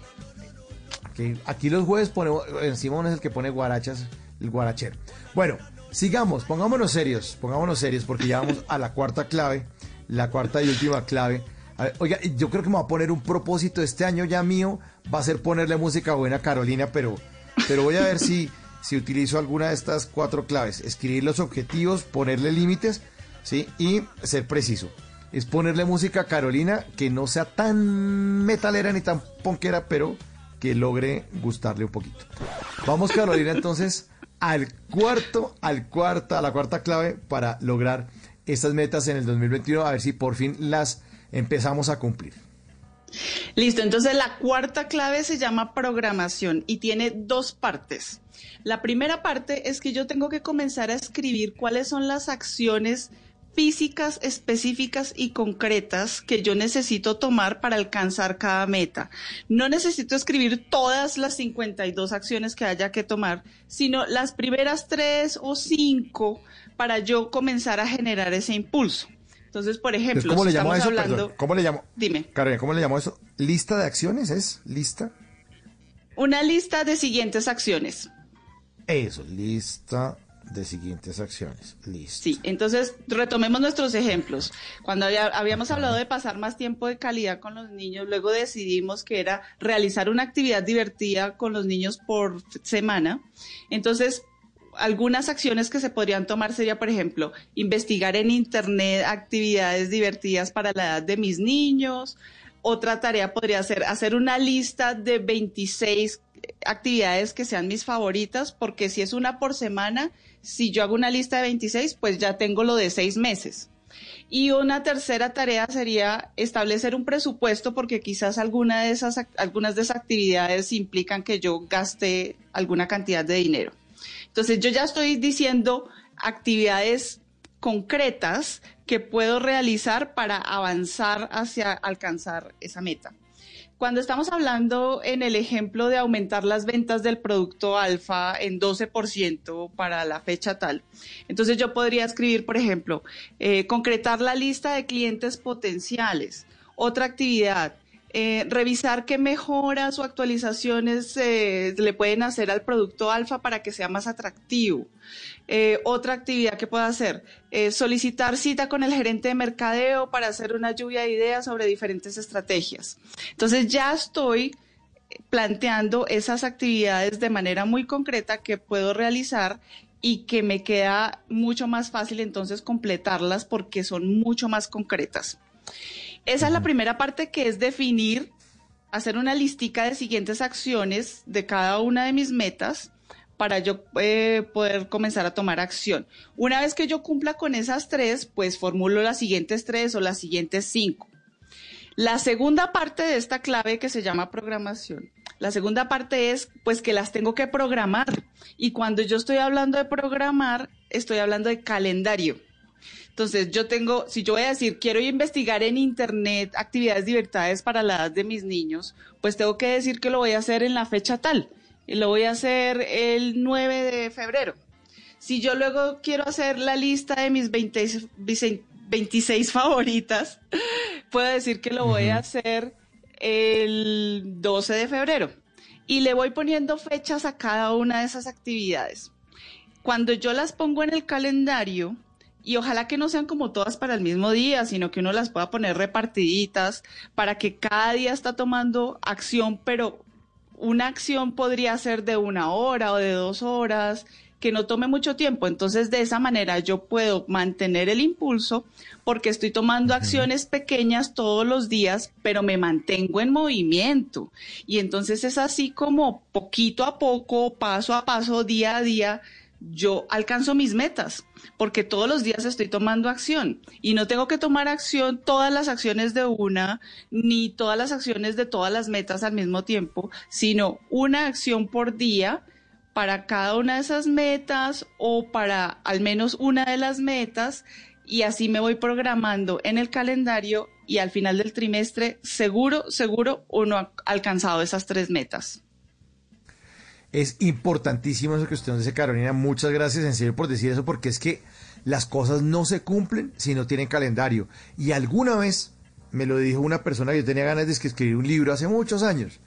Aquí, aquí los jueves ponemos, encima uno es el que pone guarachas, el guarachero. Bueno, sigamos, pongámonos serios, pongámonos serios, porque ya vamos a la cuarta clave, la cuarta y última clave. A ver, oiga, yo creo que me va a poner un propósito este año ya mío, va a ser ponerle música buena a Carolina, pero, pero voy a ver si, si utilizo alguna de estas cuatro claves. Escribir los objetivos, ponerle límites, ¿sí? Y ser preciso. Es ponerle música a Carolina que no sea tan metalera ni tan ponquera, pero que logre gustarle un poquito. Vamos, Carolina, entonces al cuarto, al cuarta, a la cuarta clave para lograr estas metas en el 2021, a ver si por fin las empezamos a cumplir. Listo, entonces la cuarta clave se llama programación y tiene dos partes. La primera parte es que yo tengo que comenzar a escribir cuáles son las acciones físicas específicas y concretas que yo necesito tomar para alcanzar cada meta. No necesito escribir todas las 52 acciones que haya que tomar, sino las primeras tres o cinco para yo comenzar a generar ese impulso. Entonces, por ejemplo, Entonces, ¿Cómo si le llamo a estamos eso? hablando... Perdón, ¿Cómo le llamo? Dime. Carolina, ¿cómo le llamo eso? ¿Lista de acciones es? ¿Lista? Una lista de siguientes acciones. Eso, lista de siguientes acciones. Listo. Sí, entonces retomemos nuestros ejemplos. Cuando había- habíamos hablado de pasar más tiempo de calidad con los niños, luego decidimos que era realizar una actividad divertida con los niños por semana. Entonces, algunas acciones que se podrían tomar sería, por ejemplo, investigar en Internet actividades divertidas para la edad de mis niños. Otra tarea podría ser hacer una lista de 26 actividades que sean mis favoritas, porque si es una por semana, si yo hago una lista de 26, pues ya tengo lo de seis meses. Y una tercera tarea sería establecer un presupuesto porque quizás alguna de esas, algunas de esas actividades implican que yo gaste alguna cantidad de dinero. Entonces yo ya estoy diciendo actividades concretas que puedo realizar para avanzar hacia alcanzar esa meta. Cuando estamos hablando en el ejemplo de aumentar las ventas del producto alfa en 12% para la fecha tal, entonces yo podría escribir, por ejemplo, eh, concretar la lista de clientes potenciales. Otra actividad, eh, revisar qué mejoras o actualizaciones eh, le pueden hacer al producto alfa para que sea más atractivo. Eh, otra actividad que puedo hacer, solicitar cita con el gerente de mercadeo para hacer una lluvia de ideas sobre diferentes estrategias. Entonces ya estoy planteando esas actividades de manera muy concreta que puedo realizar y que me queda mucho más fácil entonces completarlas porque son mucho más concretas. Esa es la primera parte que es definir, hacer una listica de siguientes acciones de cada una de mis metas para yo eh, poder comenzar a tomar acción. Una vez que yo cumpla con esas tres, pues formulo las siguientes tres o las siguientes cinco. La segunda parte de esta clave que se llama programación, la segunda parte es pues que las tengo que programar. Y cuando yo estoy hablando de programar, estoy hablando de calendario. Entonces, yo tengo, si yo voy a decir, quiero investigar en Internet actividades divertidas para la edad de mis niños, pues tengo que decir que lo voy a hacer en la fecha tal. Y lo voy a hacer el 9 de febrero. Si yo luego quiero hacer la lista de mis 20 26 favoritas, puedo decir que lo voy a hacer el 12 de febrero. Y le voy poniendo fechas a cada una de esas actividades. Cuando yo las pongo en el calendario, y ojalá que no sean como todas para el mismo día, sino que uno las pueda poner repartiditas para que cada día está tomando acción, pero una acción podría ser de una hora o de dos horas, que no tome mucho tiempo. Entonces, de esa manera yo puedo mantener el impulso porque estoy tomando acciones pequeñas todos los días, pero me mantengo en movimiento. Y entonces es así como poquito a poco, paso a paso, día a día, yo alcanzo mis metas, porque todos los días estoy tomando acción y no tengo que tomar acción todas las acciones de una, ni todas las acciones de todas las metas al mismo tiempo, sino una acción por día para cada una de esas metas o para al menos una de las metas y así me voy programando en el calendario y al final del trimestre seguro, seguro uno ha alcanzado esas tres metas. Es importantísimo eso que usted nos dice, Carolina. Muchas gracias en serio por decir eso, porque es que las cosas no se cumplen si no tienen calendario. Y alguna vez me lo dijo una persona que yo tenía ganas de escribir un libro hace muchos años.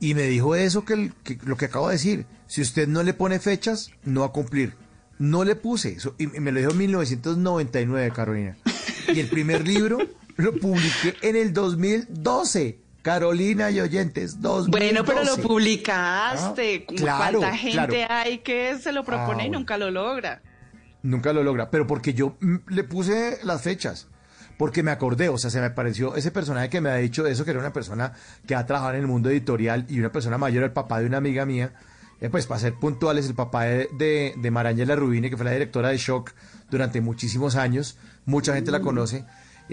Y me dijo eso que, que lo que acabo de decir. Si usted no le pone fechas, no va a cumplir. No le puse eso. Y me lo dijo en 1999, Carolina. Y el primer libro lo publiqué en el 2012. Carolina y oyentes, 2012. Bueno, pero lo publicaste. Ah, claro, ¿Cuánta gente claro. hay que se lo propone Ah, y bueno. nunca lo logra? Nunca lo logra, pero porque yo mm, le puse las fechas, porque me acordé, o sea, se me pareció ese personaje que me ha dicho eso, que era una persona que ha trabajado en el mundo editorial y una persona mayor, el papá de una amiga mía, eh, pues para ser puntuales, el papá de, de, de Marangela Rubini, que fue la directora de Shock durante muchísimos años, mucha gente la conoce, y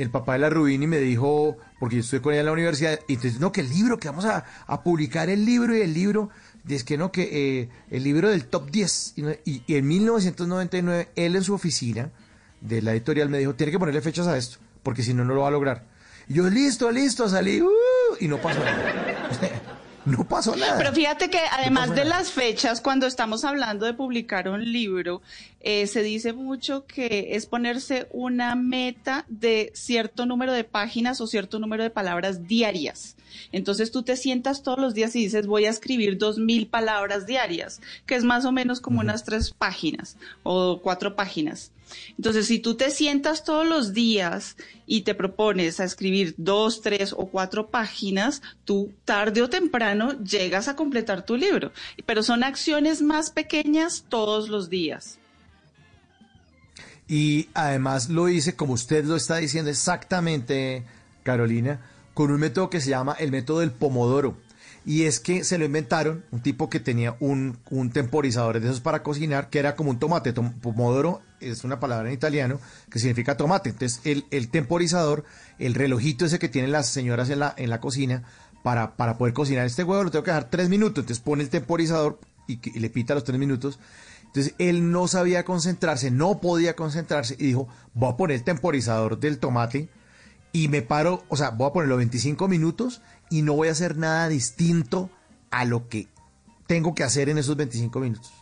el papá de la Rubini me dijo, porque yo estoy con ella en la universidad, y entonces, no, que el libro, que vamos a, a publicar el libro y el libro, y es que no, que eh, el libro del top 10. Y, en 1999, él en su oficina de la editorial me dijo, tiene que ponerle fechas a esto, porque si no, no lo va a lograr. Y yo, listo, listo, salí, uh, y no pasó nada. no pasó nada. Pero fíjate que además de las fechas, cuando estamos hablando de publicar un libro, eh, se dice mucho que es ponerse una meta de cierto número de páginas o cierto número de palabras diarias. Entonces tú te sientas todos los días y dices voy a escribir dos mil palabras diarias, que es más o menos como unas tres páginas o cuatro páginas. Entonces, si tú te sientas todos los días y te propones a escribir dos, tres o cuatro páginas, tú tarde o temprano llegas a completar tu libro. Pero son acciones más pequeñas todos los días. Y además lo hice, como usted lo está diciendo exactamente, Carolina, con un método que se llama el método del pomodoro. Y es que se lo inventaron un tipo que tenía un, un temporizador de esos para cocinar, que era como un tomate. Tom- pomodoro es una palabra en italiano que significa tomate. Entonces, el, el temporizador, el relojito ese que tienen las señoras en la, en la cocina, para, para poder cocinar este huevo, lo tengo que dejar tres minutos. Entonces, pone el temporizador y, y le pita los tres minutos. Entonces él no sabía concentrarse, no podía concentrarse y dijo, voy a poner el temporizador del tomate y me paro, o sea, voy a ponerlo 25 minutos y no voy a hacer nada distinto a lo que tengo que hacer en esos 25 minutos.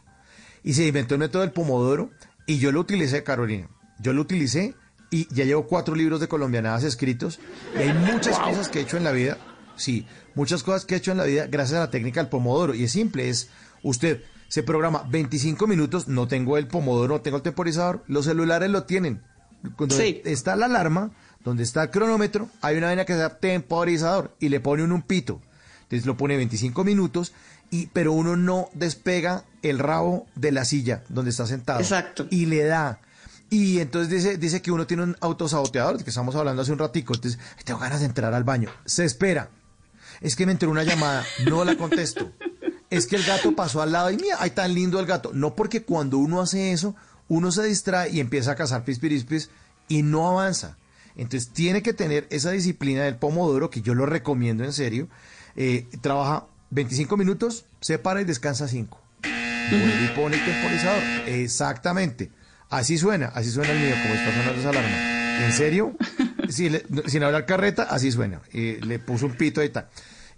Y se inventó el método del pomodoro y yo lo utilicé, Carolina. Yo lo utilicé y ya llevo cuatro libros de colombianadas escritos y hay muchas cosas que he hecho en la vida Sí, muchas cosas que he hecho en la vida gracias a la técnica del pomodoro. Y es simple, es usted se programa 25 minutos, no tengo el pomodoro, no tengo el temporizador, los celulares lo tienen. Cuando Sí. está la alarma, donde está el cronómetro, hay una vaina que se llama temporizador y le pone un pito. Entonces lo pone 25 minutos, y, pero uno no despega el rabo de la silla donde está sentado. Exacto. Y le da. Y entonces dice, dice que uno tiene un autosaboteador, que estamos hablando hace un ratico. Entonces, "Ay, tengo ganas de entrar al baño. Se espera. Es que me entró una llamada, no la contesto. Es que el gato pasó al lado y mira, ay, tan lindo el gato. No porque cuando uno hace eso, uno se distrae y empieza a cazar pispirispis y no avanza. Entonces tiene que tener esa disciplina del pomodoro, que yo lo recomiendo en serio. Eh, trabaja 25 minutos, se para y descansa 5. Vuelve y pone el temporizador. Exactamente. Así suena, así suena el mío, como está sonando esa alarma. ¿En serio? Sin hablar carreta, así suena. Eh, le puso un pito ahí tal.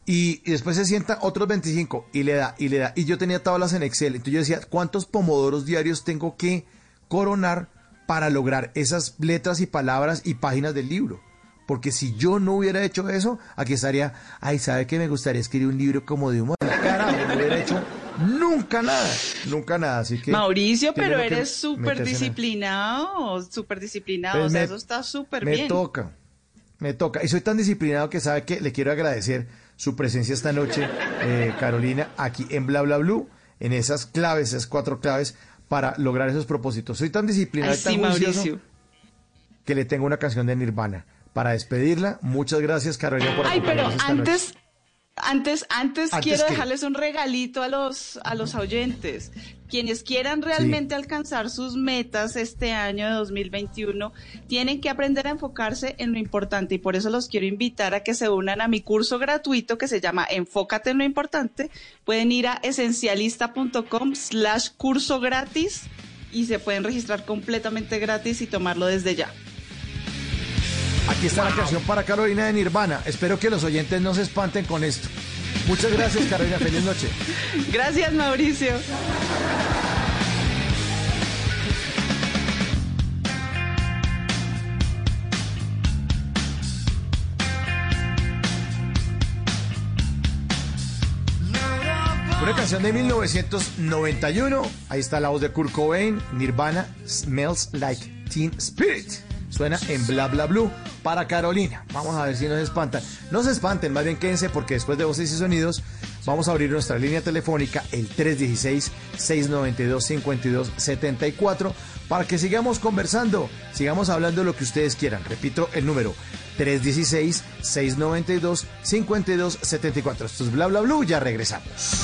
Y, y después se sienta otros 25 y le da, y le da. Y yo tenía tablas en Excel. Entonces yo decía, ¿cuántos pomodoros diarios tengo que coronar para lograr esas letras y palabras y páginas del libro? Porque si yo no hubiera hecho eso, aquí estaría, ay, ¿sabe que me gustaría escribir un libro como de humor? Carajo, no hubiera hecho nunca nada, nunca nada. Así que Mauricio, pero eres súper disciplinado, súper disciplinado, Pues o sea, me- eso está súper Me bien. toca, me toca. Y soy tan disciplinado que sabe que le quiero agradecer su presencia esta noche, eh, Carolina, aquí en Bla Bla Blue, en esas claves, esas cuatro claves para lograr esos propósitos. Soy tan disciplinado Ay, y tan sí, juicioso Mauricio. que le tengo una canción de Nirvana para despedirla. Muchas gracias, Carolina, por Ay, pero acompañarnos esta noche. Antes, antes, antes, ¿Antes quiero dejarles un regalito a los, a los oyentes. Quienes quieran realmente alcanzar sus metas este año de 2021, tienen que aprender a enfocarse en lo importante y por eso los quiero invitar a que se unan a mi curso gratuito que se llama Enfócate en lo importante. Pueden ir a esencialista.com slash curso gratis y se pueden registrar completamente gratis y tomarlo desde ya. Aquí está la canción para Carolina de Nirvana. Espero que los oyentes no se espanten con esto. Muchas gracias, Carolina. Feliz noche. Gracias, Mauricio. Una canción de 1991. Ahí está la voz de Kurt Cobain. Nirvana Smells Like Teen Spirit. Suena en Bla Bla Blue para Carolina. Vamos a ver si nos espantan. No se espanten, más bien quédense porque después de voces y sonidos vamos a abrir nuestra línea telefónica el 316-692-5274 para que sigamos conversando, sigamos hablando de lo que ustedes quieran. Repito el número 316-692-5274. Esto es Bla Bla Blue, ya regresamos.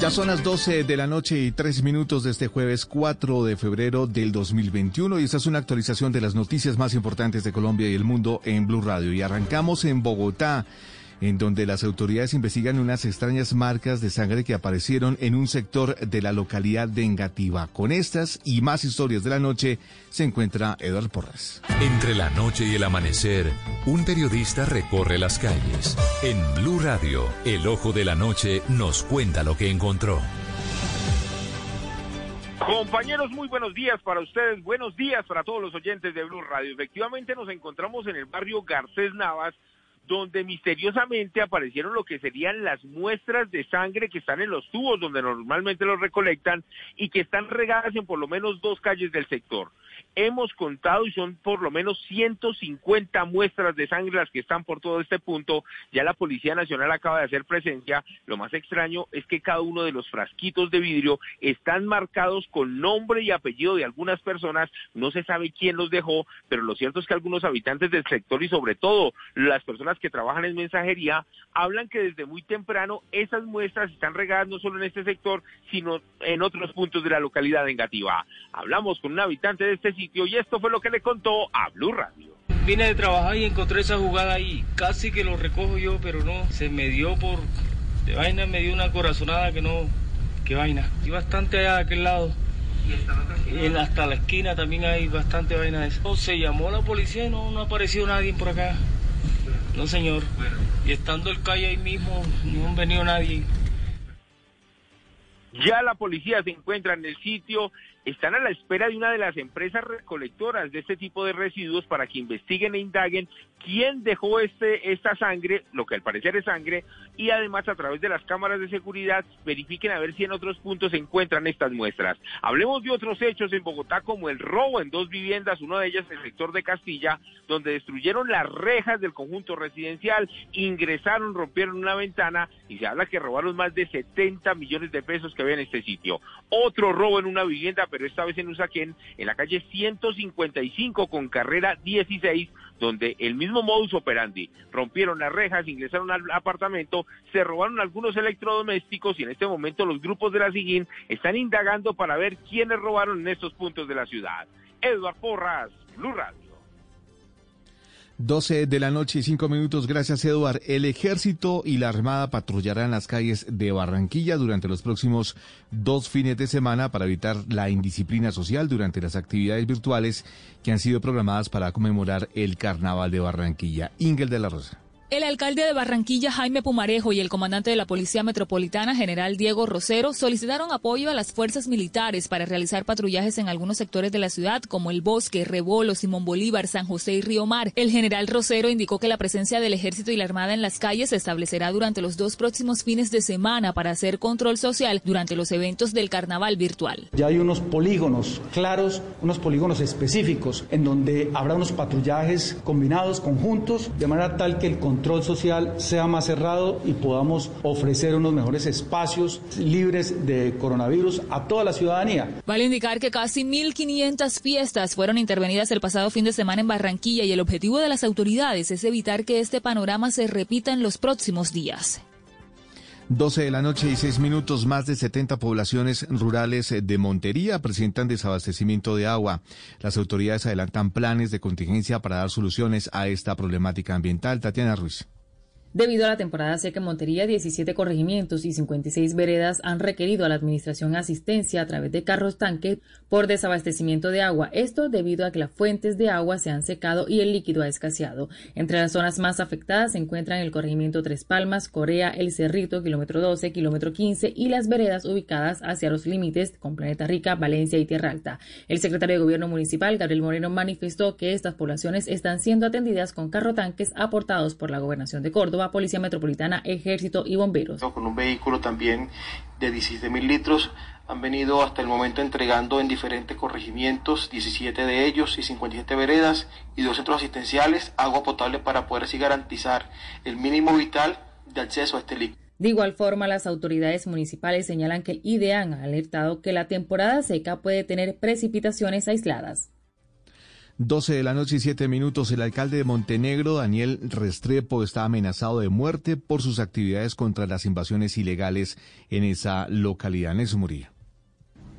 Ya son las 12 de la noche y 3 minutos de este jueves 4 de febrero del 2021 y esta es una actualización de las noticias más importantes de Colombia y el mundo en Blue Radio. Y arrancamos en Bogotá, en donde las autoridades investigan unas extrañas marcas de sangre que aparecieron en un sector de la localidad de Engativá. Con estas y más historias de la noche se encuentra Eduardo Porras. Entre la noche y el amanecer, un periodista recorre las calles. En Blue Radio, el ojo de la noche nos cuenta lo que encontró. Compañeros, muy buenos días para ustedes, buenos días para todos los oyentes de Blue Radio. Efectivamente nos encontramos en el barrio Garcés Navas, donde misteriosamente aparecieron lo que serían las muestras de sangre que están en los tubos donde normalmente los recolectan y que están regadas en por lo menos dos calles del sector. Hemos contado y son por lo menos 150 muestras de sangre las que están por todo este punto. Ya la Policía Nacional acaba de hacer presencia. Lo más extraño es que cada uno de los frasquitos de vidrio están marcados con nombre y apellido de algunas personas. No se sabe quién los dejó, pero lo cierto es que algunos habitantes del sector y sobre todo las personas que trabajan en mensajería hablan que desde muy temprano esas muestras están regadas no solo en este sector, sino en otros puntos de la localidad negativa. Hablamos con un habitante de este sitio y esto fue lo que le contó a Blue Radio. Vine de trabajar y encontré esa jugada ahí. Casi que lo recojo yo, pero no. Se me dio por. De vaina me dio una corazonada que no. Que vaina. Y bastante allá de aquel lado. Y en, hasta la esquina también hay bastante vaina de eso. Se llamó la policía y no, no apareció nadie por acá. No, señor. Y estando el calle ahí mismo, no han venido nadie. Ya la policía se encuentra en el sitio, están a la espera de una de las empresas recolectoras de este tipo de residuos para que investiguen e indaguen quién dejó este, esta sangre, lo que al parecer es sangre, y además a través de las cámaras de seguridad verifiquen a ver si en otros puntos se encuentran estas muestras. Hablemos de otros hechos en Bogotá como el robo en dos viviendas, una de ellas en el sector de Castilla, donde destruyeron las rejas del conjunto residencial, ingresaron, rompieron una ventana y se habla que robaron más de 70 millones de pesos que había en este sitio. Otro robo en una vivienda pero esta vez en Usaquén, en la calle 155 con carrera 16, donde el mismo modus operandi, rompieron las rejas, ingresaron al apartamento, se robaron algunos electrodomésticos y en este momento los grupos de la SIGIN están indagando para ver quiénes robaron en estos puntos de la ciudad. Eduard Porras, Blue. 12 de la noche y 5 minutos. Gracias, Eduard. El ejército y la armada patrullarán las calles de Barranquilla durante los próximos dos fines de semana para evitar la indisciplina social durante las actividades virtuales que han sido programadas para conmemorar el Carnaval de Barranquilla. Ingel de la Rosa. El alcalde de Barranquilla, Jaime Pumarejo, y el comandante de la Policía Metropolitana, general Diego Rosero, solicitaron apoyo a las fuerzas militares para realizar patrullajes en algunos sectores de la ciudad, como el Bosque, Rebolo, Simón Bolívar, San José y Río Mar. El general Rosero indicó que la presencia del ejército y la armada en las calles se establecerá durante los dos próximos fines de semana para hacer control social durante los eventos del carnaval virtual. Ya hay unos polígonos claros, unos polígonos específicos, en donde habrá unos patrullajes combinados, conjuntos, de manera tal que el control control social sea más cerrado y podamos ofrecer unos mejores espacios libres de coronavirus a toda la ciudadanía. Vale indicar que casi 1.500 fiestas fueron intervenidas el pasado fin de semana en Barranquilla y el objetivo de las autoridades es evitar que este panorama se repita en los próximos días. 12 de la noche y 6 minutos, más de 70 poblaciones rurales de Montería presentan desabastecimiento de agua. Las autoridades adelantan planes de contingencia para dar soluciones a esta problemática ambiental. Tatiana Ruiz. Debido a la temporada seca en Montería, 17 corregimientos y 56 veredas han requerido a la Administración asistencia a través de carros tanque por desabastecimiento de agua. Esto debido a que las fuentes de agua se han secado y el líquido ha escaseado. Entre las zonas más afectadas se encuentran el corregimiento Tres Palmas, Corea, El Cerrito, kilómetro 12, kilómetro 15 y las veredas ubicadas hacia los límites con Planeta Rica, Valencia y Tierra Alta. El secretario de Gobierno Municipal, Gabriel Moreno, manifestó que estas poblaciones están siendo atendidas con carro tanques aportados por la Gobernación de Córdoba Policía Metropolitana, Ejército y Bomberos. Con un vehículo también de 17 mil litros han venido hasta el momento entregando en diferentes corregimientos, 17 de ellos y 57 veredas y dos centros asistenciales, agua potable para poder así garantizar el mínimo vital de acceso a este líquido. De igual forma, las autoridades municipales señalan que el IDEAN ha alertado que la temporada seca puede tener precipitaciones aisladas. 12 de la noche y 7 minutos, el alcalde de Montenegro, Daniel Restrepo, está amenazado de muerte por sus actividades contra las invasiones ilegales en esa localidad. Nelson Murillo.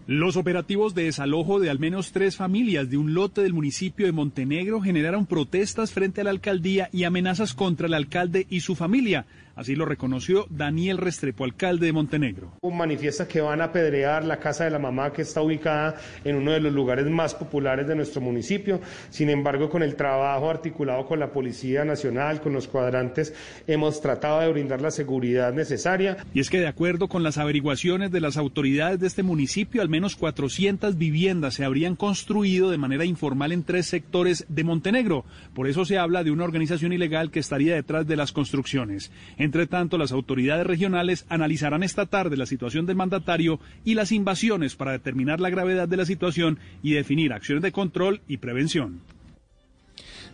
Los operativos de desalojo de al menos tres familias de un lote del municipio de Montenegro generaron protestas frente a la alcaldía y amenazas contra el alcalde y su familia. Así lo reconoció Daniel Restrepo, alcalde de Montenegro. Manifiesta que van a apedrear la casa de la mamá que está ubicada en uno de los lugares más populares de nuestro municipio. Sin embargo, con el trabajo articulado con la Policía Nacional, con los cuadrantes, hemos tratado de brindar la seguridad necesaria. Y es que de acuerdo con las averiguaciones de las autoridades de este municipio, al menos 400 viviendas se habrían construido de manera informal en tres sectores de Montenegro. Por eso se habla de una organización ilegal que estaría detrás de las construcciones. Entre tanto, las autoridades regionales analizarán esta tarde la situación del mandatario y las invasiones para determinar la gravedad de la situación y definir acciones de control y prevención.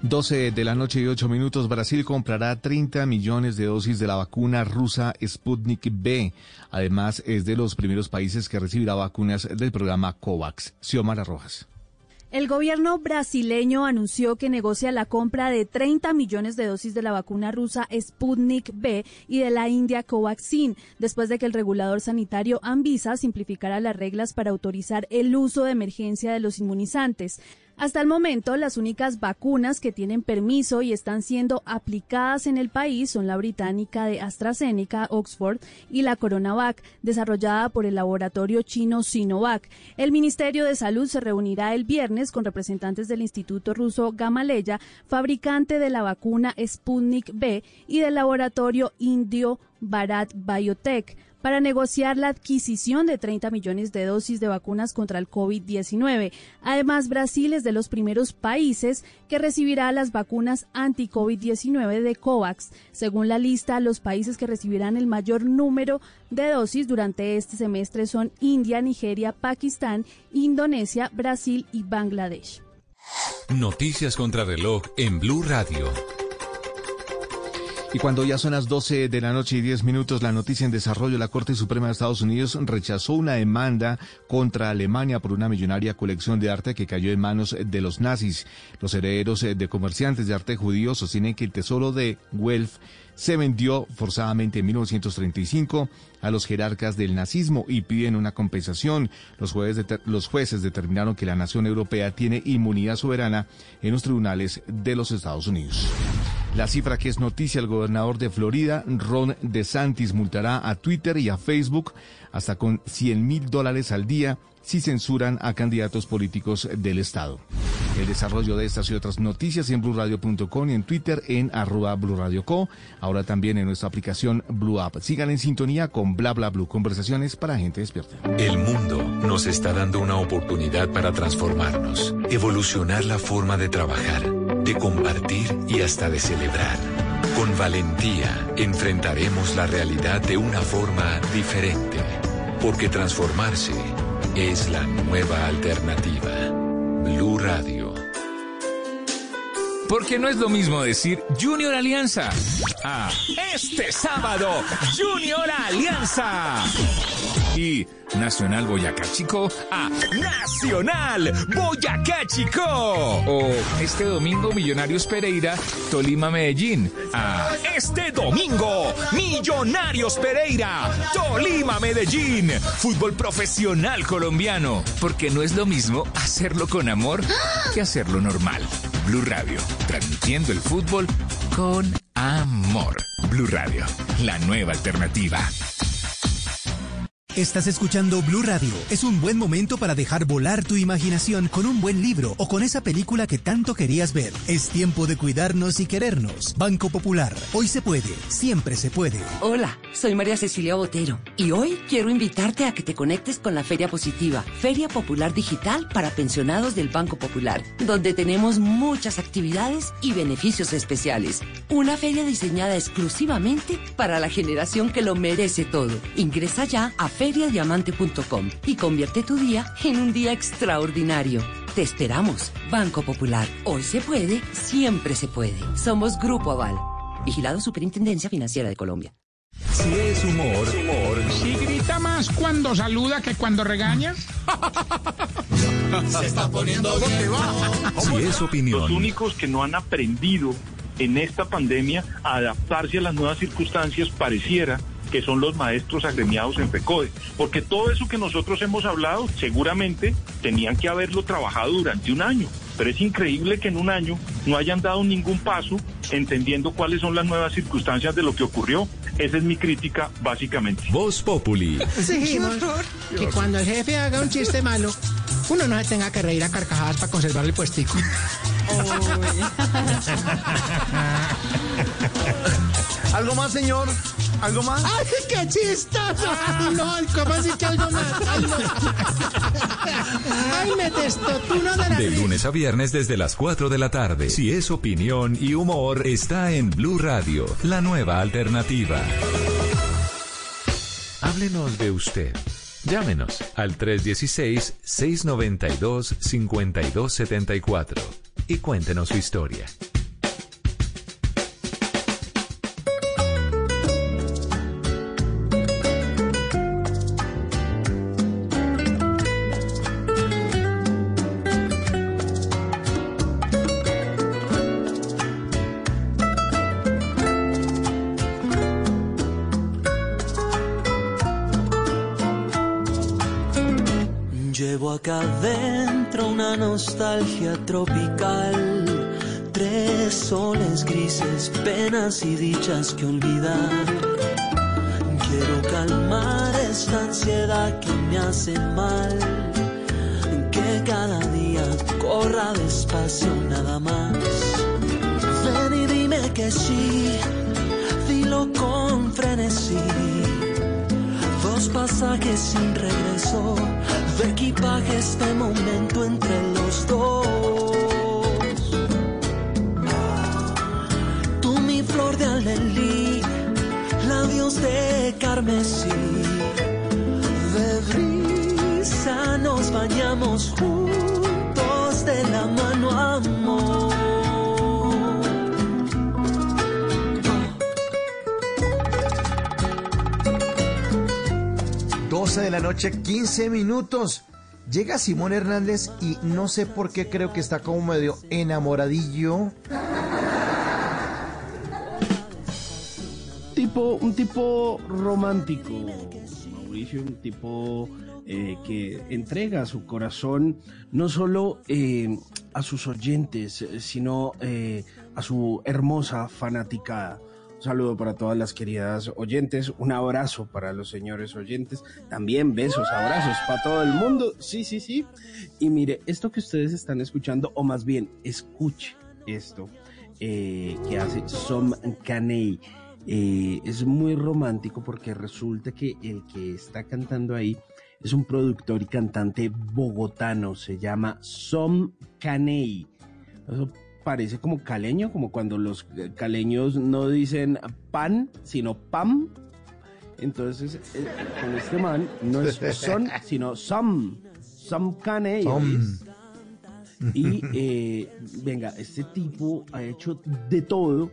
12 de la noche y 8 minutos, Brasil comprará 30 millones de dosis de la vacuna rusa Sputnik B. Además, es de los primeros países que recibirá vacunas del programa COVAX. Xiomara Rojas. El gobierno brasileño anunció que negocia la compra de 30 millones de dosis de la vacuna rusa Sputnik B y de la India Covaxin, después de que el regulador sanitario Anvisa simplificara las reglas para autorizar el uso de emergencia de los inmunizantes. Hasta el momento, las únicas vacunas que tienen permiso y están siendo aplicadas en el país son la británica de AstraZeneca, Oxford, y la CoronaVac, desarrollada por el laboratorio chino Sinovac. El Ministerio de Salud se reunirá el viernes con representantes del Instituto ruso Gamaleya, fabricante de la vacuna Sputnik B, y del laboratorio indio Bharat Biotech para negociar la adquisición de 30 millones de dosis de vacunas contra el COVID-19. Además, Brasil es de los primeros países que recibirá las vacunas anti-COVID-19 de COVAX. Según la lista, los países que recibirán el mayor número de dosis durante este semestre son India, Nigeria, Pakistán, Indonesia, Brasil y Bangladesh. Noticias contra reloj en Blue Radio. Y cuando ya son las 12 de la noche y 10 minutos, la noticia en desarrollo, la Corte Suprema de Estados Unidos rechazó una demanda contra Alemania por una millonaria colección de arte que cayó en manos de los nazis. Los herederos de comerciantes de arte judío sostienen que el tesoro de Guelph se vendió forzadamente en 1935 a los jerarcas del nazismo y piden una compensación. Los los jueces determinaron que la nación europea tiene inmunidad soberana en los tribunales de los Estados Unidos. La cifra que es noticia, el gobernador de Florida, Ron DeSantis, multará a Twitter y a Facebook hasta con 100 mil dólares al día si censuran a candidatos políticos del Estado. El desarrollo de estas y otras noticias en blurradio.com y en Twitter en arroba blurradioco, ahora también en nuestra aplicación Blue App. Sigan en sintonía con Bla Bla Blue, conversaciones para gente despierta. El mundo nos está dando una oportunidad para transformarnos, evolucionar la forma de trabajar, de compartir y hasta de celebrar. Con valentía enfrentaremos la realidad de una forma diferente, porque transformarse es la nueva alternativa. Blue Radio. Porque no es lo mismo decir Junior Alianza a este sábado Junior Alianza. Y Nacional Boyacá Chico a Nacional Boyacá Chico. O este domingo Millonarios Pereira, Tolima Medellín a este domingo Millonarios Pereira, Tolima Medellín. Fútbol profesional colombiano. Porque no es lo mismo hacerlo con amor que hacerlo normal. Blue Radio, transmitiendo el fútbol con amor. Blue Radio, la nueva alternativa. Estás escuchando Blue Radio. Es un buen momento para dejar volar tu imaginación con un buen libro o con esa película que tanto querías ver. Es tiempo de cuidarnos y querernos. Banco Popular. Hoy se puede. Siempre se puede. Hola, soy María Cecilia Botero y hoy quiero invitarte a que te conectes con la Feria Positiva, Feria Popular Digital para pensionados del Banco Popular, donde tenemos muchas actividades y beneficios especiales. Una feria diseñada exclusivamente para la generación que lo merece todo. Ingresa ya a feriadiamante.com y convierte tu día en un día extraordinario. Te esperamos, Banco Popular. Hoy se puede, siempre se puede. Somos Grupo Aval. Vigilado Superintendencia Financiera de Colombia. Si es humor, humor. Si grita más cuando saluda que cuando regaña. Se está poniendo bien. Si es opinión. Los únicos que no han aprendido en esta pandemia a adaptarse a las nuevas circunstancias pareciera que son los maestros agremiados en FECODE. Porque todo eso que nosotros hemos hablado seguramente tenían que haberlo trabajado durante un año. Pero es increíble que en un año no hayan dado ningún paso entendiendo cuáles son las nuevas circunstancias de lo que ocurrió. Esa es mi crítica, básicamente. Voz Populi. Exigimos que cuando el jefe haga un chiste malo, uno no se tenga que reír a carcajadas para conservar el puestico. ¿Algo más, señor? ¿Algo más? ¡Ay, qué chistoso! Ay, no, ¿cómo así que algo más? ¡Ay, no! ¡Ay, me testotuno de la De lunes a viernes desde las 4 de la tarde. Si es opinión y humor, está en Blue Radio, la nueva alternativa. Háblenos de usted. Llámenos al 316-692-5274 y cuéntenos su historia. Y dichas que olvidar. Quiero calmar esta ansiedad que me hace mal, que cada día corra despacio nada más. Ven y dime que sí, dilo con frenesí. Dos pasajes sin regreso, de equipaje este momento entre los dos. Carmesí, de brisa nos bañamos juntos de la mano amor. 12 de la noche, 15 minutos. Llega Simón Hernández y no sé por qué creo que está como medio enamoradillo. Un tipo romántico, Mauricio, un tipo eh, que entrega su corazón no solo eh, a sus oyentes, eh, sino a su hermosa fanaticada. Un saludo para todas las queridas oyentes, un abrazo para los señores oyentes, también besos, abrazos para todo el mundo, sí, sí, sí. Y mire, esto que ustedes están escuchando, o más bien, escuche esto que hace Som Caney. Eh, es muy romántico porque resulta que el que está cantando ahí es un productor y cantante bogotano, se llama Som Caney. Eso parece como caleño, como cuando los eh, caleños no dicen pan, sino pam. Entonces, eh, con este man no es son, sino Som. Som Caney. Y eh, venga, este tipo ha hecho de todo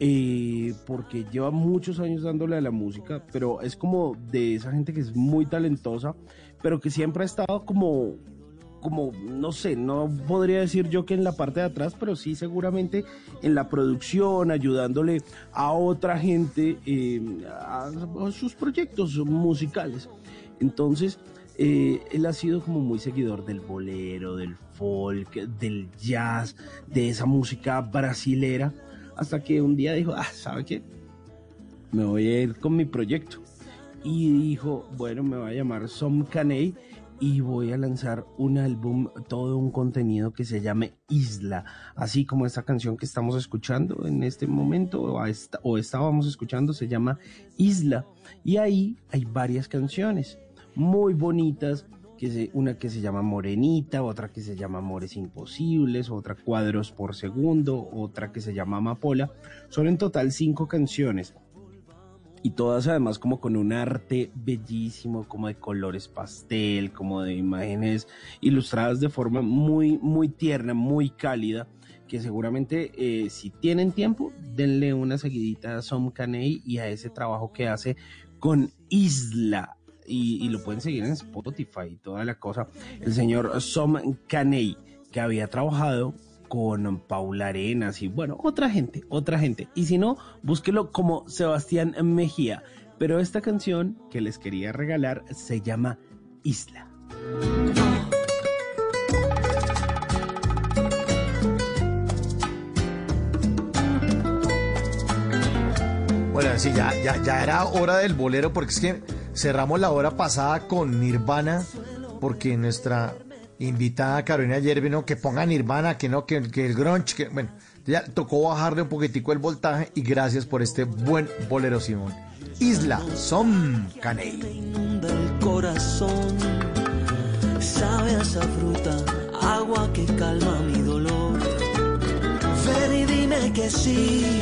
eh, porque lleva muchos años dándole a la música, pero es como de esa gente que es muy talentosa, pero que siempre ha estado como, como, no sé, no podría decir yo que en la parte de atrás, pero sí seguramente en la producción, ayudándole a otra gente eh, a, sus proyectos musicales. Entonces, eh, él ha sido como muy seguidor del bolero, del folk, del jazz, de esa música brasilera, hasta que un día dijo, ah, ¿sabe qué? Me voy a ir con mi proyecto. Y dijo, bueno, me va a llamar Som Caney y voy a lanzar un álbum, todo un contenido que se llame Isla, así como esta canción que estamos escuchando en este momento, o, esta- o estábamos escuchando, se llama Isla. Y ahí hay varias canciones muy bonitas, que se- una que se llama Morenita, otra que se llama Amores Imposibles, otra Cuadros por Segundo, otra que se llama Amapola. Son en total cinco canciones y todas además como con un arte bellísimo, como de colores pastel, como de imágenes ilustradas de forma muy, muy tierna, muy cálida, que seguramente eh, si tienen tiempo, denle una seguidita a Som Caney y a ese trabajo que hace con Isla. Y, lo pueden seguir en Spotify y toda la cosa. El señor Som Caney, que había trabajado con Paula Arenas y bueno, otra gente, otra gente. Y si no, búsquelo como Sebastián Mejía. Pero esta canción que les quería regalar se llama Isla. Bueno, sí, ya, ya, ya era hora del bolero porque es que cerramos la hora pasada con Nirvana porque nuestra invitada Carolina ayer vino que ponga Nirvana, que no, que, que el grunge, que bueno, ya tocó bajarle un poquitico el voltaje y gracias por este buen bolero Simón. Isla Som Caney. el corazón. Sabe esa fruta, agua que calma mi dolor. Ven dime que sí,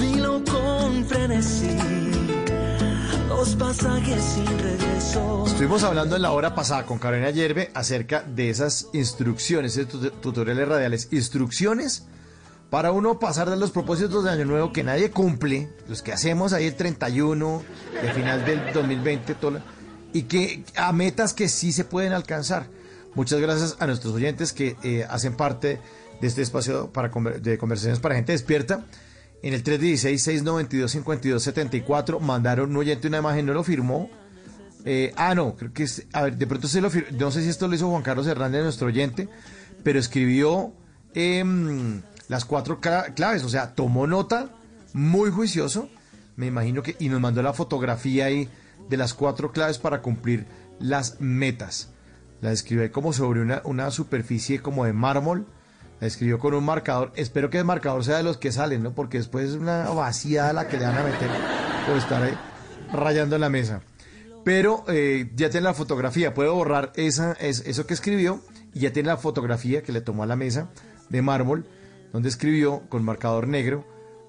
dilo con frenesí. Estuvimos hablando en la hora pasada con Carolina Yerbe acerca de esas instrucciones, esos tut- tutoriales radiales, instrucciones para uno pasar de los propósitos de Año Nuevo que nadie cumple, los que hacemos ahí el 31, el final del 2020, todo lo- y que a metas que sí se pueden alcanzar. Muchas gracias a nuestros oyentes que eh, hacen parte de este espacio para de conversaciones para gente despierta. En el 316-692-5274 mandaron un oyente una imagen, no lo firmó, eh, ah, no, creo que es. A ver, de pronto se lo fir- No sé si esto lo hizo Juan Carlos Hernández, nuestro oyente, pero escribió em, las cuatro cla- claves, o sea, tomó nota, muy juicioso, me imagino que. Y nos mandó la fotografía ahí de las cuatro claves para cumplir las metas. La escribió ahí como sobre una, una superficie como de mármol. La escribió con un marcador. Espero que el marcador sea de los que salen, ¿no? Porque después es una vaciada la que le van a meter por estar ahí rayando la mesa. Pero eh, ya tiene la fotografía, puede borrar esa, es- eso que escribió y ya tiene la fotografía que le tomó a la mesa de mármol, donde escribió con marcador negro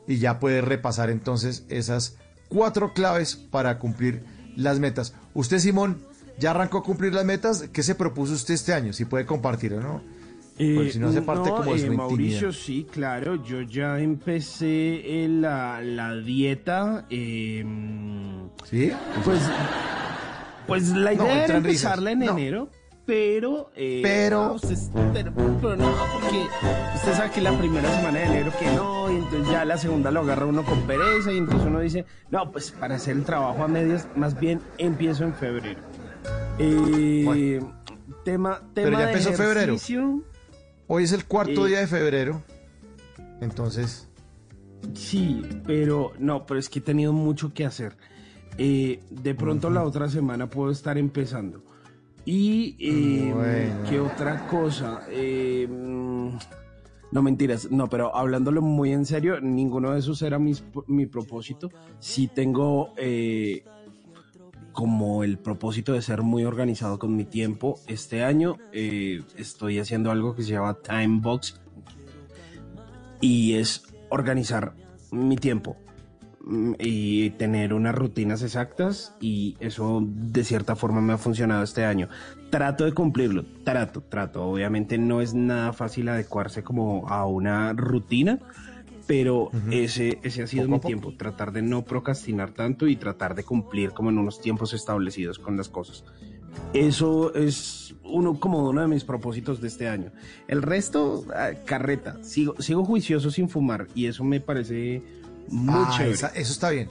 y ya puede repasar entonces esas cuatro claves para cumplir las metas. Usted, Simón, ya arrancó a cumplir las metas. ¿Qué se propuso usted este año? Si puede compartir o no. Porque si no hace parte no, como de su eh. Mauricio, sí, claro. Yo ya empecé eh, la, la dieta. eh, ¿Sí? Pues, pues la No, idea era empezarla en No. enero, pero... eh, Pero- ah, usted- pero, pero no, porque usted sabe que la primera semana de enero que no, y entonces ya la segunda lo agarra uno con pereza, y entonces uno dice, no, pues para hacer el trabajo a medias, más bien empiezo en febrero. Eh, tema, tema Pero ya de empezó febrero. Hoy es el cuarto Eh, día de febrero. Entonces, Sí, pero no, pero es que he tenido mucho que hacer. Eh, de pronto la otra semana puedo estar empezando. Y eh, Bueno. qué otra cosa. Eh, mm, no mentiras, no, pero hablándolo muy en serio, ninguno de esos era mis- mi propósito. Sí tengo eh, como el propósito de ser muy organizado con mi tiempo. Este año eh, estoy haciendo algo que se llama Time Box y es organizar mi tiempo mm, y tener unas rutinas exactas y eso de cierta forma me ha funcionado este año. Trato de cumplirlo, trato, trato. Obviamente no es nada fácil adecuarse como a una rutina, pero ese, ese ha sido Poco mi poco. tiempo, tratar de no procrastinar tanto y tratar de cumplir como en unos tiempos establecidos con las cosas. Eso es uno como uno de mis propósitos de este año. El resto, ah, carreta. Sigo, sigo juicioso sin fumar y eso me parece muy Ah, chévere. esa- eso está bien.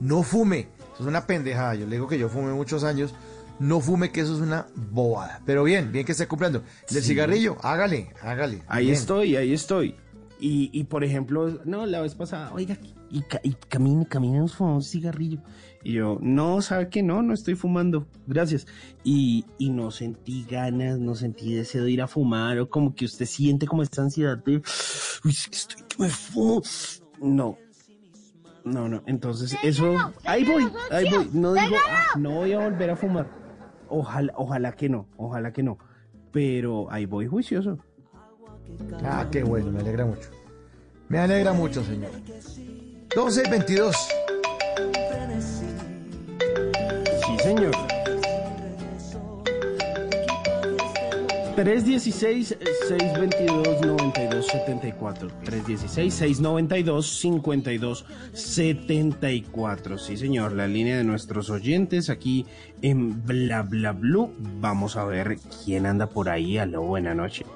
No fume. Eso es una pendejada. Yo le digo que yo fumé muchos años. No fume, que eso es una bobada. Pero bien, bien que esté cumpliendo. El del Sí. cigarrillo, hágale, hágale. Ahí Bien. estoy, ahí estoy. Y, y, por ejemplo, no, la vez pasada, oiga, y, ca- y camine, caminemos fumando un cigarrillo. Y yo, no, ¿sabe qué? No, no estoy fumando, gracias. Y, y no sentí ganas, no sentí deseo de ir a fumar, o como que usted siente como esta ansiedad de, uy, es que estoy que me fumo. No, no, no, entonces eso, ahí voy, ahí voy. No digo, "Ah, no voy a volver a fumar. Ojalá, ojalá que no, ojalá que no. Pero ahí voy juicioso. Ah, qué bueno, me alegra mucho. Me alegra mucho, señor. 12 y 22. Sí, señor. 316-622-9274. 316-692-5274. Sí, señor. La línea de nuestros oyentes aquí en Bla Bla Blue. Vamos a ver quién anda por ahí. Aló, buena noche.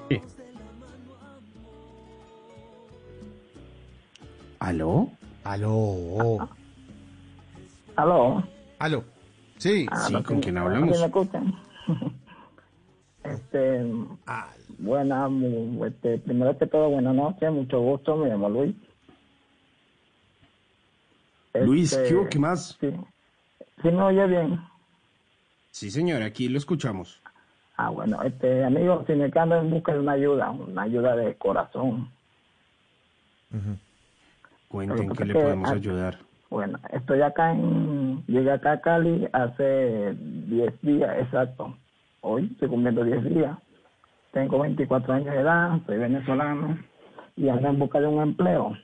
¿Aló? Aló. Aló. Aló. Sí. Sí, no, ¿con sí, quién hablamos? sí me escuchan. este, buena, mu- este, primero que todo, buenas noches, mucho gusto, me llamo Luis. Luis, Este, ¿qué, hubo? ¿qué más? Sí. ¿Sí me oye bien? Sí, señor, aquí lo escuchamos. Ah, bueno, este amigo, si me ando en busca de una ayuda, una ayuda de corazón. Lo que que le podemos ayudar. Bueno, estoy acá en, llegué acá a Cali hace 10 días, exacto. Hoy estoy cumpliendo 10 días. Tengo 24 años de edad, soy venezolano y ando en busca de un empleo.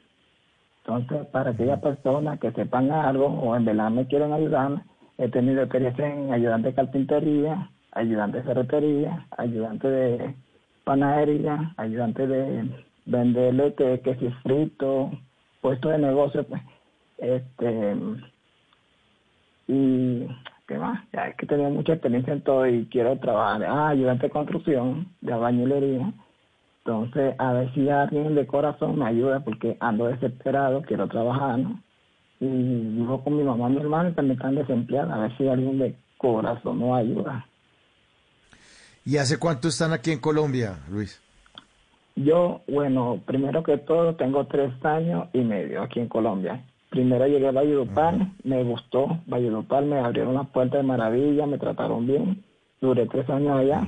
Entonces, para aquellas personas que sepan algo o en verdad me quieren ayudar, he tenido experiencia en ayudante de carpintería, ayudante de ferretería, ayudante de panadería, ayudante de venderle que, que si frito, puesto de negocio, pues. Este, y, ¿qué más? Ya es que tengo mucha experiencia en todo y quiero trabajar. Ah, ayudante de construcción, de albañilería. Entonces, a ver si alguien de corazón me ayuda porque ando desesperado, quiero trabajar, ¿no? Y vivo con mi mamá y mi hermano y también están desempleados. A ver si alguien de corazón me ayuda. ¿Y hace cuánto están aquí en Colombia, Luis? Yo, bueno, primero que todo, tengo tres años y medio aquí en Colombia. Primero llegué a Valledupar, me gustó. Valledupar me abrieron las puertas de maravilla, me trataron bien. Duré tres años allá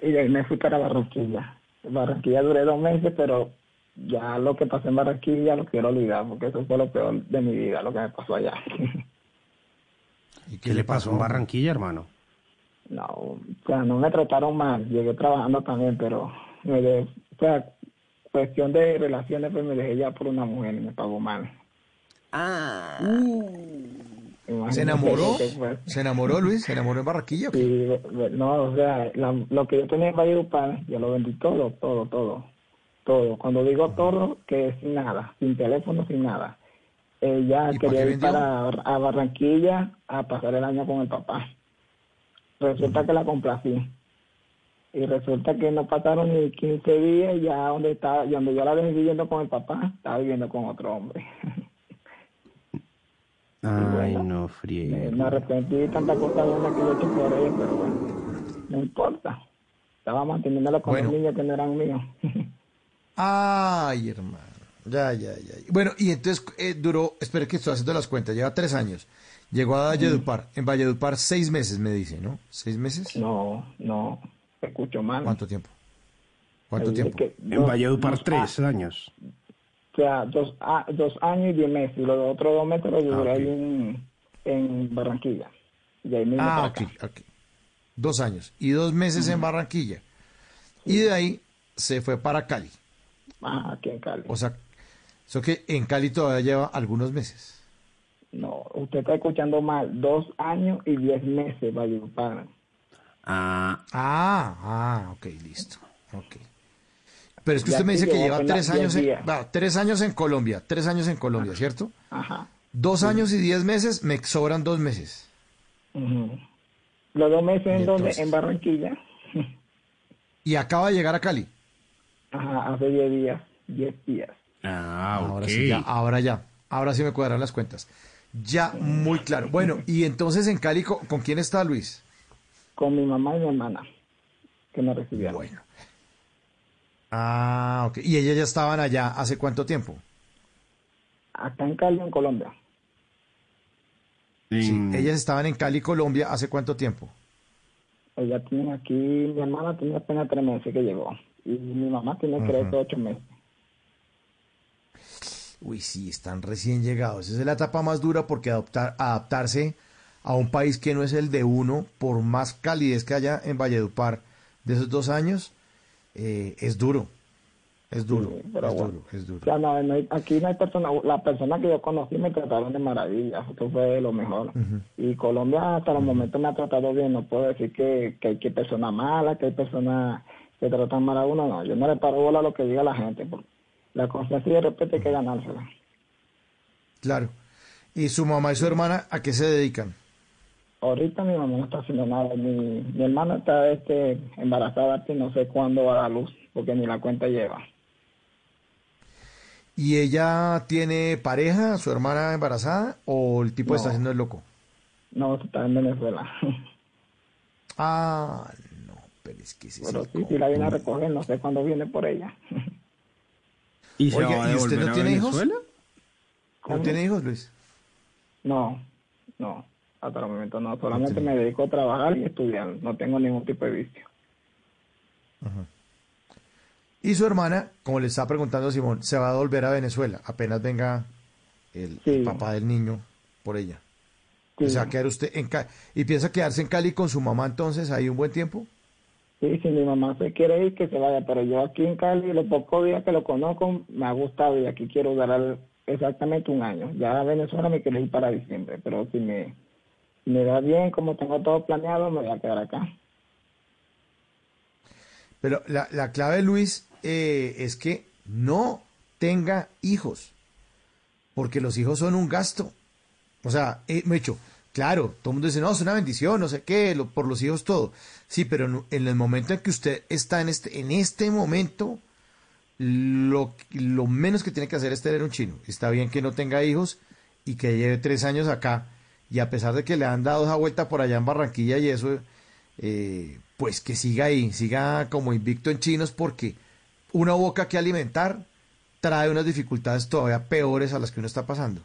y de ahí me fui para Barranquilla. Barranquilla duré dos meses, pero ya lo que pasé en Barranquilla lo quiero olvidar porque eso fue lo peor de mi vida, lo que me pasó allá. ¿Y qué le pasó en Barranquilla, hermano? No, o sea, no me trataron mal. Llegué trabajando también, pero me de, o sea, cuestión de relaciones, pues me dejé ya por una mujer y me pagó mal. Ah. ¿Se enamoró? ¿Se enamoró, Luis? ¿Se enamoró en Barranquilla? Sí, no, o sea, la- lo que yo tenía en Valledupar, yo lo vendí todo, todo, todo, todo. Cuando digo todo, que sin nada, sin teléfono, sin nada. Ella ¿Y para quería ir para a Barranquilla a pasar el año con el papá. Resulta que la complací. Y resulta que no pasaron ni 15 días y ya donde estaba, y donde yo la dejé viviendo con el papá, estaba viviendo con otro hombre. Ay, no, friegue. me arrepentí de tanta cosa buena que yo he hecho por ella, pero bueno, no importa. Estaba manteniéndolo con Bueno. los niños que no eran míos. Ay, hermano. Ya, ya, ya. Bueno, y entonces eh, duró, espere que estoy haciendo las cuentas, lleva tres años. Llegó a Valledupar. En Valledupar seis meses, me dice, ¿no? ¿Seis meses? No, no, escucho mal. ¿Cuánto tiempo? ¿Cuánto Eh, tiempo? que En Valledupar, tres años. O sea, dos, ah, dos años y diez meses. Los otros dos meses los duré ahí en, en Barranquilla. Y ahí mismo Ah, para ok, acá. ok. Dos años. Y dos meses en Barranquilla. Y de ahí se fue para Cali. Ah, aquí en Cali. O sea, eso que en Cali todavía lleva algunos meses. No, usted está escuchando mal. Dos años y diez meses, Valledupar. Ah, Ah, ah, ok, listo. Ok. Pero es que usted me dice que lleva tres 10 años, en, días. va, tres años en Colombia, tres años en Colombia, ¿cierto? Ajá. Dos años y diez meses, me sobran dos meses. Los dos meses en donde, Barranquilla. Y acaba de llegar a Cali. Ajá, hace 10 días, 10 días. ah, Ahora ok. sí, ya, ahora ya. Ahora sí me cuadran las cuentas. Ya, muy claro. Bueno, y entonces en Cali, ¿con, con quién está Luis? Con mi mamá y mi hermana, que me recibieron. Bueno. Ah, ok. ¿Y ellas ya estaban allá hace cuánto tiempo? Acá en Cali, en Colombia. Sí, En- ellas estaban en Cali, Colombia, ¿hace cuánto tiempo? Ella tiene aquí, mi hermana tiene apenas tres meses que llegó. Y mi mamá tiene creo Ujú. que ocho meses. Uy, sí, están recién llegados. Esa es la etapa más dura porque adoptar, adaptarse a un país que no es el de uno, por más calidez que haya en Valledupar de esos dos años, eh, es duro. Es duro, Sí, pero es bueno. duro, es duro. O sea, no, no hay- aquí no hay persona, la persona que yo conocí me trataron de maravilla, esto fue lo mejor. Y Colombia hasta el momento me ha tratado bien, no puedo decir que, que hay que personas malas, que hay personas que tratan mal a uno, no, yo no le paro bola a lo que diga la gente, porque la confianza y el respeto hay que ganársela. Claro. ¿Y su mamá y su hermana a qué se dedican? Ahorita mi mamá no está haciendo nada, mi, mi hermana está este, embarazada y no sé cuándo va a dar luz, porque ni la cuenta lleva. ¿Y ella tiene pareja, su hermana embarazada, o el tipo No. está haciendo el loco? No, está en Venezuela. Ah, no, pero es que ese es Pero sí, si la viene a recoger, no sé cuándo viene por ella. ¿Y se Oiga, va a ¿y usted no a tiene hijos? ¿No tiene hijos, Luis? No, no, hasta el momento no. Solamente me dedico a trabajar y estudiar. No tengo ningún tipo de vicio. Y su hermana, como le está preguntando Simón, se va a volver a Venezuela apenas venga el, el papá del niño por ella. O sea, quedar usted en Cali. ¿Y piensa quedarse en Cali con su mamá entonces ahí un buen tiempo? Sí, si mi mamá se quiere ir, que se vaya. Pero yo aquí en Cali, los pocos días que lo conozco, me ha gustado y aquí quiero durar exactamente un año. Ya a Venezuela me quiero ir para diciembre, pero si me, me da bien, como tengo todo planeado, me voy a quedar acá. Pero la, la clave, Luis, eh, es que no tenga hijos, porque los hijos son un gasto. O sea, eh, hecho, claro, todo el mundo dice, no, es una bendición, no sé qué, lo- por los hijos todo. Sí, pero en, en el momento en que usted está en este, en este momento, lo, lo menos que tiene que hacer es tener un chino. Está bien que no tenga hijos y que lleve tres años acá, y a pesar de que le han dado esa vuelta por allá en Barranquilla y eso, eh, pues que siga ahí, siga como invicto en chinos, porque una boca que alimentar trae unas dificultades todavía peores a las que uno está pasando.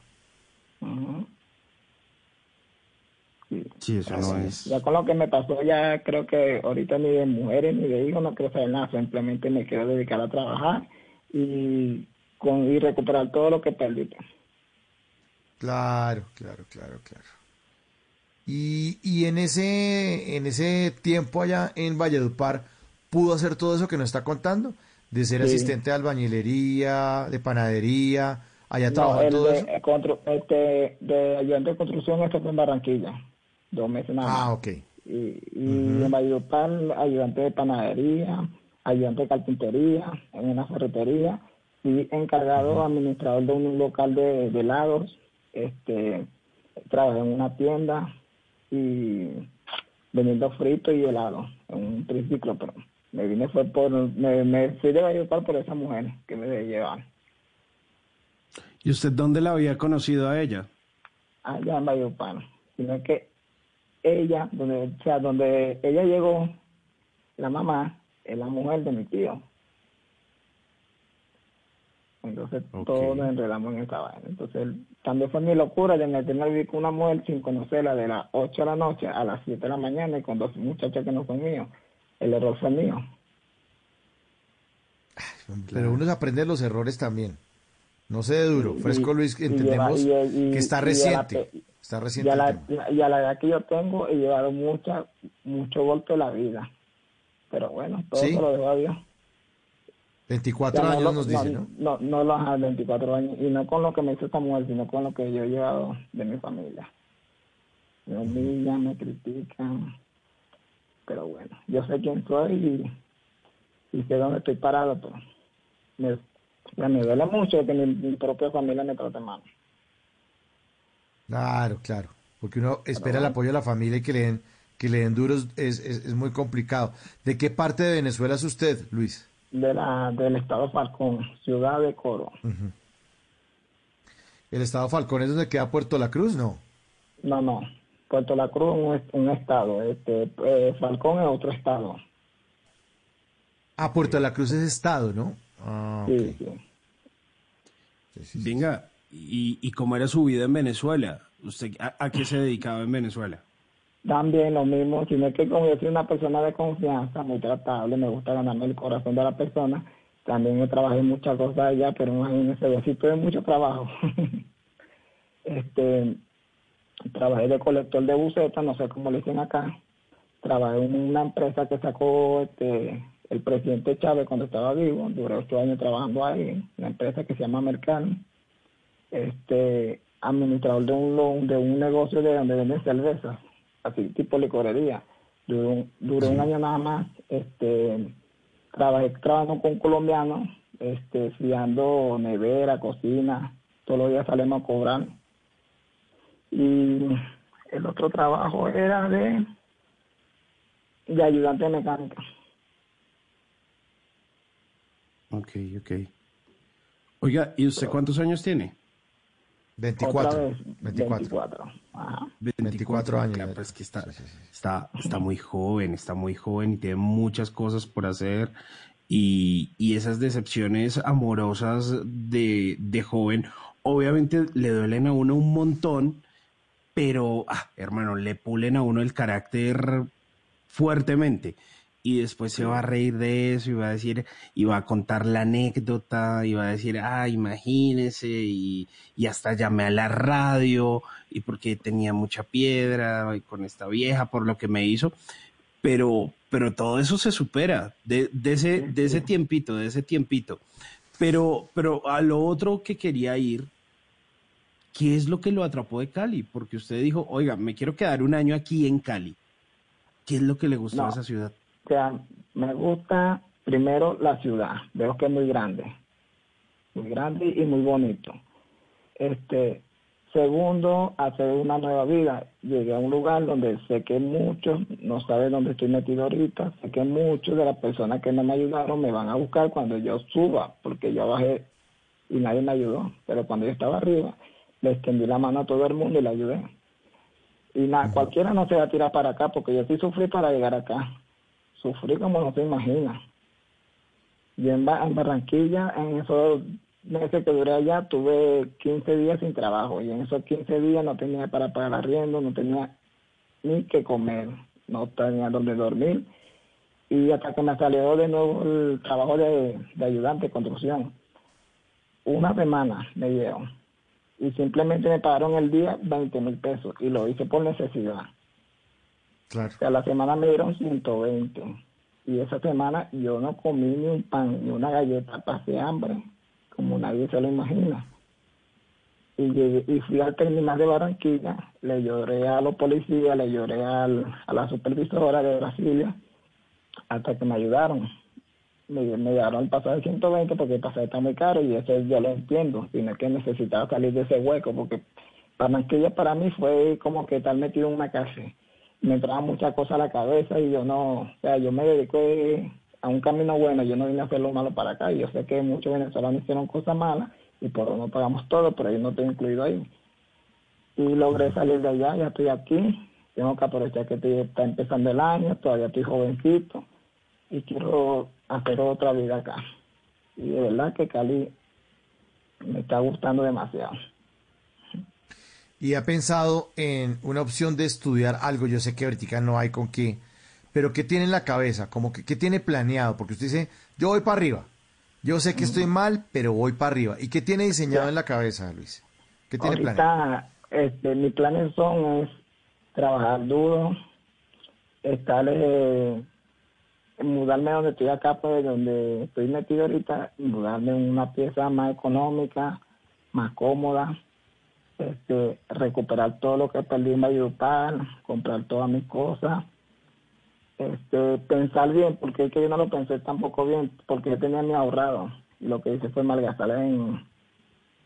Sí, eso no es. Ya con lo que me pasó, ya creo que ahorita ni de mujeres ni de hijos no quiero saber nada, simplemente me quiero dedicar a trabajar y, con, y recuperar todo lo que perdí. Claro, claro, claro, claro. Y, y en ese en ese tiempo allá en Valledupar pudo hacer todo eso que nos está contando, de ser Sí. asistente de albañilería, de panadería, allá No, trabajó todo de, eso. este, de ayudante de construcción, esto fue en Barranquilla, dos meses nada más. Ah, ok. Y, y en Valledupar, ayudante de panadería, ayudante de carpintería, en una ferretería, y encargado administrador de un local de, de helados, este, trabajé en una tienda y vendiendo frito y helado en un triciclo, pero me vine fue por, me, me fui de Valledupar por esa mujer que me debe llevar. ¿Y usted dónde la había conocido a ella? allá en Valledupar, sino que ella, donde, o sea, donde ella llegó, la mamá es la mujer de mi tío. Entonces todos nos enredamos en esa vaina. Entonces también fue mi locura de meterme a vivir con una mujer sin conocerla de las 8 de la noche a las 7 de la mañana y con dos muchachos que no son míos. El error fue mío. Pero uno se aprende los errores también. No se dé duro. Y- Fresco Luis, y entendemos lleva- y- y- que está reciente. Está Y reciente. a, la, y a la edad que yo tengo he llevado mucha, mucho golpe de la vida. Pero bueno, todo ¿Sí? se lo dejo a Dios. 24 Ya no años nos dice, ¿no? No, no los ajá, 24 años. Y no con lo que me hizo esta mujer, sino con lo que yo he llevado de mi familia. Me humillan, me critican. Pero bueno, yo sé quién soy y, y sé dónde estoy parado, pero me, ya me duele mucho que mi, mi propia familia me trate mal. Claro, claro. Porque uno espera el apoyo de la familia y que le den, que le den duros es, es, es muy complicado. ¿De qué parte de Venezuela es usted, Luis? De la, del estado Falcón, ciudad de Coro. ¿El estado Falcón es donde queda Puerto La Cruz? No. No, no. Puerto La Cruz es un, est- un estado. Este, eh, Falcón es otro estado. Ah, Puerto La Cruz es estado, ¿no? Ah, ok. Sí, sí. Venga, ¿y, ¿y cómo era su vida en Venezuela? ¿Usted a, a qué se dedicaba en Venezuela? También lo mismo, sino que como yo soy una persona de confianza, muy tratable, me gusta ganarme el corazón de la persona. También trabajado en muchas cosas allá, pero imagínense, yo sí tuve mucho trabajo. este, trabajé de colector de bucetas, no sé cómo le dicen acá. Trabajé en una empresa que sacó este el presidente Chávez cuando estaba vivo. Duré ocho años trabajando ahí, una empresa que se llama Mercano. Este, administrador de un de un negocio de donde venden cervezas, así tipo licorería. Duré un, duré un año nada más. Este, trabajé trabajando con un colombiano, este, fiando nevera, cocina, todos los días salimos a cobrar. Y el otro trabajo era de, de ayudante mecánica. Ok, ok. Oiga, ¿y usted cuántos años tiene? 24. Otra vez, 24. 24. Ajá. 24 años. Oiga, pues que está, está, está muy joven, está muy joven y tiene muchas cosas por hacer. Y, y esas decepciones amorosas de, de joven, obviamente le duelen a uno un montón, pero, ah, hermano, le pulen a uno el carácter fuertemente y después se va a reír de eso y va a decir, y va a contar la anécdota y va a decir, ah, imagínese, y, y hasta llamé a la radio y porque tenía mucha piedra y con esta vieja por lo que me hizo, pero, pero todo eso se supera de, de ese, de ese tiempito, de ese tiempito. Pero, pero a lo otro que quería ir, ¿qué es lo que lo atrapó de Cali? Porque usted dijo, oiga, me quiero quedar un año aquí en Cali. ¿Qué es lo que le gustó No. a esa ciudad? O sea, me gusta primero la ciudad, veo que es muy grande, muy grande y muy bonito. Este, segundo, hacer una nueva vida. Llegué a un lugar donde sé que muchos no saben dónde estoy metido ahorita, sé que muchos de las personas que no me ayudaron me van a buscar cuando yo suba, porque yo bajé y nadie me ayudó, pero cuando yo estaba arriba, le extendí la mano a todo el mundo y le ayudé. Y nada, cualquiera no se va a tirar para acá, porque yo sí sufrí para llegar acá sufrí como no se imagina. Y en, Ba- en Barranquilla, en esos meses que duré allá, tuve 15 días sin trabajo. Y en esos 15 días no tenía para pagar arriendo, no tenía ni que comer, no tenía donde dormir. Y hasta que me salió de nuevo el trabajo de, de ayudante de construcción. Una semana me dieron. Y simplemente me pagaron el día 20 mil pesos. Y lo hice por necesidad. Claro. O sea, la semana me dieron 120. Y esa semana yo no comí ni un pan, ni una galleta, pasé hambre, como nadie se lo imagina. Y, llegué- y fui al terminal de Barranquilla, le lloré a los policías, le lloré al- a la supervisora de Brasilia, hasta que me ayudaron. Me, me dieron el pasaje de 120 porque el pasaje está muy caro y eso yo lo entiendo, sino que necesitaba salir de ese hueco porque Barranquilla para mí fue como que estar metido en una cárcel me entraban muchas cosas a la cabeza y yo no, o sea, yo me dediqué a un camino bueno, yo no vine a hacer lo malo para acá, yo sé que muchos venezolanos hicieron cosas malas y por eso no pagamos todo, pero yo no estoy incluido ahí. Y logré salir de allá, ya estoy aquí, tengo que aprovechar que estoy- está empezando el año, todavía estoy jovencito y quiero hacer otra vida acá. Y de verdad que Cali me está gustando demasiado. Y ha pensado en una opción de estudiar algo, yo sé que ahorita no hay con qué, pero ¿qué tiene en la cabeza? Como que, ¿Qué tiene planeado? Porque usted dice, yo voy para arriba, yo sé que estoy mal, pero voy para arriba. ¿Y qué tiene diseñado en la cabeza, Luis? ¿Qué tiene planeado? Este, mis planes son es trabajar duro, estar, eh, mudarme donde estoy acá, pues donde estoy metido ahorita, mudarme en una pieza más económica, más cómoda, este, recuperar todo lo que perdí en Valledupar, comprar todas mis cosas, este, pensar bien, porque es que yo no lo pensé tampoco bien, porque yo tenía mi ahorrado, y lo que hice fue malgastar en,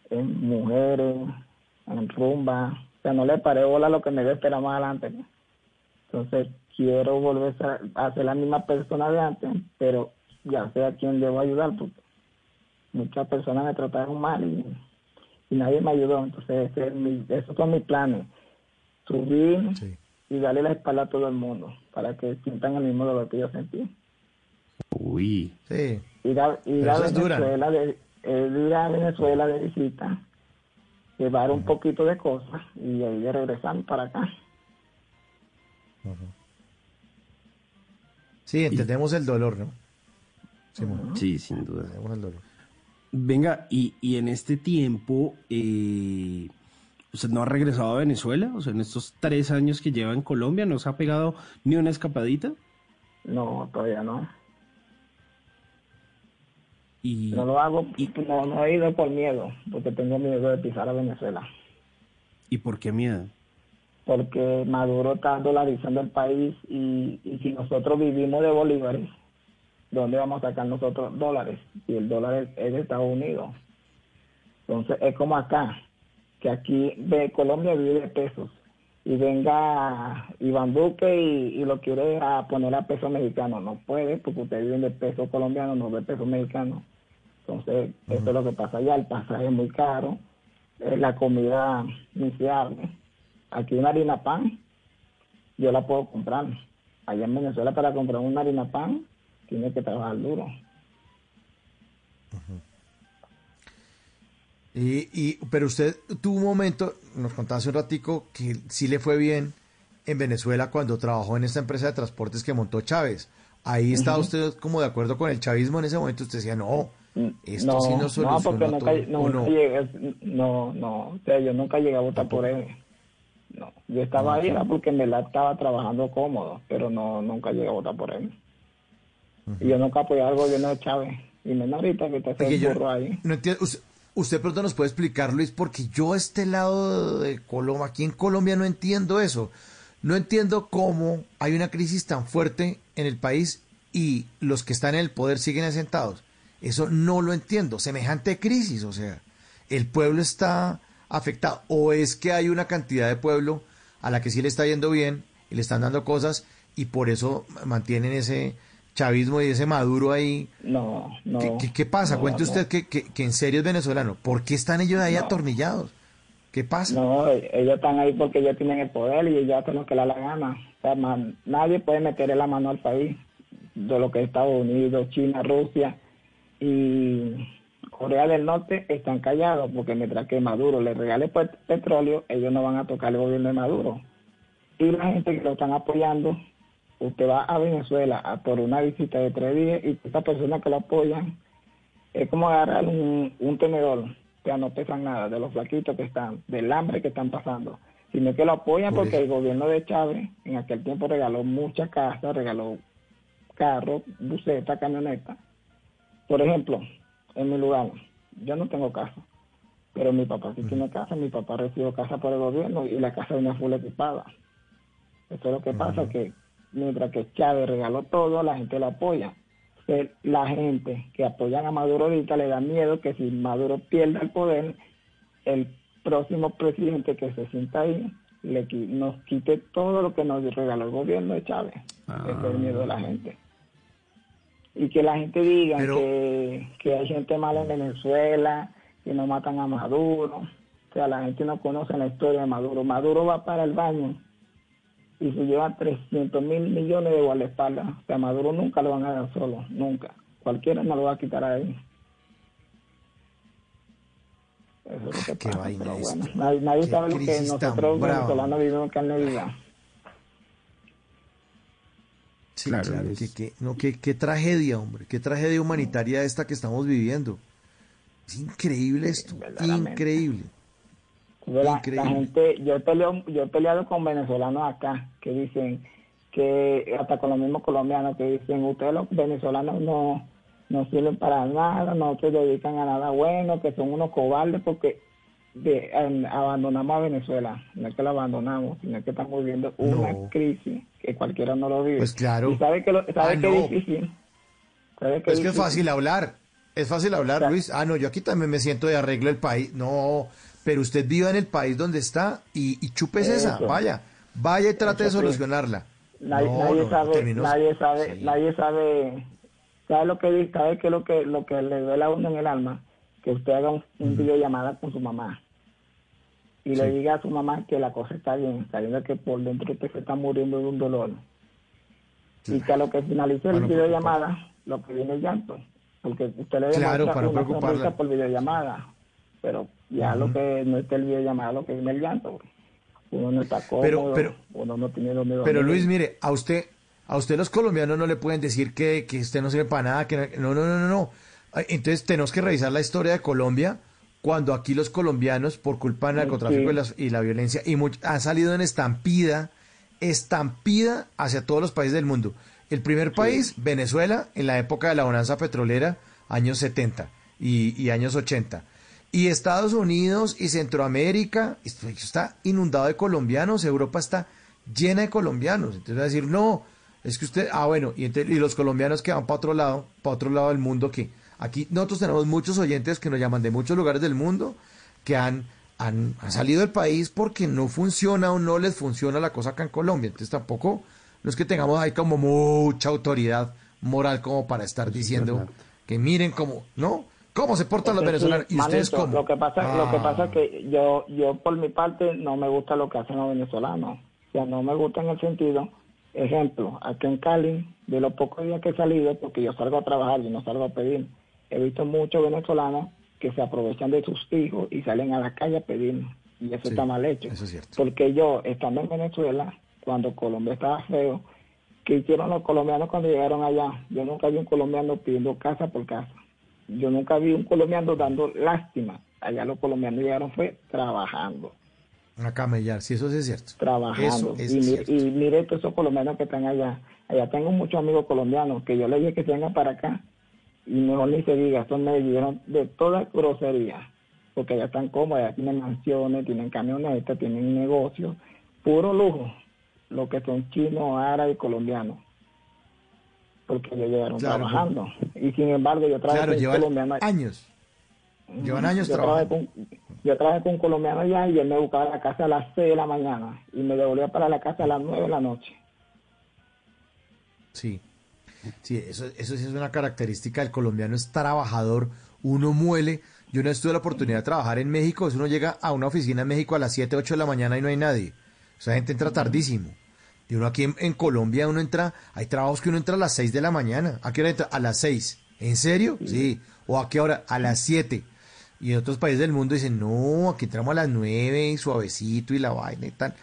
en mujeres, en rumba, o sea, no le paré bola a lo que me esperar más adelante. Entonces, quiero volver a ser la misma persona de antes, pero ya sé a quién debo ayudar, porque muchas personas me trataron mal y, y nadie me ayudó. Entonces, ese es mi- esos son mis planes. Subir y darle la espalda a todo el mundo para que sientan el mismo dolor que yo sentí. Uy. Sí. Ir a, ir a eso es dura. Venezuela de, ir a Venezuela de visita, llevar un poquito de cosas y ahí de regresar para acá. Sí, entendemos el dolor, ¿no? Sí, sin duda. Entendemos el dolor. Venga, y, y en este tiempo, eh, ¿usted no ha regresado a Venezuela? O sea, en estos tres años que lleva en Colombia, ¿no se ha pegado ni una escapadita? No, todavía no. Y... No lo hago, no, no he ido por miedo, porque tengo miedo de pisar a Venezuela. ¿Y por qué miedo? Porque Maduro está dolarizando el país y, y si nosotros vivimos de bolívares, ¿dónde vamos a sacar nosotros dólares? Si el dólar es, de Estados Unidos. Entonces es como acá, que aquí de Colombia vive de pesos y venga Iván Duque y, y lo quiere a poner a peso mexicano. No puede porque ustedes viven de peso colombiano, no de peso mexicano. Entonces, eso es lo que pasa allá. El pasaje es muy caro, eh, la comida iniciable. Aquí una harina pan, yo la puedo comprar. Allá en Venezuela para comprar una harina pan, tiene que trabajar duro. Y, y, pero usted tuvo un momento, nos contaba hace un ratico, que sí le fue bien en Venezuela cuando trabajó en esta empresa de transportes que montó Chávez. Ahí estaba usted como de acuerdo con el chavismo en ese momento. Usted decía, no, esto no, sí no soluciona no, porque nunca, todo, no, ¿o nunca no? llegué, no, no, o sea, yo nunca llegué a votar por él. No, yo estaba ahí era porque en verdad estaba trabajando cómodo, pero no, nunca llegué a votar por él. Y yo nunca apoyé al gobierno de Chávez. Y menos ahorita que está haciendo burro ahí. no entiendo, usted, usted pronto nos puede explicar, Luis, porque yo a este lado de Colombia, aquí en Colombia no entiendo eso. No entiendo cómo hay una crisis tan fuerte en el país y los que están en el poder siguen asentados. Eso no lo entiendo. Semejante crisis, o sea, el pueblo está afectado. O es que hay una cantidad de pueblo a la que sí le está yendo bien y le están dando cosas y por eso mantienen ese chavismo y ese maduro ahí. No, no. ¿Qué, qué- qué pasa? no, Cuente no. usted que, que- que en serio es venezolano. ¿Por qué están ellos ahí No. atornillados? ¿Qué pasa? No, ellos están ahí porque ellos tienen el poder y ellos hacen lo que les da la gana. O sea, man- nadie puede meterle la mano al país de lo que es Estados Unidos, China, Rusia y Corea del Norte están callados porque mientras que Maduro les regale pe- petróleo, ellos no van a tocar el gobierno de Maduro. Y la gente que lo están apoyando, usted va a Venezuela a por una visita de tres días y estas personas que lo apoyan es como agarrar un, un tenedor, o sea, no pesan nada de los flaquitos que están, del hambre que están pasando, sino que lo apoyan Por porque eso. el gobierno de Chávez en aquel tiempo regaló muchas casas, regaló carros, busetas, camionetas. Por ejemplo, en mi lugar, yo no tengo casa, pero mi papá sí tiene casa, mi papá recibió casa por el gobierno y la casa venía full equipada. Eso es lo que pasa, que mientras que Chávez regaló todo, la gente lo apoya. Que La gente que apoyan a Maduro ahorita le da miedo que si Maduro pierde el poder, el próximo presidente que se sienta ahí le, nos quite todo lo que nos regaló el gobierno de Chávez. Ese es el miedo de la gente. Y que la gente diga Pero- que, que hay gente mala en Venezuela, que no matan a Maduro. O sea, la gente no conoce la historia de Maduro. Maduro va para el baño y se lleva 300 mil millones de guardaespaldas. O sea, Maduro nunca lo van a dar solo, nunca. Cualquiera no lo va a quitar a él. Eso es lo que Qué pasa, vaina pero bueno, nadie, nadie Qué sabe lo que nosotros venezolanos vivimos en carne viva. Sí, Claro, claro, es- qué, qué- no, qué, qué tragedia, hombre, qué tragedia humanitaria esta que estamos viviendo. Es increíble esto, increíble. La, la gente, yo he, peleado, yo he peleado con venezolanos acá que dicen que, hasta con los mismos colombianos que dicen, ustedes los venezolanos no, no sirven para nada, no se dedican a nada bueno, que son unos cobardes porque de, en- abandonamos a Venezuela. No es que lo abandonamos, sino que estamos viviendo una No. crisis que cualquiera no lo vive. Pues claro. Y sabe que, lo, sabe Ah, que no. es difícil. Sabe que Es que es fácil hablar, es fácil hablar. Luis. Ah, no, yo aquí también me siento de arreglo el país. No, pero usted viva en el país donde está y, y esa, vaya, vaya y trate de Eso solucionarla. Nadie, No, nadie no, sabe, terminó- nadie sabe, Sí. nadie sabe, sabe lo que dice, sabe que lo que lo que le duele a uno en el alma, que usted haga un, un videollamada con su mamá y le diga a su mamá que la cosa está bien, sabiendo que por dentro usted se está muriendo de un dolor. Y que a lo que finalice el Para no videollamada, lo que viene es llanto, porque usted le Claro, para no una por videollamada, pero ya lo que no está el videollamada, lo que es el llanto. Uno no está cómodo, Pero- pero- uno no tiene donde Pero. Luis, mire, a usted, a usted los colombianos no le pueden decir que, que usted no sirve para nada, que no, no, no, no, no. Entonces tenemos que revisar la historia de Colombia cuando aquí los colombianos, por culpa del narcotráfico Sí. y, la violencia, y much- han salido en estampida, estampida hacia todos los países del mundo. El primer país, Venezuela, en la época de la bonanza petrolera, años 70 y, y años 80. Y Estados Unidos y Centroamérica, esto está inundado de colombianos, Europa está llena de colombianos. Entonces va a decir, no, es que usted, ah, bueno, y, los colombianos que van para otro lado, para otro lado del mundo, que aquí nosotros tenemos muchos oyentes que nos llaman de muchos lugares del mundo, que han, han, han salido del país porque no funciona o no les funciona la cosa acá en Colombia. Entonces tampoco, no es que tengamos ahí como mucha autoridad moral como para estar diciendo que miren cómo, ¿no? ¿Cómo se portan los venezolanos? sí, ¿Y ustedes cómo? Lo que pasa, lo que Ah. pasa es que yo, yo por mi parte no me gusta lo que hacen los venezolanos. O sea, no me gusta en el sentido, ejemplo, aquí en Cali, de los pocos días que he salido, porque yo salgo a trabajar y no salgo a pedir, he visto muchos venezolanos que se aprovechan de sus hijos y salen a la calle a pedir. Y eso Sí, está mal hecho. eso es cierto. Porque yo, estando en Venezuela, cuando Colombia estaba feo, ¿qué hicieron los colombianos cuando llegaron allá? Yo nunca vi un colombiano pidiendo casa por casa. Yo nunca vi un colombiano dando lástima. Allá los colombianos llegaron fue trabajando, A camellar, sí, eso sí es cierto. trabajando. Eso es y, cierto. y mire todos esos colombianos que están allá. Allá tengo muchos amigos colombianos que yo les dije que se vengan para acá y mejor ni se diga, estos me dieron de toda grosería, porque allá están cómodos, allá tienen mansiones, tienen camionetas, tienen negocios, puro lujo, lo que son chinos, árabes y colombianos, porque ellos llegaron Claro, trabajando. Y sin embargo, yo trabajé Claro, con llevan años. Llevan años yo trabajé trabajando. con, yo trabajé con un colombiano allá y él me buscaba a la casa a las 6 de la mañana y me devolvía para la casa a las 9 de la noche. Sí. Sí, eso, eso sí es una característica del colombiano, es trabajador, uno muele. Yo vez tuve la oportunidad de trabajar en México, eso uno llega a una oficina en México a las 7, 8 de la mañana y no hay nadie. O sea, gente entra tardísimo. Y uno aquí en, en Colombia, uno entra, hay trabajos que uno entra a las 6 de la mañana. ¿A qué hora entra? A las 6. ¿En serio? Sí. ¿O a qué hora? A las 7. Y en otros países del mundo dicen, no, aquí entramos a las 9 y suavecito y la vaina y tal.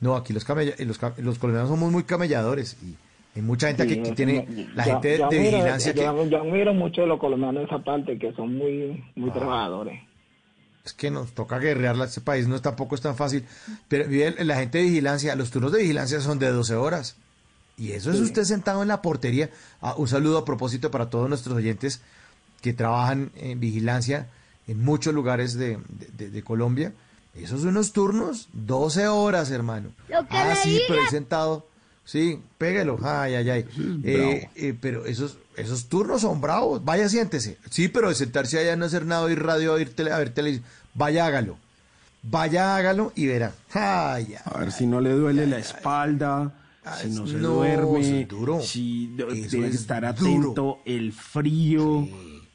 No, aquí los, camella- los, los colombianos somos muy camelladores. Y hay mucha gente aquí Sí, que yo- tiene, yo- la yo- gente de, yo de admiro- vigilancia que... yo, yo admiro mucho de los colombianos de esa parte, que son muy, muy trabajadores. Es que nos toca guerrearla, este país no tampoco es tan fácil. Pero mire, la gente de vigilancia, los turnos de vigilancia son de 12 horas. Y eso es Sí. usted sentado en la portería. Ah, un saludo a propósito para todos nuestros oyentes que trabajan en vigilancia en muchos lugares de, de- de- de Colombia. Esos son unos turnos, 12 horas, hermano. Lo que ah, sí, pero ahí sentado. Sí, pégalo. Ay, ay, ay. Eh, eh, pero esos, esos turnos son bravos. Vaya, siéntese. Sí, pero de sentarse allá, no hacer nada, oír radio, oír tele, a ver televisión. Vaya, hágalo. Vaya, hágalo y verá. Ay, ay, A ver si no le duele la espalda, si no se no, duerme, es duro. si Eso debe es estar duro. atento, el frío,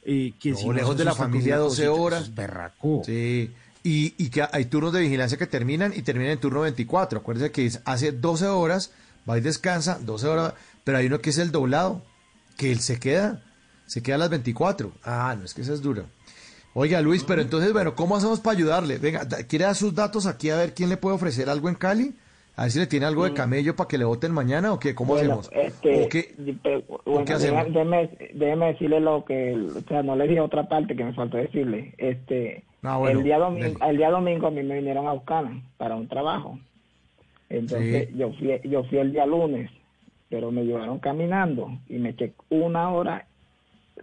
eh, que No, si lejos de la familia una 12 cosita, horas. berraco. Sí. Y, y que hay turnos de vigilancia que terminan y terminan en turno 24. Acuérdese que es- hace 12 horas, va y descansa, 12 horas, pero hay uno que es el doblado, que él se queda, se queda a las 24. Ah, no, es que esa es dura. Oiga, Luis, pero entonces, bueno, ¿cómo hacemos para ayudarle? Venga, ¿quiere dar sus datos aquí a ver quién le puede ofrecer algo en Cali? A ver si le tiene algo de camello para que le voten mañana o qué, ¿cómo Bueno, hacemos? Este, ¿O qué? pe- bueno, qué hacemos? déjeme, déjeme decirle lo que, o sea, no le dije otra parte que me faltó decirle. Este, Ah, bueno, el día domingo, el día domingo a mí me vinieron a buscar para un trabajo. Entonces Sí. yo fui, yo fui el día lunes, pero me llevaron caminando y me eché una hora,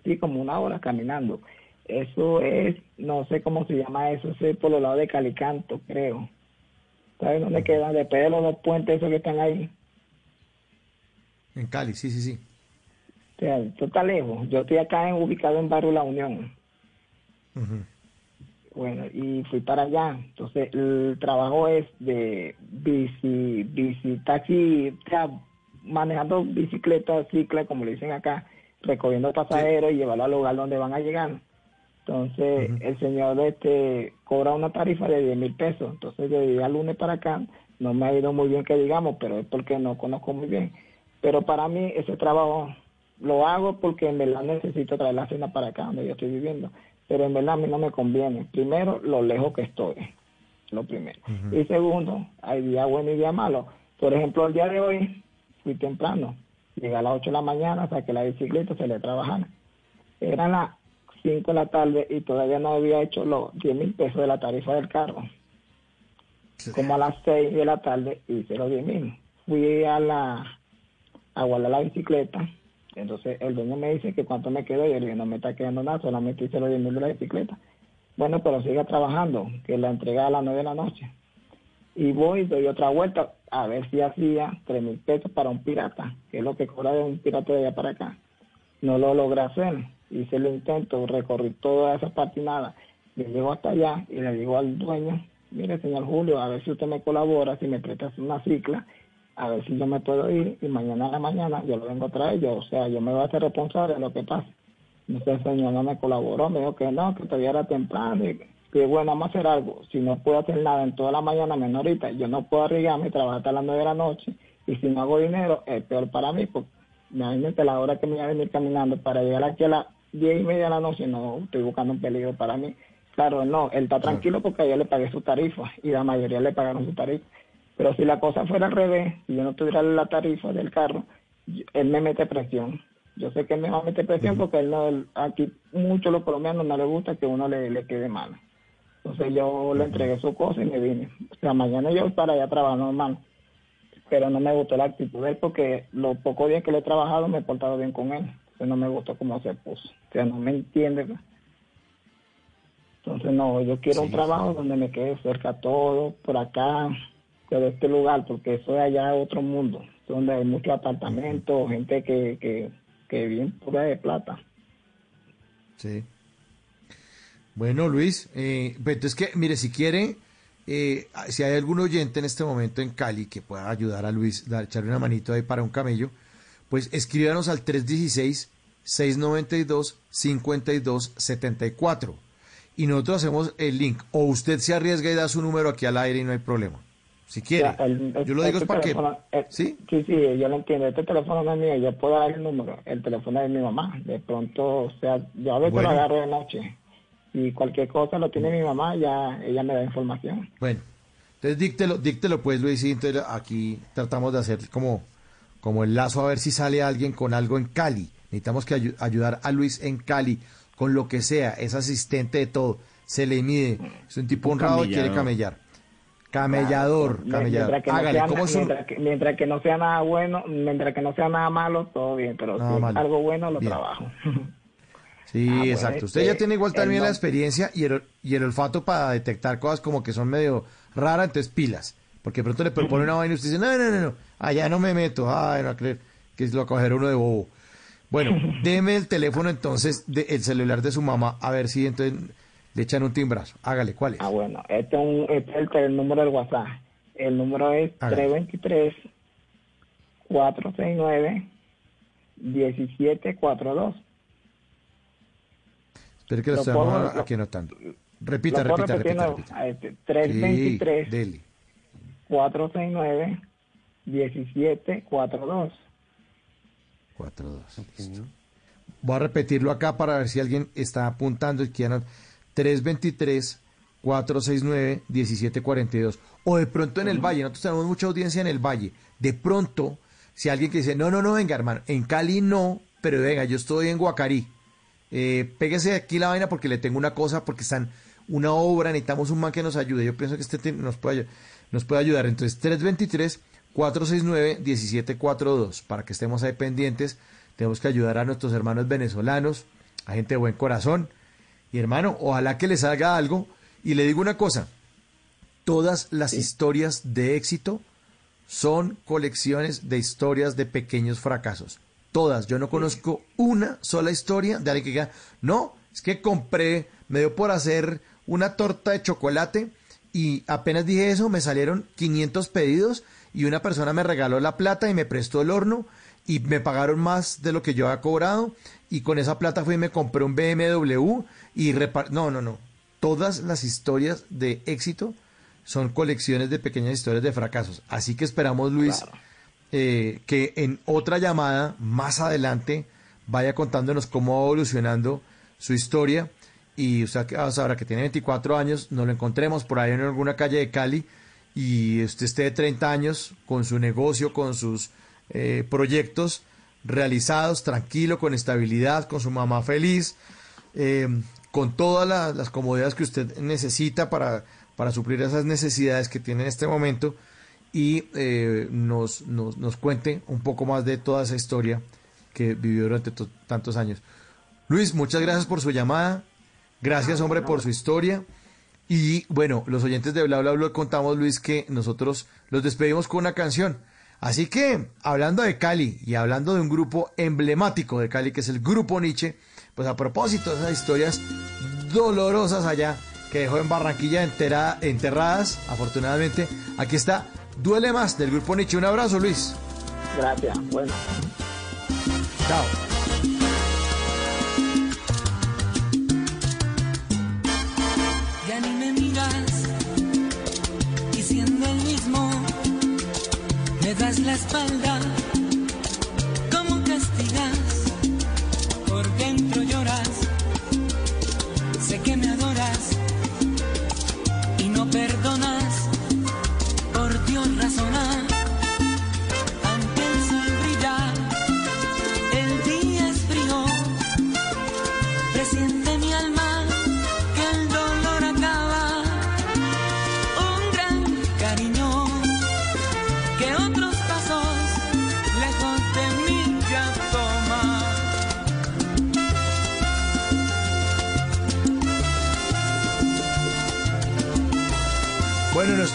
sí, como una hora caminando. Eso es, no sé cómo se llama eso, es por los lados de Calicanto, creo. ¿Sabes dónde queda? Después de los dos puentes esos que están ahí. En Cali, sí, sí, sí. O sea, esto está lejos. Yo estoy acá en, ubicado en Barrio La Unión. Bueno, y fui para allá. Entonces, el trabajo es de bici, bici, taxi, o sea, manejando bicicleta, cicla, como le dicen acá, recogiendo pasajeros y llevarlo al lugar donde van a llegar. Entonces, el señor este cobra una tarifa de 10 mil pesos. Entonces, de día lunes para acá, no me ha ido muy bien que digamos, pero es porque no conozco muy bien. Pero para mí, ese trabajo lo hago porque en verdad necesito traer la cena para acá, donde yo estoy viviendo. Pero en verdad a mí no me conviene. Primero, lo lejos que estoy. Lo primero. Y segundo, hay día bueno y día malo. Por ejemplo, el día de hoy fui temprano. Llegué a las 8 de la mañana, saqué la bicicleta, se le trabajar. Eran las 5 de la tarde y todavía no había hecho los 10 mil pesos de la tarifa del carro. Como a las 6 de la tarde hice los 10 mil. Fui a la a guardar la bicicleta. Entonces el dueño me dice que cuánto me quedó. Yo le dije, no me está quedando nada, solamente hice los 10 mil de la bicicleta. Bueno, pero siga trabajando, que la entrega a las 9 de la noche. Y voy, doy otra vuelta a ver si hacía 3 mil pesos para un pirata, que es lo que cobra de un pirata de allá para acá. No lo logré hacer. Hice el intento, recorrí toda esa parte y nada. Yo llego hasta allá y le digo al dueño, mire señor Julio, a ver si usted me colabora, si me prestas una cicla, a ver si yo me puedo ir y mañana a la mañana yo lo vengo a traer yo, o sea, yo me voy a hacer responsable de lo que pase. Entonces el señor no me colaboró, me dijo que no, que todavía era temprano que bueno, vamos a hacer algo. Si no puedo hacer nada en toda la mañana, menos ahorita, yo no puedo arriesgarme y trabajar hasta las nueve de la noche y si no hago dinero es peor para mí, porque imagínate la hora que me voy a venir caminando para llegar aquí a la diez y media de la noche, no estoy buscando un peligro para mí. Claro, no, él está tranquilo porque yo le pagué su tarifa y la mayoría le pagaron su tarifa. Pero si la cosa fuera al revés, si yo no tuviera la tarifa del carro, él me mete presión. Yo sé que él me va a meter presión porque él no, aquí muchos los colombianos no les gusta que uno le, le quede mal. Entonces yo le entregué su cosa y me vine. O sea, mañana yo para allá trabajar normal. Pero no me gustó la actitud de él porque los pocos días que le he trabajado me he portado bien con él. Entonces no me gustó cómo se puso. O sea, no me entiende. Entonces no, yo quiero un trabajo donde me quede cerca todo, por acá, de este lugar, porque eso de allá es otro mundo, donde hay muchos apartamentos, gente que, que, que viene pura de plata. Sí. Bueno, Luis, eh, pues entonces que, mire, si quiere, eh, si hay algún oyente en este momento en Cali que pueda ayudar a Luis, dar, echarle una manito ahí para un camello, pues escríbanos al 316-692-5274 y nosotros hacemos el link. O usted se arriesga y da su número aquí al aire y no hay problema. Si quiere. yo lo digo es para que... Eh, ¿Sí? Sí, sí, yo lo entiendo. Este teléfono no es mío, yo puedo dar el número. El teléfono es de mi mamá. De pronto, o sea, yo a veces lo agarro de noche. Y cualquier cosa lo tiene mi mamá, ya ella me da información. Bueno, entonces díctelo, díctelo pues, Luis, y entonces aquí tratamos de hacer como, como el lazo a ver si sale alguien con algo en Cali. Necesitamos que ayudar a Luis en Cali con lo que sea, es asistente de todo, se le mide, es un tipo honrado y quiere camellar. Camellador, camellador. Mientras que, Hágale, no sea, mientras, que, no sea nada bueno, mientras que no sea nada malo, todo bien, pero si es algo bueno, lo trabajo. Sí, ah, exacto. Usted ya tiene igual también la experiencia y el, y el olfato para detectar cosas como que son medio raras, entonces pilas. Porque de pronto le propone una vaina y usted dice, no, no, no, no, allá no me meto, ay, no a creer que es lo coger uno de bobo. Bueno, deme el teléfono entonces, de, el celular de su mamá, a ver si entonces le echan un timbrazo. Hágale, ¿cuál es? Ah, bueno, este es, un, este el, número del WhatsApp. El número es 323-469-1742. Espera que lo, estamos aquí anotando. Repita, repita, repita, repita. Este, 323 469 1742. 4-2. Voy a repetirlo acá para ver si alguien está apuntando y quieren 323 469 1742 o de pronto en el Valle, nosotros tenemos mucha audiencia en el Valle. De pronto, si alguien que dice, "No, no, no, venga, hermano, en Cali no, pero venga, yo estoy en Guacarí." Eh, pégese aquí la vaina porque le tengo una cosa, porque están una obra, necesitamos un man que nos ayude. Yo pienso que este nos puede, nos puede ayudar. Entonces, 323 469-1742, para que estemos ahí pendientes. Tenemos que ayudar a nuestros hermanos venezolanos, a gente de buen corazón. Y hermano, ojalá que les salga algo. Y le digo una cosa, todas las historias de éxito son colecciones de historias de pequeños fracasos. Todas. Yo no conozco una sola historia de alguien que diga, no, es que compré, me dio por hacer una torta de chocolate y apenas dije eso, me salieron 500 pedidos y una persona me regaló la plata y me prestó el horno y me pagaron más de lo que yo había cobrado y con esa plata fui y me compré un BMW y repar no, no, no. Todas las historias de éxito son colecciones de pequeñas historias de fracasos. Así que esperamos, Luis, eh, que en otra llamada más adelante vaya contándonos cómo va evolucionando su historia. Y usted ahora que tiene 24 años, nos lo encontremos por ahí en alguna calle de Cali y usted esté de 30 años con su negocio, con sus eh, proyectos realizados, tranquilo, con estabilidad, con su mamá feliz, eh, con todas las comodidades que usted necesita para, para suplir esas necesidades que tiene en este momento y eh, nos, nos, nos, cuente un poco más de toda esa historia que vivió durante tantos años. Luis, muchas gracias por su llamada, gracias hombre por su historia. Y bueno, los oyentes de Bla Bla Bla contamos, Luis, que nosotros los despedimos con una canción. Así que, hablando de Cali y hablando de un grupo emblemático de Cali, que es el Grupo Nietzsche, pues a propósito de esas historias dolorosas allá que dejó en Barranquilla enterradas, afortunadamente, aquí está Duele Más del Grupo Nietzsche. Un abrazo, Luis. Gracias. Bueno. Chao. me das la espalda, como castigas, por dentro lloras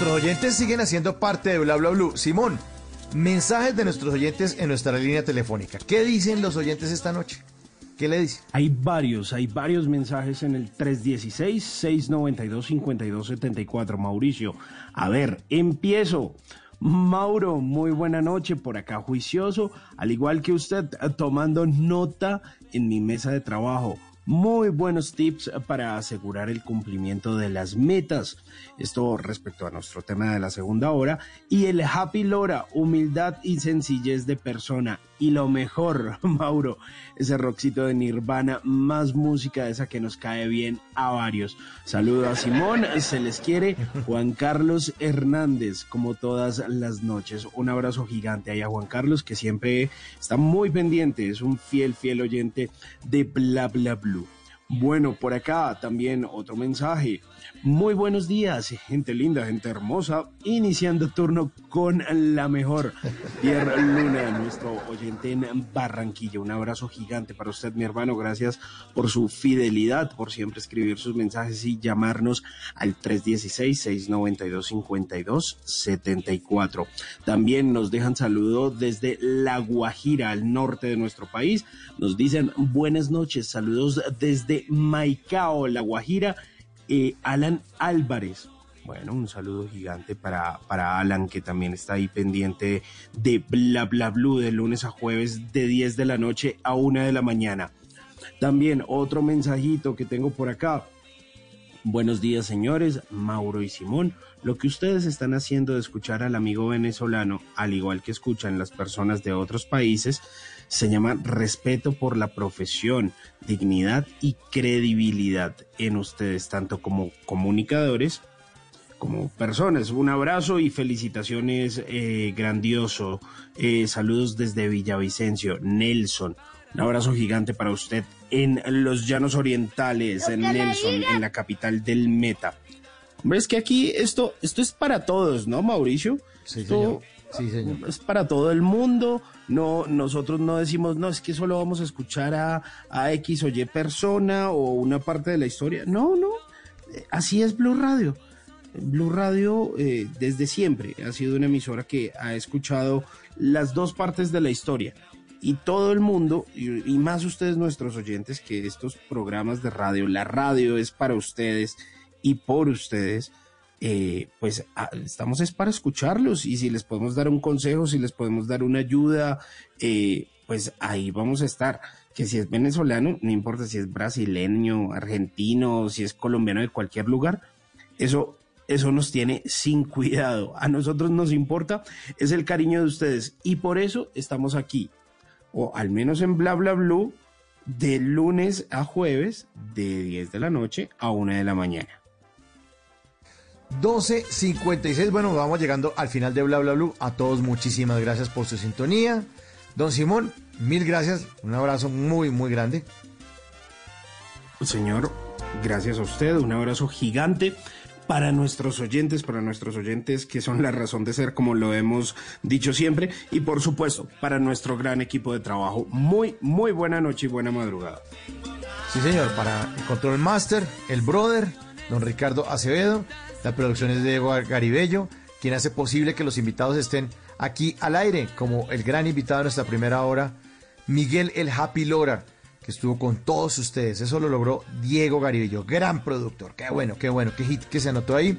nuestros oyentes siguen haciendo parte de Bla Bla Blue. Simón, mensajes de nuestros oyentes en nuestra línea telefónica. ¿Qué dicen los oyentes esta noche? ¿Qué le dicen? Hay varios, hay varios mensajes en el 316-692-5274. Mauricio, a ver, empiezo. Mauro, muy buena noche por acá, juicioso, al igual que usted, tomando nota en mi mesa de trabajo muy buenos tips para asegurar el cumplimiento de las metas. Esto respecto a nuestro tema de la segunda hora. Y el Happy Lora, humildad y sencillez de persona. Y lo mejor, Mauro, ese rockcito de Nirvana, más música esa que nos cae bien a varios. Saludo a Simón, se les quiere. Juan Carlos Hernández, como todas las noches. Un abrazo gigante ahí a Juan Carlos, que siempre está muy pendiente, es un fiel, fiel oyente de Bla Bla Blue. Bueno, por acá también otro mensaje. Muy buenos días, gente linda, gente hermosa. Iniciando turno con la mejor. Pierre Luna, nuestro oyente en Barranquilla. Un abrazo gigante para usted, mi hermano. Gracias por su fidelidad, por siempre escribir sus mensajes y llamarnos al 316-692-5274. También nos dejan saludo desde La Guajira, al norte de nuestro país. Nos dicen buenas noches, saludos desde Maicao, La Guajira eh, Alan Álvarez. Bueno, un saludo gigante para, para Alan, que también está ahí pendiente de Bla Bla Blue de lunes a jueves de 10 de la noche a 1 de la mañana. También otro mensajito que tengo por acá. Buenos días, señores, Mauro y Simón. Lo que ustedes están haciendo de escuchar al amigo venezolano, al igual que escuchan las personas de otros países, se llama respeto por la profesión, dignidad y credibilidad en ustedes, tanto como comunicadores como personas. Un abrazo y felicitaciones eh, grandioso. Eh, saludos desde Villavicencio, Nelson. Un abrazo gigante para usted en los llanos orientales, en Nelson, en la capital del Meta. Hombre, es que aquí esto, esto es para todos, ¿no, Mauricio? Sí, señor. Sí, señor. Es para todo el mundo. No, nosotros no decimos, no, es que solo vamos a escuchar a, a X o Y persona o una parte de la historia. No, no. Eh, Así es Blue Radio. Blue Radio eh, desde siempre ha sido una emisora que ha escuchado las dos partes de la historia. Y todo el mundo, y, y más ustedes nuestros oyentes, que estos programas de radio, la radio es para ustedes y por ustedes, eh, pues estamos es para escucharlos y si les podemos dar un consejo, si les podemos dar una ayuda, eh, pues ahí vamos a estar. Que si es venezolano, no importa si es brasileño, argentino, si es colombiano de cualquier lugar, eso, eso nos tiene sin cuidado. A nosotros nos importa, es el cariño de ustedes y por eso estamos aquí, o al menos en Bla Bla Blue, de lunes a jueves, de 10 de la noche a 1 de la mañana. 12.56. Bueno, vamos llegando al final de Bla Bla Blue. A todos muchísimas gracias por su sintonía. Don Simón, mil gracias. Un abrazo muy, muy grande. Señor, gracias a usted. Un abrazo gigante para nuestros oyentes, para nuestros oyentes que son la razón de ser, como lo hemos dicho siempre. Y por supuesto, para nuestro gran equipo de trabajo. Muy, muy buena noche y buena madrugada. Sí, señor. Para el Control Master, el brother, don Ricardo Acevedo. La producción es de Diego Garibello, quien hace posible que los invitados estén aquí al aire, como el gran invitado de nuestra primera hora, Miguel El Happy Lora, que estuvo con todos ustedes. Eso lo logró Diego Garibello, gran productor. Qué bueno, qué bueno, qué hit que se anotó ahí.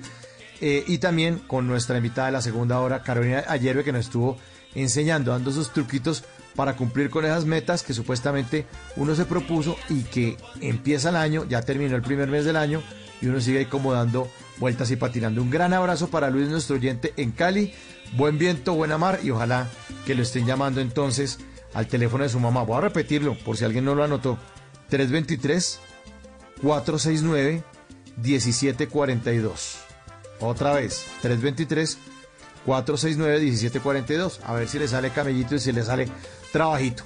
Eh, y también con nuestra invitada de la segunda hora, Carolina Ayerbe, que nos estuvo enseñando, dando sus truquitos para cumplir con esas metas que supuestamente uno se propuso y que empieza el año, ya terminó el primer mes del año y uno sigue ahí como dando vueltas y patinando. Un gran abrazo para Luis, nuestro oyente en Cali. Buen viento, buena mar y ojalá que lo estén llamando entonces al teléfono de su mamá. Voy a repetirlo por si alguien no lo anotó. 323-469-1742. Otra vez, 323-469-1742. A ver si le sale camellito y si le sale trabajito.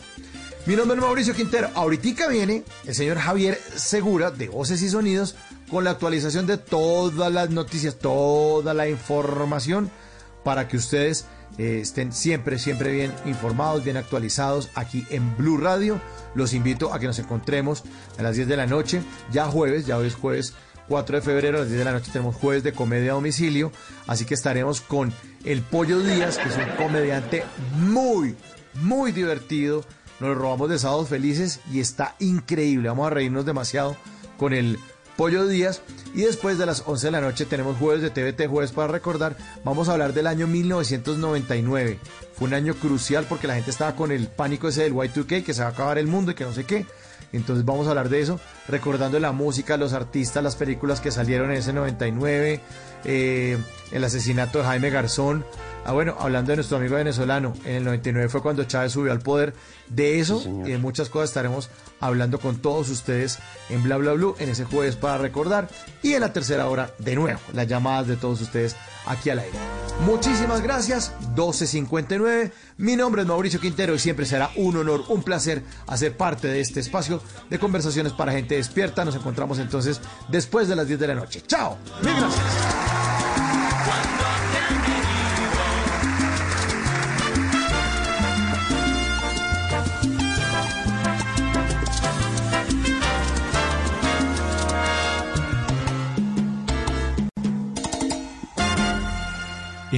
Mi nombre es Mauricio Quintero. Ahorita viene el señor Javier Segura de Voces y Sonidos con la actualización de todas las noticias, toda la información para que ustedes eh, estén siempre, siempre bien informados, bien actualizados aquí en Blue Radio. Los invito a que nos encontremos a las 10 de la noche, ya jueves, ya hoy es jueves 4 de febrero a las 10 de la noche tenemos jueves de comedia a domicilio, así que estaremos con el Pollo Díaz, que es un comediante muy, muy divertido. Nos robamos de sábados felices y está increíble. Vamos a reírnos demasiado con el Pollo Díaz. Y después de las 11 de la noche tenemos jueves de TVT, jueves para recordar. Vamos a hablar del año 1999. Fue un año crucial porque la gente estaba con el pánico ese del Y2K, que se va a acabar el mundo y que no sé qué. Entonces vamos a hablar de eso, recordando la música, los artistas, las películas que salieron en ese 99, eh, el asesinato de Jaime Garzón. Ah, bueno, hablando de nuestro amigo venezolano, en el 99 fue cuando Chávez subió al poder. De eso y de muchas cosas estaremos hablando con todos ustedes en Bla Bla Blue en ese jueves para recordar. Y en la tercera hora, de nuevo, las llamadas de todos ustedes aquí al aire. Muchísimas gracias, 12.59. Mi nombre es Mauricio Quintero y siempre será un honor, un placer hacer parte de este espacio de conversaciones para gente despierta. Nos encontramos entonces después de las 10 de la noche. ¡Chao! Mil gracias.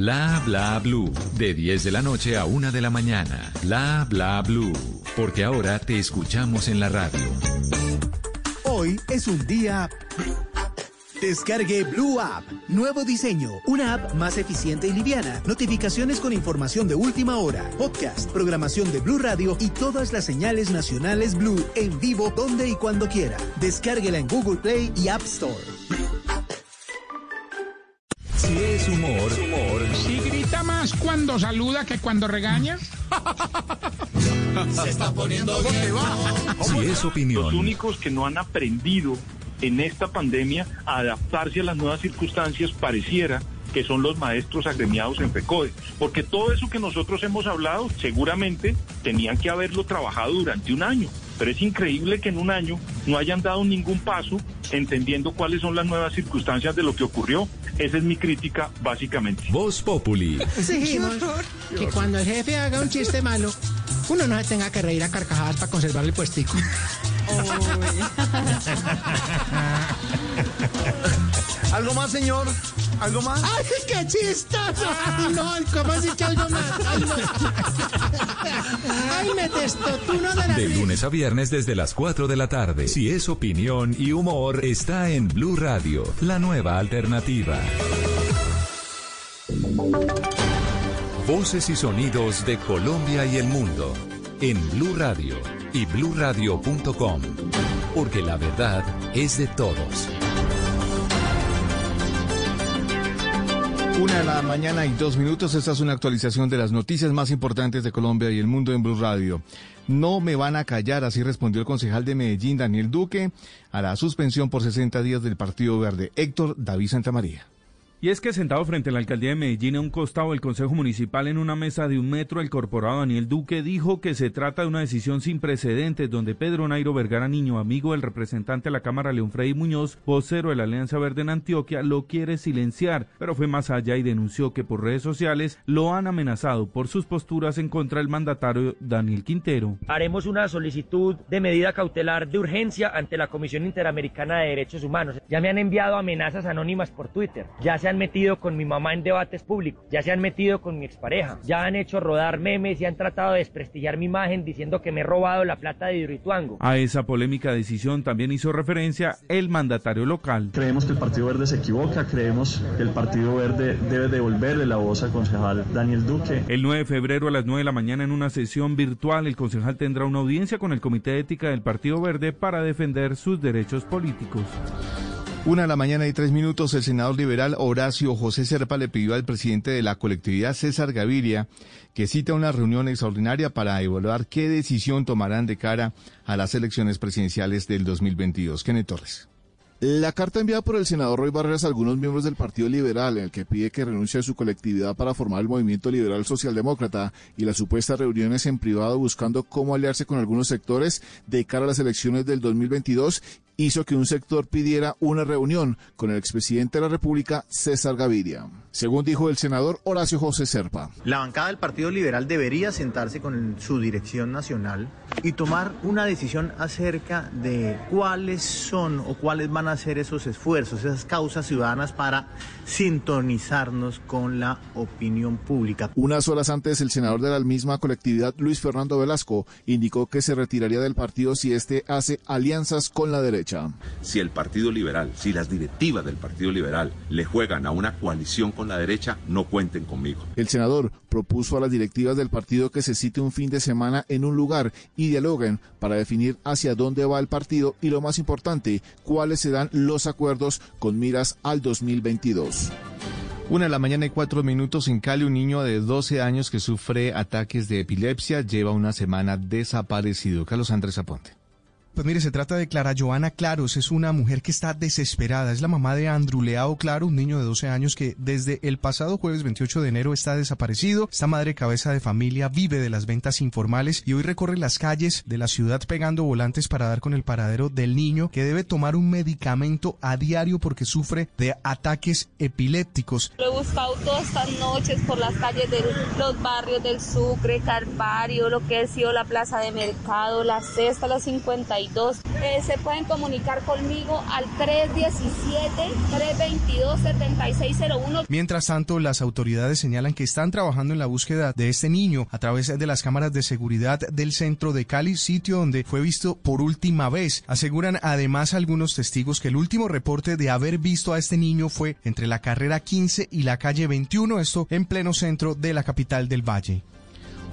Bla bla blue. De 10 de la noche a 1 de la mañana. Bla bla blue. Porque ahora te escuchamos en la radio. Hoy es un día... Descargue Blue App. Nuevo diseño. Una app más eficiente y liviana. Notificaciones con información de última hora. Podcast, programación de Blue Radio y todas las señales nacionales Blue en vivo donde y cuando quiera. Descárguela en Google Play y App Store. Si es humor, humor. Si grita más cuando saluda que cuando regaña. Se está poniendo bien. Si es opinión. Los únicos que no han aprendido en esta pandemia a adaptarse a las nuevas circunstancias pareciera que son los maestros agremiados en FECODE. Porque todo eso que nosotros hemos hablado seguramente tenían que haberlo trabajado durante un año. Pero es increíble que en un año no hayan dado ningún paso entendiendo cuáles son las nuevas circunstancias de lo que ocurrió. Esa es mi crítica, básicamente. Voz Populi. Exigimos que cuando el jefe haga un chiste malo, uno no se tenga que reír a carcajadas para conservar el puestico. ¿Algo más, señor? ¿Algo más? ¡Ay, qué chistoso! Ay, no, ¿cómo has dicho algo más? ¡Ay, no! ¡Ay, me testotuno de la De lunes a viernes desde las 4 de la tarde. Si es opinión y humor, está en Blue Radio, la nueva alternativa. Voces y sonidos de Colombia y el mundo en Blue Radio y bluradio.com, porque la verdad es de todos. Una de la mañana y dos minutos. Esta es una actualización de las noticias más importantes de Colombia y el mundo en Blue Radio. No me van a callar, así respondió el concejal de Medellín, Daniel Duque, a la suspensión por 60 días del Partido Verde, Héctor David Santamaría. Y es que sentado frente a la alcaldía de Medellín a un costado del Consejo Municipal en una mesa de un metro, el corporado Daniel Duque dijo que se trata de una decisión sin precedentes donde Pedro Nairo Vergara Niño, amigo del representante de la Cámara León Freddy Muñoz, vocero de la Alianza Verde en Antioquia, lo quiere silenciar, pero fue más allá y denunció que por redes sociales lo han amenazado por sus posturas en contra del mandatario Daniel Quintero. Haremos una solicitud de medida cautelar de urgencia ante la Comisión Interamericana de Derechos Humanos. Ya me han enviado amenazas anónimas por Twitter. Ya se han metido con mi mamá en debates públicos, ya se han metido con mi expareja, ya han hecho rodar memes y han tratado de desprestigiar mi imagen diciendo que me he robado la plata de Hidroituango. A esa polémica decisión también hizo referencia el mandatario local. Creemos que el Partido Verde se equivoca, creemos que el Partido Verde debe devolverle la voz al concejal Daniel Duque. El 9 de febrero a las 9 de la mañana en una sesión virtual el concejal tendrá una audiencia con el Comité de Ética del Partido Verde para defender sus derechos políticos. Una de la mañana y tres minutos, el senador liberal Horacio José Serpa le pidió al presidente de la colectividad, César Gaviria, que cita una reunión extraordinaria para evaluar qué decisión tomarán de cara a las elecciones presidenciales del 2022. Kenneth Torres. La carta enviada por el senador Roy Barreras a algunos miembros del Partido Liberal, en el que pide que renuncie a su colectividad para formar el Movimiento Liberal Socialdemócrata y las supuestas reuniones en privado buscando cómo aliarse con algunos sectores de cara a las elecciones del 2022, hizo que un sector pidiera una reunión con el expresidente de la República, César Gaviria. Según dijo el senador Horacio José Serpa. La bancada del Partido Liberal debería sentarse con su dirección nacional y tomar una decisión acerca de cuáles son o cuáles van a ser esos esfuerzos, esas causas ciudadanas para sintonizarnos con la opinión pública. Unas horas antes, el senador de la misma colectividad, Luis Fernando Velasco, indicó que se retiraría del partido si éste hace alianzas con la derecha. Si el Partido Liberal, si las directivas del Partido Liberal le juegan a una coalición con la derecha, no cuenten conmigo. El senador propuso a las directivas del partido que se cite un fin de semana en un lugar y dialoguen para definir hacia dónde va el partido y lo más importante, cuáles serán los acuerdos con miras al 2022. Una de la mañana y cuatro minutos en Cali, un niño de 12 años que sufre ataques de epilepsia lleva una semana desaparecido. Carlos Andrés Aponte. Pues mire, se trata de Clara Joana Claros, es una mujer que está desesperada, es la mamá de Andrew Leao Claro, un niño de 12 años que desde el pasado jueves 28 de enero está desaparecido. Esta madre cabeza de familia vive de las ventas informales y hoy recorre las calles de la ciudad pegando volantes para dar con el paradero del niño que debe tomar un medicamento a diario porque sufre de ataques epilépticos. Lo he buscado todas estas noches por las calles de los barrios del Sucre, Carvario, lo que ha sido la plaza de mercado, la cesta, la 50 eh, se pueden comunicar conmigo al 317-322-7601. Mientras tanto, las autoridades señalan que están trabajando en la búsqueda de este niño a través de las cámaras de seguridad del centro de Cali, sitio donde fue visto por última vez. Aseguran además algunos testigos que el último reporte de haber visto a este niño fue entre la carrera 15 y la calle 21, esto en pleno centro de la capital del Valle.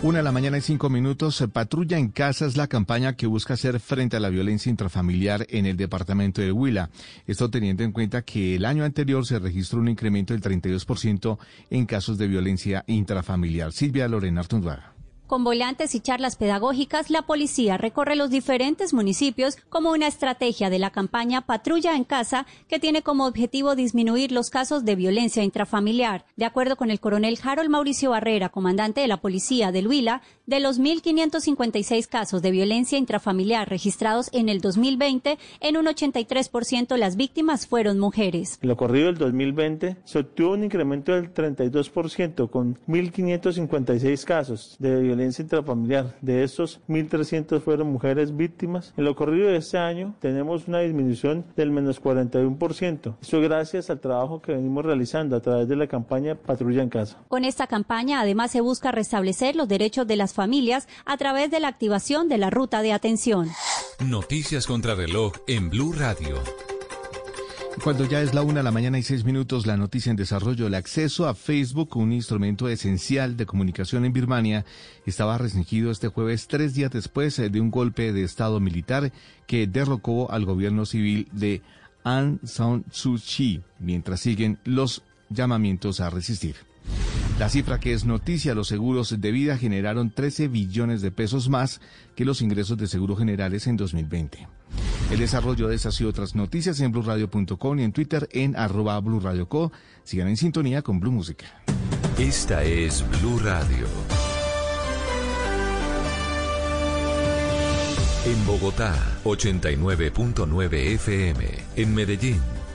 Una de la mañana y cinco minutos. Patrulla en casa es la campaña que busca hacer frente a la violencia intrafamiliar en el departamento de Huila. Esto teniendo en cuenta que el año anterior se registró un incremento del 32% en casos de violencia intrafamiliar. Silvia Lorena Artunduaga. Con volantes y charlas pedagógicas, la policía recorre los diferentes municipios como una estrategia de la campaña Patrulla en Casa, que tiene como objetivo disminuir los casos de violencia intrafamiliar. De acuerdo con el coronel Harold Mauricio Barrera, comandante de la policía de Huila, de los 1.556 casos de violencia intrafamiliar registrados en el 2020, en un 83% las víctimas fueron mujeres. En lo corrido del 2020 se obtuvo un incremento del 32% con 1.556 casos de violencia intrafamiliar. De estos, 1.300 fueron mujeres víctimas. En lo corrido de este año tenemos una disminución del menos 41%. Esto gracias al trabajo que venimos realizando a través de la campaña Patrulla en Casa. Con esta campaña además se busca restablecer los derechos de las familias a través de la activación de la ruta de atención. Noticias contra reloj en Blue Radio. Cuando ya es la una de la mañana y seis minutos, la noticia en desarrollo, el acceso a Facebook, un instrumento esencial de comunicación en Birmania, estaba restringido este jueves, tres días después de un golpe de Estado militar que derrocó al gobierno civil de Aung San Suu Kyi, mientras siguen los llamamientos a resistir. La cifra que es noticia, los seguros de vida generaron 13 billones de pesos más que los ingresos de seguro generales en 2020. El desarrollo de esas y otras noticias en blurradio.com y en Twitter en arroba blurradioco. Sigan en sintonía con Blue Música. Esta es Blue Radio. En Bogotá, 89.9 FM. En Medellín.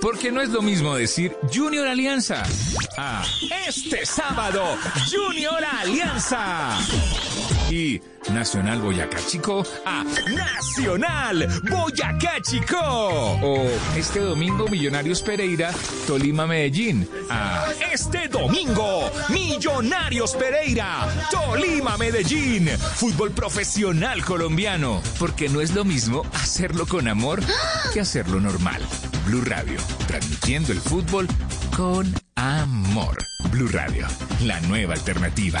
Porque no es lo mismo decir Junior Alianza a este sábado Junior Alianza. Y Nacional Boyacá Chico a Nacional Boyacá Chico. O este domingo Millonarios Pereira, Tolima Medellín a este domingo Millonarios Pereira, Tolima Medellín. Fútbol profesional colombiano. Porque no es lo mismo hacerlo con amor que hacerlo normal. Blue Radio, transmitiendo el fútbol con amor. Blue Radio, la nueva alternativa.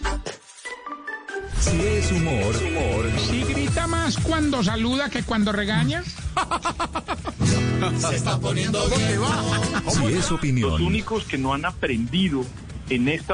Si es humor, humor. Si grita más cuando saluda que cuando regaña. Se está poniendo Si es opinión. Los únicos que no han aprendido en esta